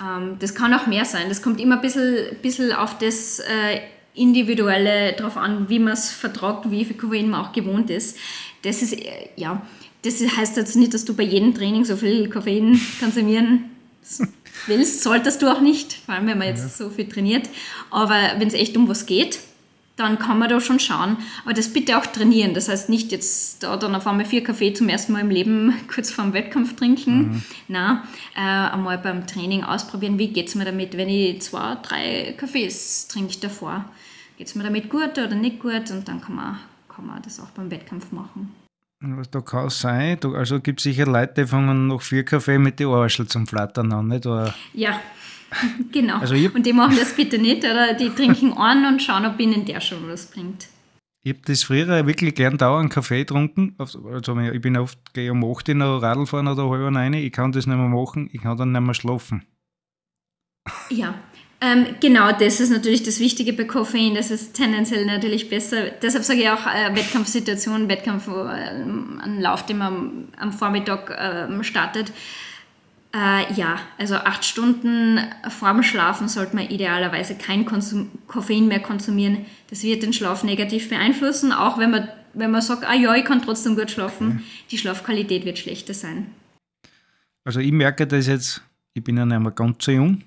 Ähm, das kann auch mehr sein. Das kommt immer ein bisschen, bisschen auf das äh, Individuelle drauf an, wie man es vertragt, wie viel Koffein man auch gewohnt ist. Das ist, äh, ja, das heißt jetzt nicht, dass du bei jedem Training so viel Koffein konsumieren willst. Solltest du auch nicht, vor allem wenn man jetzt ja. so viel trainiert. Aber wenn es echt um was geht, dann kann man da schon schauen. Aber das bitte auch trainieren. Das heißt nicht jetzt da dann auf einmal vier Kaffee zum ersten Mal im Leben kurz vor dem Wettkampf trinken. Mhm. Nein, äh, einmal beim Training ausprobieren, wie geht es mir damit, wenn ich zwei, drei Kaffees trinke davor. Geht es mir damit gut oder nicht gut? Und dann kann man, kann man das auch beim Wettkampf machen. Da kann es sein. Also gibt es sicher Leute, die fangen noch vier Kaffee mit den Arschel zum Flattern an, nicht? Oder? Ja, genau. Also und die machen das bitte nicht, oder die trinken an und schauen, ob ihnen der schon was bringt. Ich habe das früher wirklich gern dauernd Kaffee getrunken. Also ich bin oft gehe um 8 Uhr noch Radl fahren oder halb rein. Ich kann das nicht mehr machen, ich kann dann nicht mehr schlafen. Ja, ähm, genau, das ist natürlich das Wichtige bei Koffein. Das ist tendenziell natürlich besser. Deshalb sage ich auch äh, Wettkampfsituationen, Wettkampf, äh, ein Lauf, den man am Vormittag äh, startet. Äh, ja, also acht Stunden vorm Schlafen sollte man idealerweise kein Konsum Koffein mehr konsumieren. Das wird den Schlaf negativ beeinflussen, auch wenn man, wenn man sagt, ah ja, ich kann trotzdem gut schlafen. Mhm. Die Schlafqualität wird schlechter sein. Also ich merke das jetzt, ich bin ja nicht mehr ganz so jung,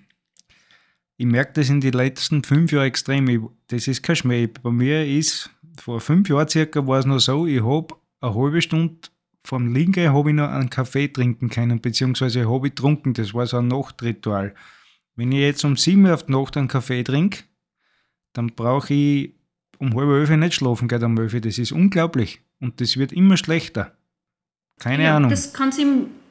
ich merke das in den letzten fünf Jahren extrem. Ich, das ist kein Schmäh. Bei mir ist, vor fünf Jahren circa war es noch so, ich habe eine halbe Stunde vom Liegen habe ich noch einen Kaffee trinken können, beziehungsweise habe ich getrunken. Das war so ein Nachtritual. Wenn ich jetzt um sieben Uhr auf die Nacht einen Kaffee trinke, dann brauche ich um halb elf nicht schlafen gehen um elf. Das ist unglaublich. Und das wird immer schlechter. Keine ja, Ahnung. Das kann sich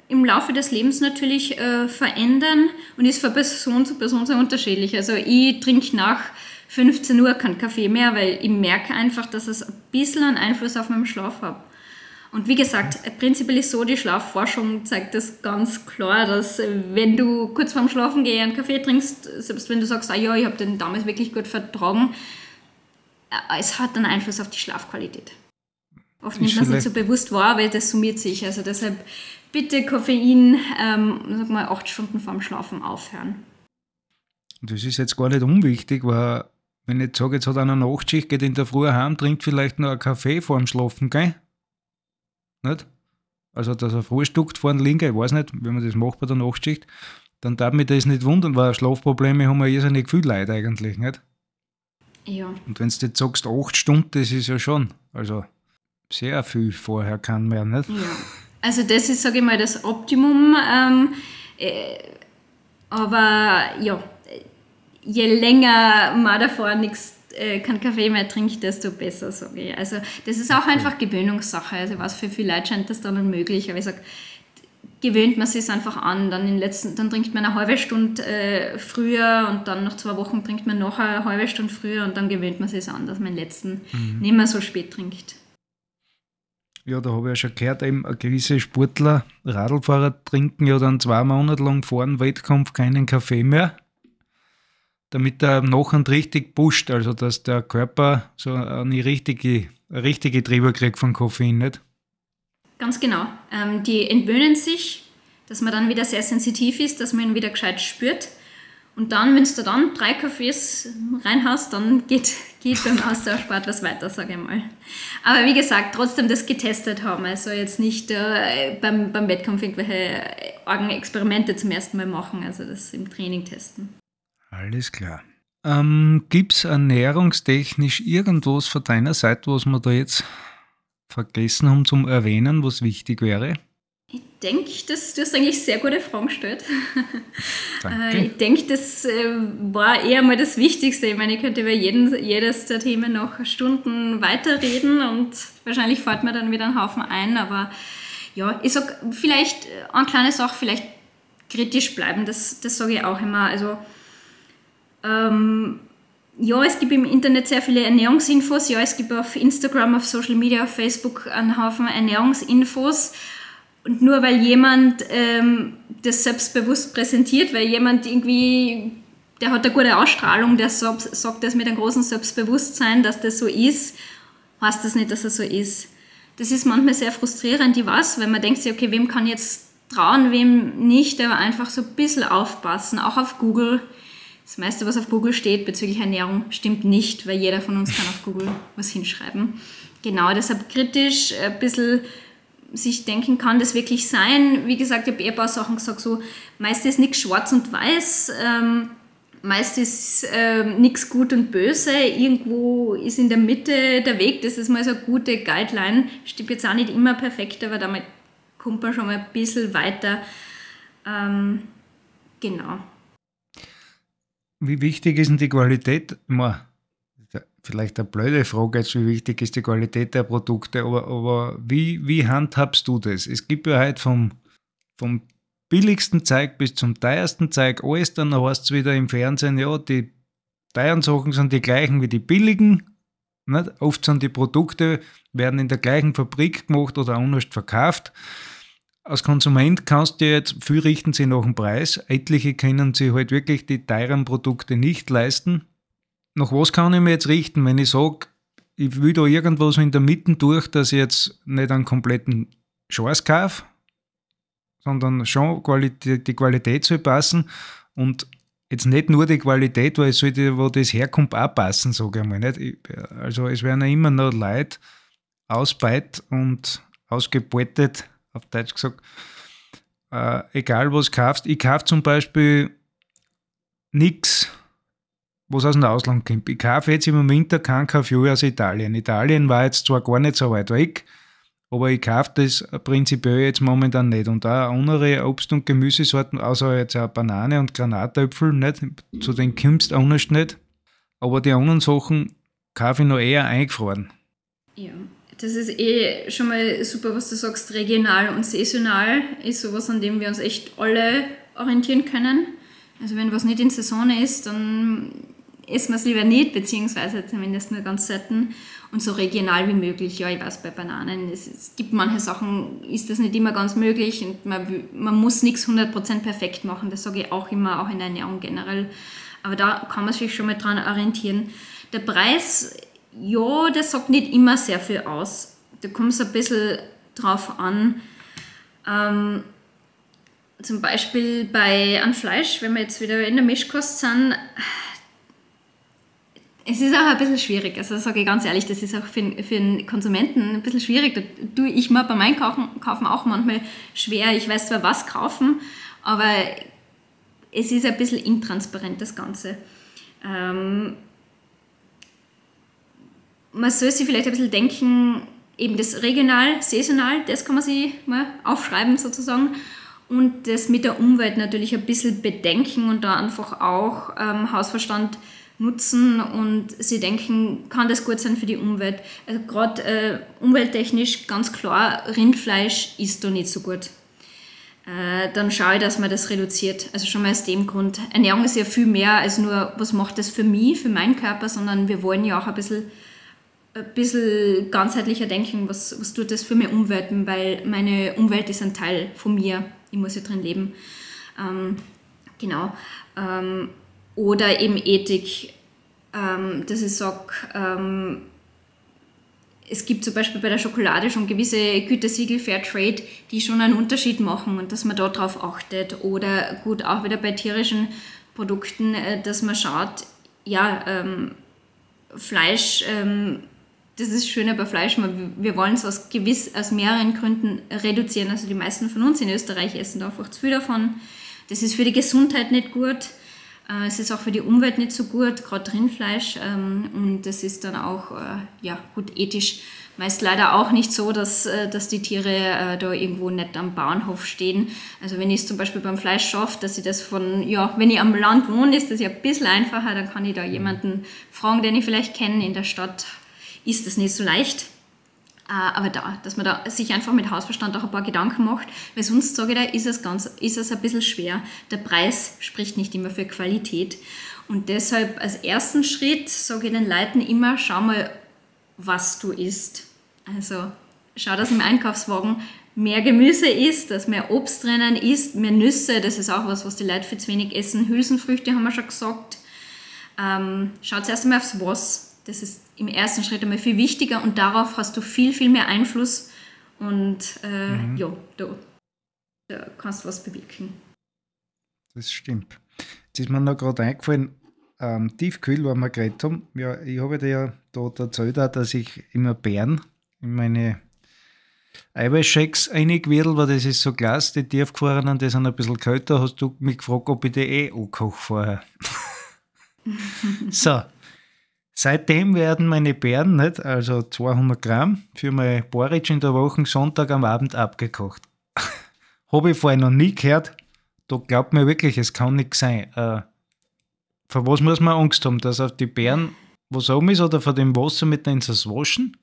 im Laufe des Lebens natürlich äh, verändern und ist von Person zu Person sehr unterschiedlich. Also ich trinke nach 15 Uhr keinen Kaffee mehr, weil ich merke einfach, dass es ein bisschen einen Einfluss auf meinen Schlaf hat. Und wie gesagt, prinzipiell ist so, die Schlafforschung zeigt das ganz klar, dass äh, wenn du kurz vorm Schlafen gehen einen Kaffee trinkst, selbst wenn du sagst, ah ja, ich habe den damals wirklich gut vertragen, äh, es hat einen Einfluss auf die Schlafqualität. Oft nimmt man es nicht so bewusst wahr, weil das summiert sich. Also deshalb bitte Koffein, ähm, sag mal, acht Stunden vorm Schlafen aufhören. Das ist jetzt gar nicht unwichtig, weil wenn ich jetzt sage, jetzt hat einer Nachtschicht, geht in der Früh heim, trinkt vielleicht noch einen Kaffee vor dem Schlafen, gell? Nicht? Also, dass er frühstückt vor dem Linken, ich weiß nicht, wenn man das macht bei der Nachtschicht, dann darf mich das nicht wundern, weil Schlafprobleme haben wir irrsinnig viel Leute eigentlich, nicht? Ja. Und wenn du jetzt sagst, acht Stunden, das ist ja schon, also sehr viel vorher kann man nicht? Ja. Also das ist, sage ich mal, das Optimum. Ähm, äh, aber ja, je länger man davor nichts äh, kein Kaffee mehr trinkt, desto besser, sage ich. Also das ist auch einfach Gewöhnungssache. Also was für viele Leute scheint das dann unmöglich. Aber ich sage, gewöhnt man sich es einfach an. Dann, in letzten, dann trinkt man eine halbe Stunde äh, früher und dann nach zwei Wochen trinkt man noch eine halbe Stunde früher und dann gewöhnt man sich es an, dass man den letzten mhm. nicht mehr so spät trinkt. Ja, da habe ich ja schon gehört, eben gewisse Sportler, Radlfahrer trinken ja dann zwei Monate lang vor dem Wettkampf keinen Kaffee mehr, damit er nachher richtig pusht, also dass der Körper so eine richtige, richtige Trieber kriegt von Koffein, nicht? Ganz genau. Ähm, die entwöhnen sich, dass man dann wieder sehr sensitiv ist, dass man ihn wieder gescheit spürt. Und dann, wenn du dann drei Kaffees reinhaust, dann geht, geht beim Austauschsport was weiter, sage ich mal. Aber wie gesagt, trotzdem das getestet haben. Also jetzt nicht äh, beim, beim Wettkampf irgendwelche Orgenexperimente zum ersten Mal machen, also das im Training testen. Alles klar. Ähm, Gibt es ernährungstechnisch irgendwas von deiner Seite, was wir da jetzt vergessen haben zum Erwähnen, was wichtig wäre? Ich denke, dass du hast eigentlich sehr gute Fragen gestellt. Danke. Ich denke, das äh, war eher mal das Wichtigste. Ich meine, ich könnte über jeden, jedes der Themen noch Stunden weiterreden und wahrscheinlich fällt mir dann wieder ein Haufen ein, aber ja, ich sage vielleicht eine kleine Sache, vielleicht kritisch bleiben, das, das sage ich auch immer. Also, ähm, ja, es gibt im Internet sehr viele Ernährungsinfos. Ja, es gibt auf Instagram, auf Social Media, auf Facebook einen Haufen Ernährungsinfos. Und nur weil jemand ähm, das selbstbewusst präsentiert, weil jemand irgendwie, der hat eine gute Ausstrahlung, der sagt, das mit einem großen Selbstbewusstsein, dass das so ist, heißt das nicht, dass er so ist. Das ist manchmal sehr frustrierend, ich weiß, weil man denkt sich, okay, wem kann jetzt trauen, wem nicht, aber einfach so ein bisschen aufpassen, auch auf Google. Das meiste, was auf Google steht bezüglich Ernährung, stimmt nicht, weil jeder von uns kann auf Google was hinschreiben. Genau, deshalb kritisch, ein bisschen sich denken, kann das wirklich sein? Wie gesagt, ich habe eh ein paar Sachen gesagt, so meist ist nichts schwarz und weiß, ähm, meist ist ähm, nichts gut und böse, irgendwo ist in der Mitte der Weg, das ist mal so eine gute Guideline, stimmt jetzt auch nicht immer perfekt, aber damit kommt man schon mal ein bisschen weiter. Ähm, genau. Wie wichtig ist denn die Qualität? Vielleicht eine blöde Frage jetzt, wie wichtig ist die Qualität der Produkte, aber, aber wie, wie handhabst du das? Es gibt ja halt vom, vom billigsten Zeug bis zum teuersten Zeug alles, dann heißt es wieder im Fernsehen, ja, die teuren Sachen sind die gleichen wie die billigen Nicht? Oft sind die Produkte, werden in der gleichen Fabrik gemacht oder anders verkauft. Als Konsument kannst du jetzt, viel richten sie nach dem Preis. Etliche können sich halt wirklich die teuren Produkte nicht leisten. Nach was kann ich mir jetzt richten, wenn ich sage, ich will da irgendwo so in der Mitte durch, dass ich jetzt nicht einen kompletten Scheiß kaufe, sondern schon Qualität, die Qualität soll passen und jetzt nicht nur die Qualität, weil es sollte, wo das herkommt, auch passen, sage ich mal. Nicht? Also es werden ja immer noch Leute ausbeit und ausgebeutet, auf Deutsch gesagt, äh, egal was kaufst. Ich kaufe zum Beispiel nichts, was aus dem Ausland kommt. Ich kaufe jetzt im Moment kein Kaffee aus Italien. Italien war jetzt zwar gar nicht so weit weg, aber ich kaufe das prinzipiell jetzt momentan nicht. Und auch andere Obst- und Gemüsesorten, außer jetzt auch Banane und Granatäpfel, nicht. zu denen kommst du auch nicht. Aber die anderen Sachen kaufe ich noch eher eingefroren. Ja, das ist eh schon mal super, was du sagst. Regional und saisonal ist sowas, an dem wir uns echt alle orientieren können. Also wenn was nicht in Saison ist, dann essen wir es lieber nicht, beziehungsweise zumindest nur ganz selten und so regional wie möglich. Ja, ich weiß, bei Bananen, es, es gibt manche Sachen, ist das nicht immer ganz möglich und man, man muss nichts 100% perfekt machen, das sage ich auch immer, auch in der Ernährung generell. Aber da kann man sich schon mal dran orientieren. Der Preis, ja, der sagt nicht immer sehr viel aus. Da kommt es ein bisschen drauf an. Ähm, zum Beispiel bei an Fleisch, wenn wir jetzt wieder in der Mischkost sind, es ist auch ein bisschen schwierig, also sage ich ganz ehrlich, das ist auch für, für einen Konsumenten ein bisschen schwierig. Da tue ich mir beim Einkaufen kaufen auch manchmal schwer. Ich weiß zwar, was kaufen, aber es ist ein bisschen intransparent, das Ganze. Ähm, man soll sich vielleicht ein bisschen denken, eben das regional, saisonal, das kann man sich mal aufschreiben sozusagen. Und das mit der Umwelt natürlich ein bisschen bedenken und da einfach auch ähm, Hausverstand nutzen und sie denken, kann das gut sein für die Umwelt. Also gerade äh, umwelttechnisch ganz klar, Rindfleisch ist da nicht so gut. Äh, dann schaue ich, dass man das reduziert. Also schon mal aus dem Grund. Ernährung ist ja viel mehr als nur, was macht das für mich, für meinen Körper, sondern wir wollen ja auch ein bisschen, ein bisschen ganzheitlicher denken, was, was tut das für meine Umwelt, weil meine Umwelt ist ein Teil von mir. Ich muss ja drin leben. Ähm, genau. Ähm, oder eben Ethik, ähm, dass ich sage, ähm, es gibt zum Beispiel bei der Schokolade schon gewisse Gütesiegel Fairtrade, die schon einen Unterschied machen und dass man darauf achtet. Oder gut, auch wieder bei tierischen Produkten, äh, dass man schaut, ja, ähm, Fleisch, ähm, das ist schöner bei Fleisch, wir wollen es aus, gewiss, aus mehreren Gründen reduzieren. Also die meisten von uns in Österreich essen da einfach zu viel davon. Das ist für die Gesundheit nicht gut. Äh, es ist auch für die Umwelt nicht so gut, gerade Rindfleisch. Ähm, und das ist dann auch äh, ja, gut ethisch meist leider auch nicht so, dass, äh, dass die Tiere da irgendwo nicht am Bauernhof stehen. Also wenn ich es zum Beispiel beim Fleisch schaffe, dass ich das von, ja, wenn ich am Land wohne, ist das ja ein bisschen einfacher, dann kann ich da jemanden fragen, den ich vielleicht kenne. In der Stadt ist das nicht so leicht. Äh, aber da, dass man da sich einfach mit Hausverstand auch ein paar Gedanken macht, weil sonst sage ich da, ist es, ganz, ist es ein bisschen schwer. Der Preis spricht nicht immer für Qualität. Und deshalb als ersten Schritt sage ich den Leuten immer, schau mal, was du isst. Also schau, dass im Einkaufswagen mehr Gemüse isst, dass mehr Obst drinnen ist, mehr Nüsse, das ist auch was, was die Leute viel zu wenig essen. Hülsenfrüchte haben wir schon gesagt. Ähm, schaut zuerst einmal aufs Was das ist im ersten Schritt einmal viel wichtiger und darauf hast du viel, viel mehr Einfluss und äh, mhm. ja, da, da kannst du was bewirken. Das stimmt. Jetzt ist mir noch gerade eingefallen, ähm, Tiefkühl, wo wir geredet haben. Ja, ich habe dir ja dort erzählt, dass ich immer Bären in meine Eiweißshakes eingewedelt, weil das ist so klasse, die tiefgefrorenen, die sind ein bisschen kälter. Hast du mich gefragt, ob ich die eh ankoche vorher. so, Seitdem werden meine Beeren, nicht, also 200 Gramm, für mein Porridge in der Woche Sonntag am Abend abgekocht. Habe ich vorher noch nie gehört. Da glaubt mir wirklich, es kann nichts sein. Äh, vor was muss man Angst haben? Dass auf die Beeren was oben ist oder vor dem Wasser mit denen das waschen?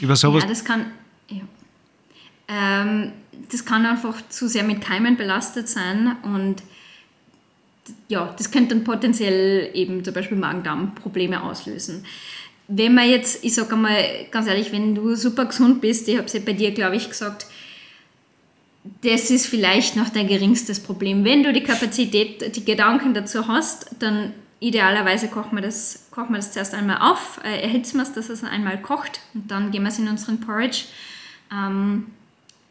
Über sowas? Ja, das kann. Ja. Ähm, das kann einfach zu sehr mit Keimen belastet sein und ja, das könnte dann potenziell eben zum Beispiel Magen-Darm-Probleme auslösen. wenn man jetzt, ich sage einmal ganz ehrlich, wenn du super gesund bist, ich habe es ja bei dir, glaube ich, gesagt, das ist vielleicht noch dein geringstes Problem. Wenn du die Kapazität, die Gedanken dazu hast, dann idealerweise kochen wir das, kochen wir das zuerst einmal auf, äh, erhitzen wir es, dass es einmal kocht und dann geben wir es in unseren Porridge. Ähm,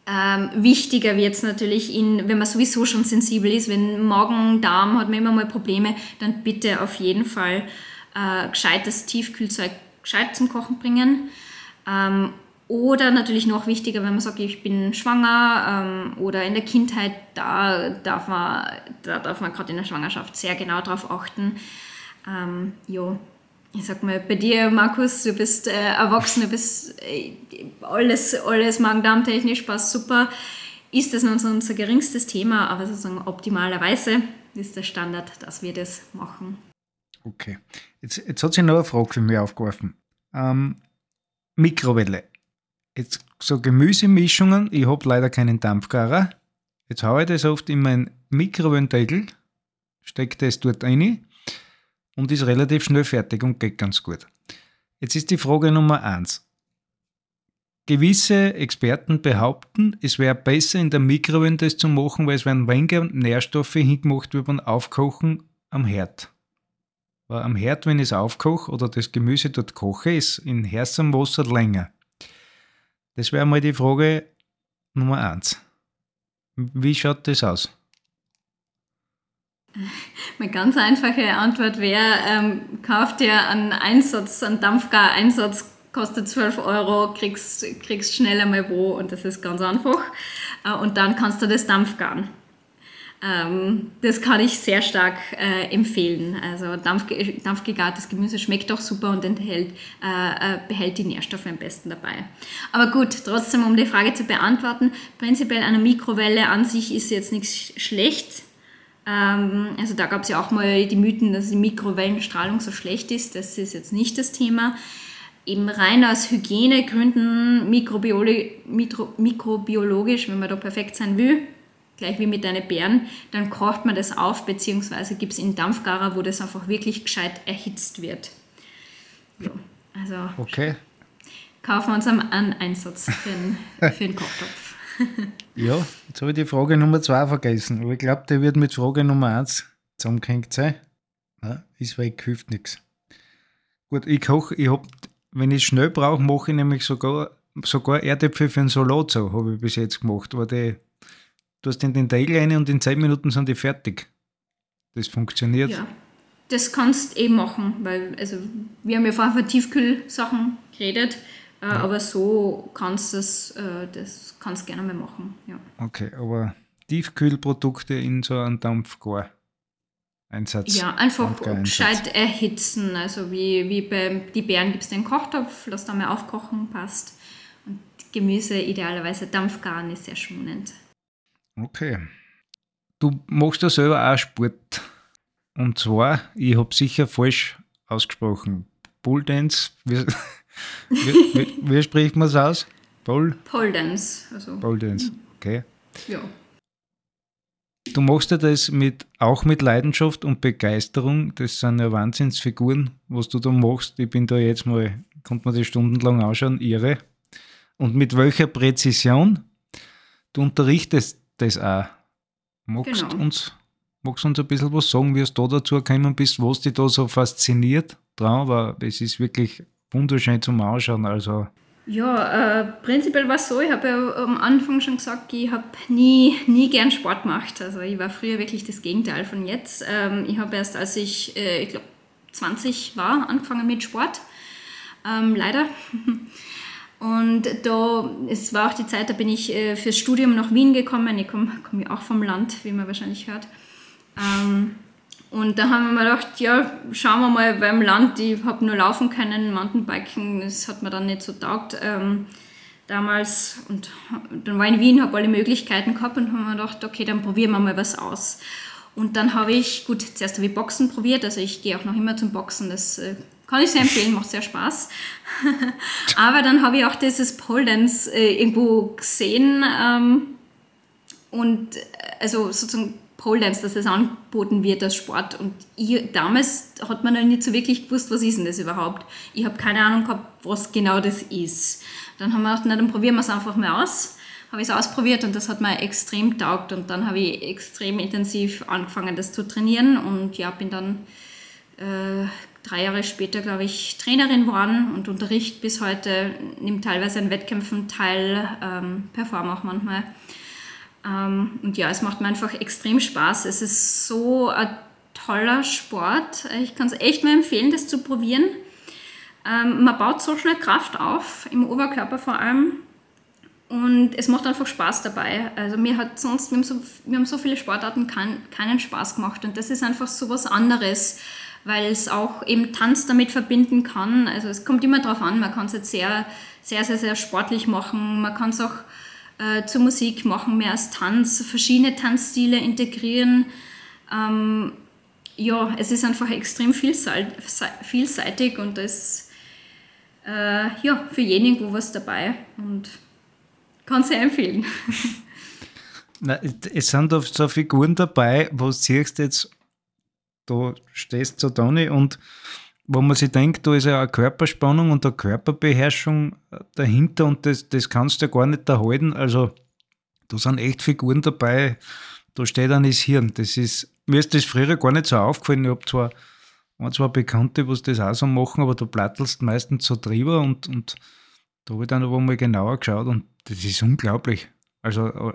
ähm, wichtiger wird es natürlich, in, wenn man sowieso schon sensibel ist, wenn Magen, Darm hat man immer mal Probleme, dann bitte auf jeden Fall äh, gescheites Tiefkühlzeug gescheit zum Kochen bringen. Ähm, oder natürlich noch wichtiger, wenn man sagt, ich bin schwanger ähm, oder in der Kindheit, da darf man, da man gerade in der Schwangerschaft sehr genau darauf achten. Ähm, ich sag mal, bei dir, Markus, du bist äh, erwachsen, du bist äh, alles, alles Magen-Darm-technisch passt super. Ist das unser, unser geringstes Thema, aber sozusagen optimalerweise ist der Standard, dass wir das machen. Okay. Jetzt, jetzt hat sich noch eine Frage für mich aufgeworfen. Ähm, Mikrowelle jetzt so Gemüsemischungen, ich habe leider keinen Dampfgarer. Jetzt haue ich das oft in meinen Mikrowellentegel, stecke das dort rein und ist relativ schnell fertig und geht ganz gut. Jetzt ist die Frage Nummer eins. Gewisse Experten behaupten, es wäre besser in der Mikrowelle das zu machen, weil es werden weniger Nährstoffe hingemacht, wie beim Aufkochen am Herd. Weil am Herd, wenn ich es aufkoche oder das Gemüse dort koche, ist in heißem Wasser länger. Das wäre mal die Frage Nummer eins. Wie schaut das aus? Meine ganz einfache Antwort wäre, ähm, kauf dir einen Einsatz, einen Dampfgar-Einsatz, kostet 12 Euro, kriegst, kriegst schnell einmal wo und das ist ganz einfach. Äh, und dann kannst du das Dampfgaren. Ähm, das kann ich sehr stark äh, empfehlen. Also Dampf, dampfgegartes Gemüse schmeckt auch super und enthält, äh, äh, behält die Nährstoffe am besten dabei. Aber gut, trotzdem, um die Frage zu beantworten, prinzipiell eine Mikrowelle an sich ist jetzt nichts schlecht. Ähm, also da gab es ja auch mal die Mythen, dass die Mikrowellenstrahlung so schlecht ist. Das ist jetzt nicht das Thema eben rein aus Hygienegründen, mikrobiologisch, wenn man da perfekt sein will, gleich wie mit deinen Beeren, dann kocht man das auf, beziehungsweise gibt es in Dampfgarer, wo das einfach wirklich gescheit erhitzt wird. Ja, also okay. kaufen wir uns einen Einsatz für den, für den Kochtopf. Ja, jetzt habe ich die Frage Nummer zwei vergessen, aber ich glaube, der wird mit Frage Nummer eins zusammengehängt sein. Ja, ist weg, hilft nichts. Gut, ich koche, ich wenn ich schnell brauche, mache ich nämlich sogar, sogar Erdäpfel für einen Salat so, habe ich bis jetzt gemacht, aber die Du hast in den Teig rein und in 10 Minuten sind die fertig. Das funktioniert. Ja, das kannst du eh machen, weil also wir haben ja vorher von Tiefkühlsachen geredet, äh, ja. aber so kannst du das, äh, das kannst gerne mal machen. Ja. Okay, aber Tiefkühlprodukte in so einem Dampfgar. Einsatz. Ja, einfach gescheit erhitzen. Also wie, wie bei die Beeren gibt es den Kochtopf, lass da mal aufkochen, passt. Und Gemüse idealerweise Dampfgaren ist sehr schonend. Okay. Du machst ja selber auch Sport. Und zwar, ich habe sicher falsch ausgesprochen. Pole Dance, wie, wie, wie, spricht man es aus? Pole? Pole Dance. Also. Pole Dance, okay. Ja. Du machst ja das mit, auch mit Leidenschaft und Begeisterung. Das sind ja Wahnsinnsfiguren, was du da machst. Ich bin da jetzt mal, konnte man das stundenlang anschauen, irre. Und mit welcher Präzision du unterrichtest das auch. Magst genau. uns Magst du uns ein bisschen was sagen, wie es da dazu gekommen bist, was dich da so fasziniert dran? Weil es ist wirklich wunderschön zum Anschauen. Also. Ja, äh, prinzipiell war es so, ich habe ja am Anfang schon gesagt, ich habe nie, nie gern Sport gemacht. Also ich war früher wirklich das Gegenteil von jetzt. Ähm, ich habe erst, als ich, äh, ich glaube, 20 war, angefangen mit Sport. Ähm, leider. Und da, es war auch die Zeit, da bin ich äh, fürs Studium nach Wien gekommen. Ich komme komm ja auch vom Land, wie man wahrscheinlich hört. Ähm, und da haben wir mir gedacht, ja, schauen wir mal beim Land. Ich habe nur laufen können, Mountainbiken, das hat mir dann nicht so taugt ähm, damals. Und dann war ich in Wien, habe alle Möglichkeiten gehabt und haben mir gedacht, okay, dann probieren wir mal was aus. Und dann habe ich, gut, zuerst habe ich Boxen probiert, also ich gehe auch noch immer zum Boxen, das äh, kann ich sehr empfehlen, macht sehr Spaß. Aber dann habe ich auch dieses Pole Dance äh, irgendwo gesehen ähm, und äh, also sozusagen Pole Dance, dass das angeboten wird als Sport. Und ich, damals hat man noch nicht so wirklich gewusst, was ist denn das überhaupt. Ich habe keine Ahnung gehabt, was genau das ist. Dann haben wir gedacht, na, dann probieren wir es einfach mal aus. Habe ich es ausprobiert und das hat mir extrem taugt. Und dann habe ich extrem intensiv angefangen, das zu trainieren. Und ja, bin dann äh, drei Jahre später, glaube ich, Trainerin geworden und unterricht bis heute, nimmt teilweise an Wettkämpfen teil, ähm, performe auch manchmal. Ähm, und ja, es macht mir einfach extrem Spaß. Es ist so ein toller Sport. Ich kann es echt nur empfehlen, das zu probieren. Ähm, man baut so schnell Kraft auf, im Oberkörper vor allem. Und es macht einfach Spaß dabei. Also mir hat sonst, wir haben so, wir haben so viele Sportarten kein, keinen Spaß gemacht. Und das ist einfach so was anderes, weil es auch eben Tanz damit verbinden kann. Also es kommt immer darauf an, man kann es jetzt sehr, sehr, sehr, sehr sportlich machen. Man kann es auch äh, zur Musik machen, mehr als Tanz, verschiedene Tanzstile integrieren. Ähm, ja, es ist einfach extrem vielseitig und es äh, ja, für jeden irgendwo was dabei und kann sehr empfehlen. Na, es sind oft so Figuren dabei, wo du siehst jetzt, da stehst du da und wo man sich denkt, da ist ja eine Körperspannung und eine Körperbeherrschung dahinter und das, das kannst du ja gar nicht erhalten. Also da sind echt Figuren dabei, da steht dann das Hirn. Das ist, mir ist das früher gar nicht so aufgefallen. Ich habe zwar ein, Bekannte, was das auch so machen, aber du plattelst meistens so drüber und, und da habe ich dann aber mal genauer geschaut und das ist unglaublich. Also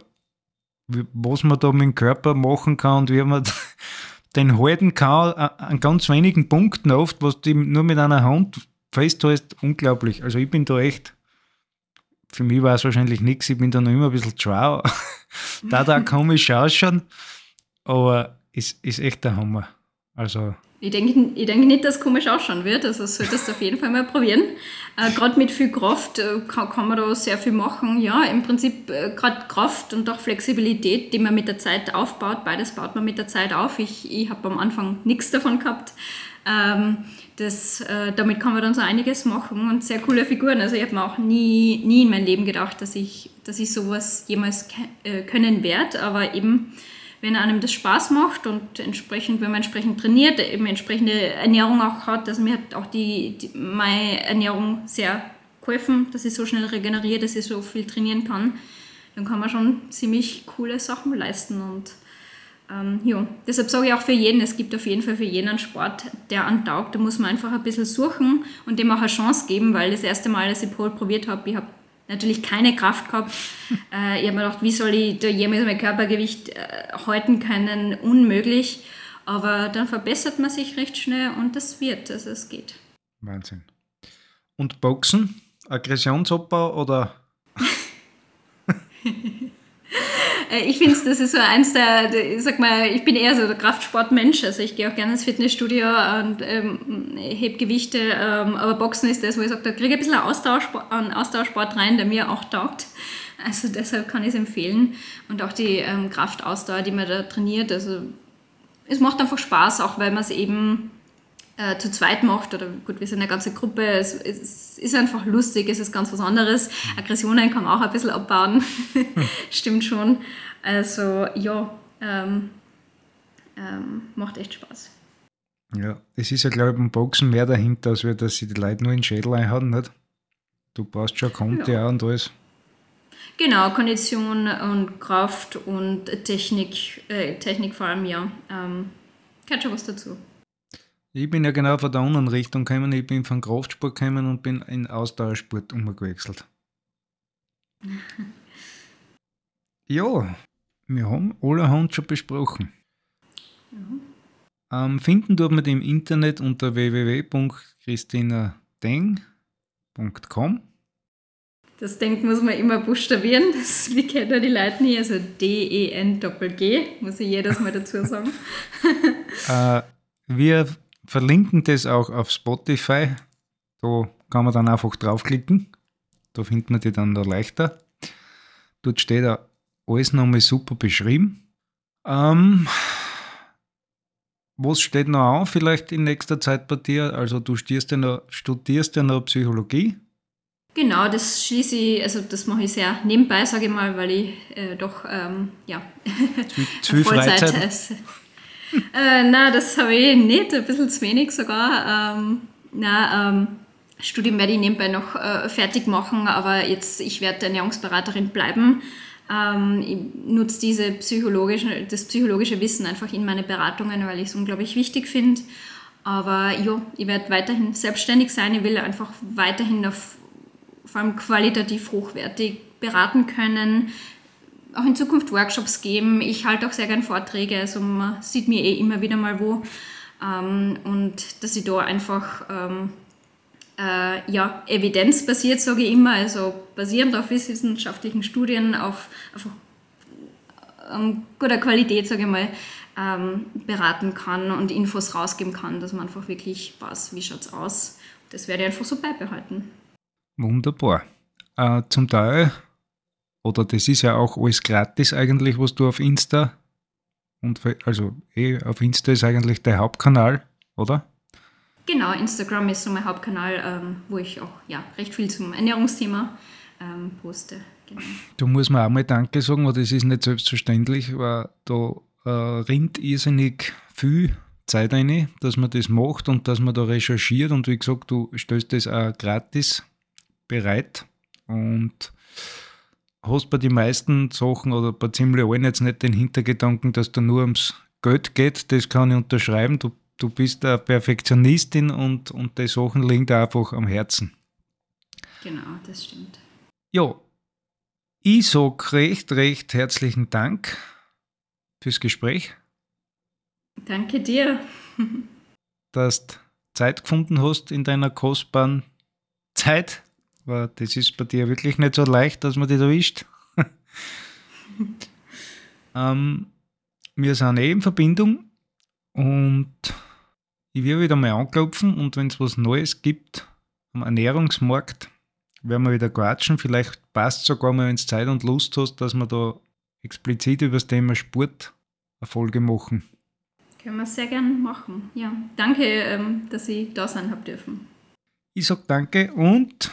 was man da mit dem Körper machen kann und wie man den halten kann, an ganz wenigen Punkten oft, was du nur mit einer Hand festhältst, unglaublich. Also ich bin da echt, für mich war es wahrscheinlich nichts, ich bin da noch immer ein bisschen schlau. da da komisch ausschauen, aber es ist echt der Hammer. Also ich denke, ich denke nicht, dass es komisch ausschauen wird. Also solltest du auf jeden Fall mal probieren. Äh, gerade mit viel Kraft äh, kann, kann, man da sehr viel machen. Ja, im Prinzip äh, gerade Kraft und auch Flexibilität, die man mit der Zeit aufbaut. Beides baut man mit der Zeit auf. Ich, ich habe am Anfang nichts davon gehabt. Ähm, das, äh, damit kann man dann so einiges machen und sehr coole Figuren. Also ich habe mir auch nie, nie in meinem Leben gedacht, dass ich, dass ich sowas jemals äh, können werde. Aber eben wenn einem das Spaß macht und entsprechend, wenn man entsprechend trainiert, eben entsprechende Ernährung auch hat, also mir hat auch die, die meine Ernährung sehr geholfen, dass ich so schnell regeneriere, dass ich so viel trainieren kann, dann kann man schon ziemlich coole Sachen leisten und ähm, ja, deshalb sage ich auch für jeden, es gibt auf jeden Fall für jeden einen Sport, der antaugt. Da muss man einfach ein bisschen suchen und dem auch eine Chance geben, weil das erste Mal, als ich Pole probiert habe, ich habe natürlich keine Kraft gehabt. Äh, ich habe mir gedacht, wie soll ich da jemals mein Körpergewicht äh, halten können? Unmöglich. Aber dann verbessert man sich recht schnell und das wird, also es geht. Wahnsinn. Und Boxen? Aggressionsabbau oder? Äh, ich finde, das ist so eins der, ich sag mal, ich bin eher so der Kraftsportmensch, also ich gehe auch gerne ins Fitnessstudio und ähm, heb Gewichte, ähm, aber Boxen ist das, wo ich sage, da kriege ich ein bisschen Austauschsport, einen Austauschsport rein, der mir auch taugt. Also deshalb kann ich es empfehlen. Und auch die ähm, Kraftausdauer, die man da trainiert, also es macht einfach Spaß, auch weil man es eben äh, zu zweit macht, oder gut, wir sind eine ganze Gruppe, es, es, ist einfach lustig, es ist ganz was anderes. Aggressionen kann man auch ein bisschen abbauen, stimmt schon. Also ja, ähm, ähm, macht echt Spaß. Ja, es ist ja, glaube ich, beim Boxen mehr dahinter, als wir, dass sie die Leute nur in den Schädel einhauen, nicht? Du brauchst schon Konte ja. und alles. Genau, Kondition und Kraft und Technik, äh, Technik vor allem, ja. Ähm, gehört schon was dazu. Ich bin ja genau von der anderen Richtung gekommen. Ich bin von Kraftsport gekommen und bin in Ausdauersport umgewechselt. ja, wir haben allerhand schon besprochen. Mhm. Ähm, finden tut man im Internet unter www.christinadeng.com. Das Denk muss man immer buchstabieren, das wie kennen die Leute nie, also D-E-N-G, muss ich jedes Mal dazu sagen. äh, wir verlinken das auch auf Spotify. Da kann man dann einfach draufklicken. Da findet man die dann da leichter. Dort steht auch alles nochmal super beschrieben. Ähm, was steht noch an vielleicht in nächster Zeit bei dir? Also du studierst ja noch, studierst ja noch Psychologie. Genau, das schließe ich, also das mache ich sehr nebenbei, sage ich mal, weil ich äh, doch, ähm, ja, zu, zu Vollzeit. Freizeit. äh, nein, das habe ich nicht, ein bisschen zu wenig sogar. Ähm, nein, ähm, Studium werde ich nebenbei noch äh, fertig machen, aber jetzt, ich werde Ernährungsberaterin bleiben. Ähm, ich nutze diese psychologische, das psychologische Wissen einfach in meine Beratungen, weil ich es unglaublich wichtig finde. Aber ja, ich werde weiterhin selbstständig sein. Ich will einfach weiterhin auf vor allem qualitativ hochwertig beraten können, auch in Zukunft Workshops geben. Ich halte auch sehr gerne Vorträge, also man sieht mir eh immer wieder mal wo. Ähm, und dass ich da einfach ähm, äh, ja, evidenzbasiert, sage ich immer, also basierend auf wissenschaftlichen Studien, auf einfach ähm, guter Qualität, sage ich mal, ähm, beraten kann und Infos rausgeben kann, dass man einfach wirklich weiß, wie schaut es aus. Das werde ich einfach so beibehalten. Wunderbar. Äh, zum Teil, oder das ist ja auch alles gratis eigentlich, was du auf Insta und also eh, auf Insta ist eigentlich der Hauptkanal, oder? Genau, Instagram ist so mein Hauptkanal, ähm, wo ich auch ja, recht viel zum Ernährungsthema ähm, poste. Genau. Du musst mir auch mal Danke sagen, weil das ist nicht selbstverständlich, weil da äh, rinnt irrsinnig viel Zeit rein, dass man das macht und dass man da recherchiert und wie gesagt, du stellst das auch gratis bereit und hast bei den meisten Sachen oder bei ziemlich allen jetzt nicht den Hintergedanken, dass da nur ums Geld geht, das kann ich unterschreiben. Du, du bist eine Perfektionistin und, und die Sachen liegen da einfach am Herzen. Genau, das stimmt. Ja, ich sage recht, recht herzlichen Dank fürs Gespräch. Danke dir. dass du Zeit gefunden hast in deiner kostbaren Zeit aber das ist bei dir wirklich nicht so leicht, dass man dich erwischt. ähm, wir sind eh in Verbindung und ich werde wieder mal anklopfen und wenn es was Neues gibt am Ernährungsmarkt, werden wir wieder quatschen. Vielleicht passt sogar mal, wenn du Zeit und Lust hast, dass wir da explizit über das Thema Sport eine Folge machen. Können wir sehr gerne machen. Ja, danke, ähm, dass ich da sein habe dürfen. Ich sage danke und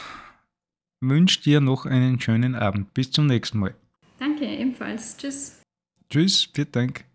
wünsche dir noch einen schönen Abend. Bis zum nächsten Mal. Danke, ebenfalls. Tschüss. Tschüss, vielen Dank.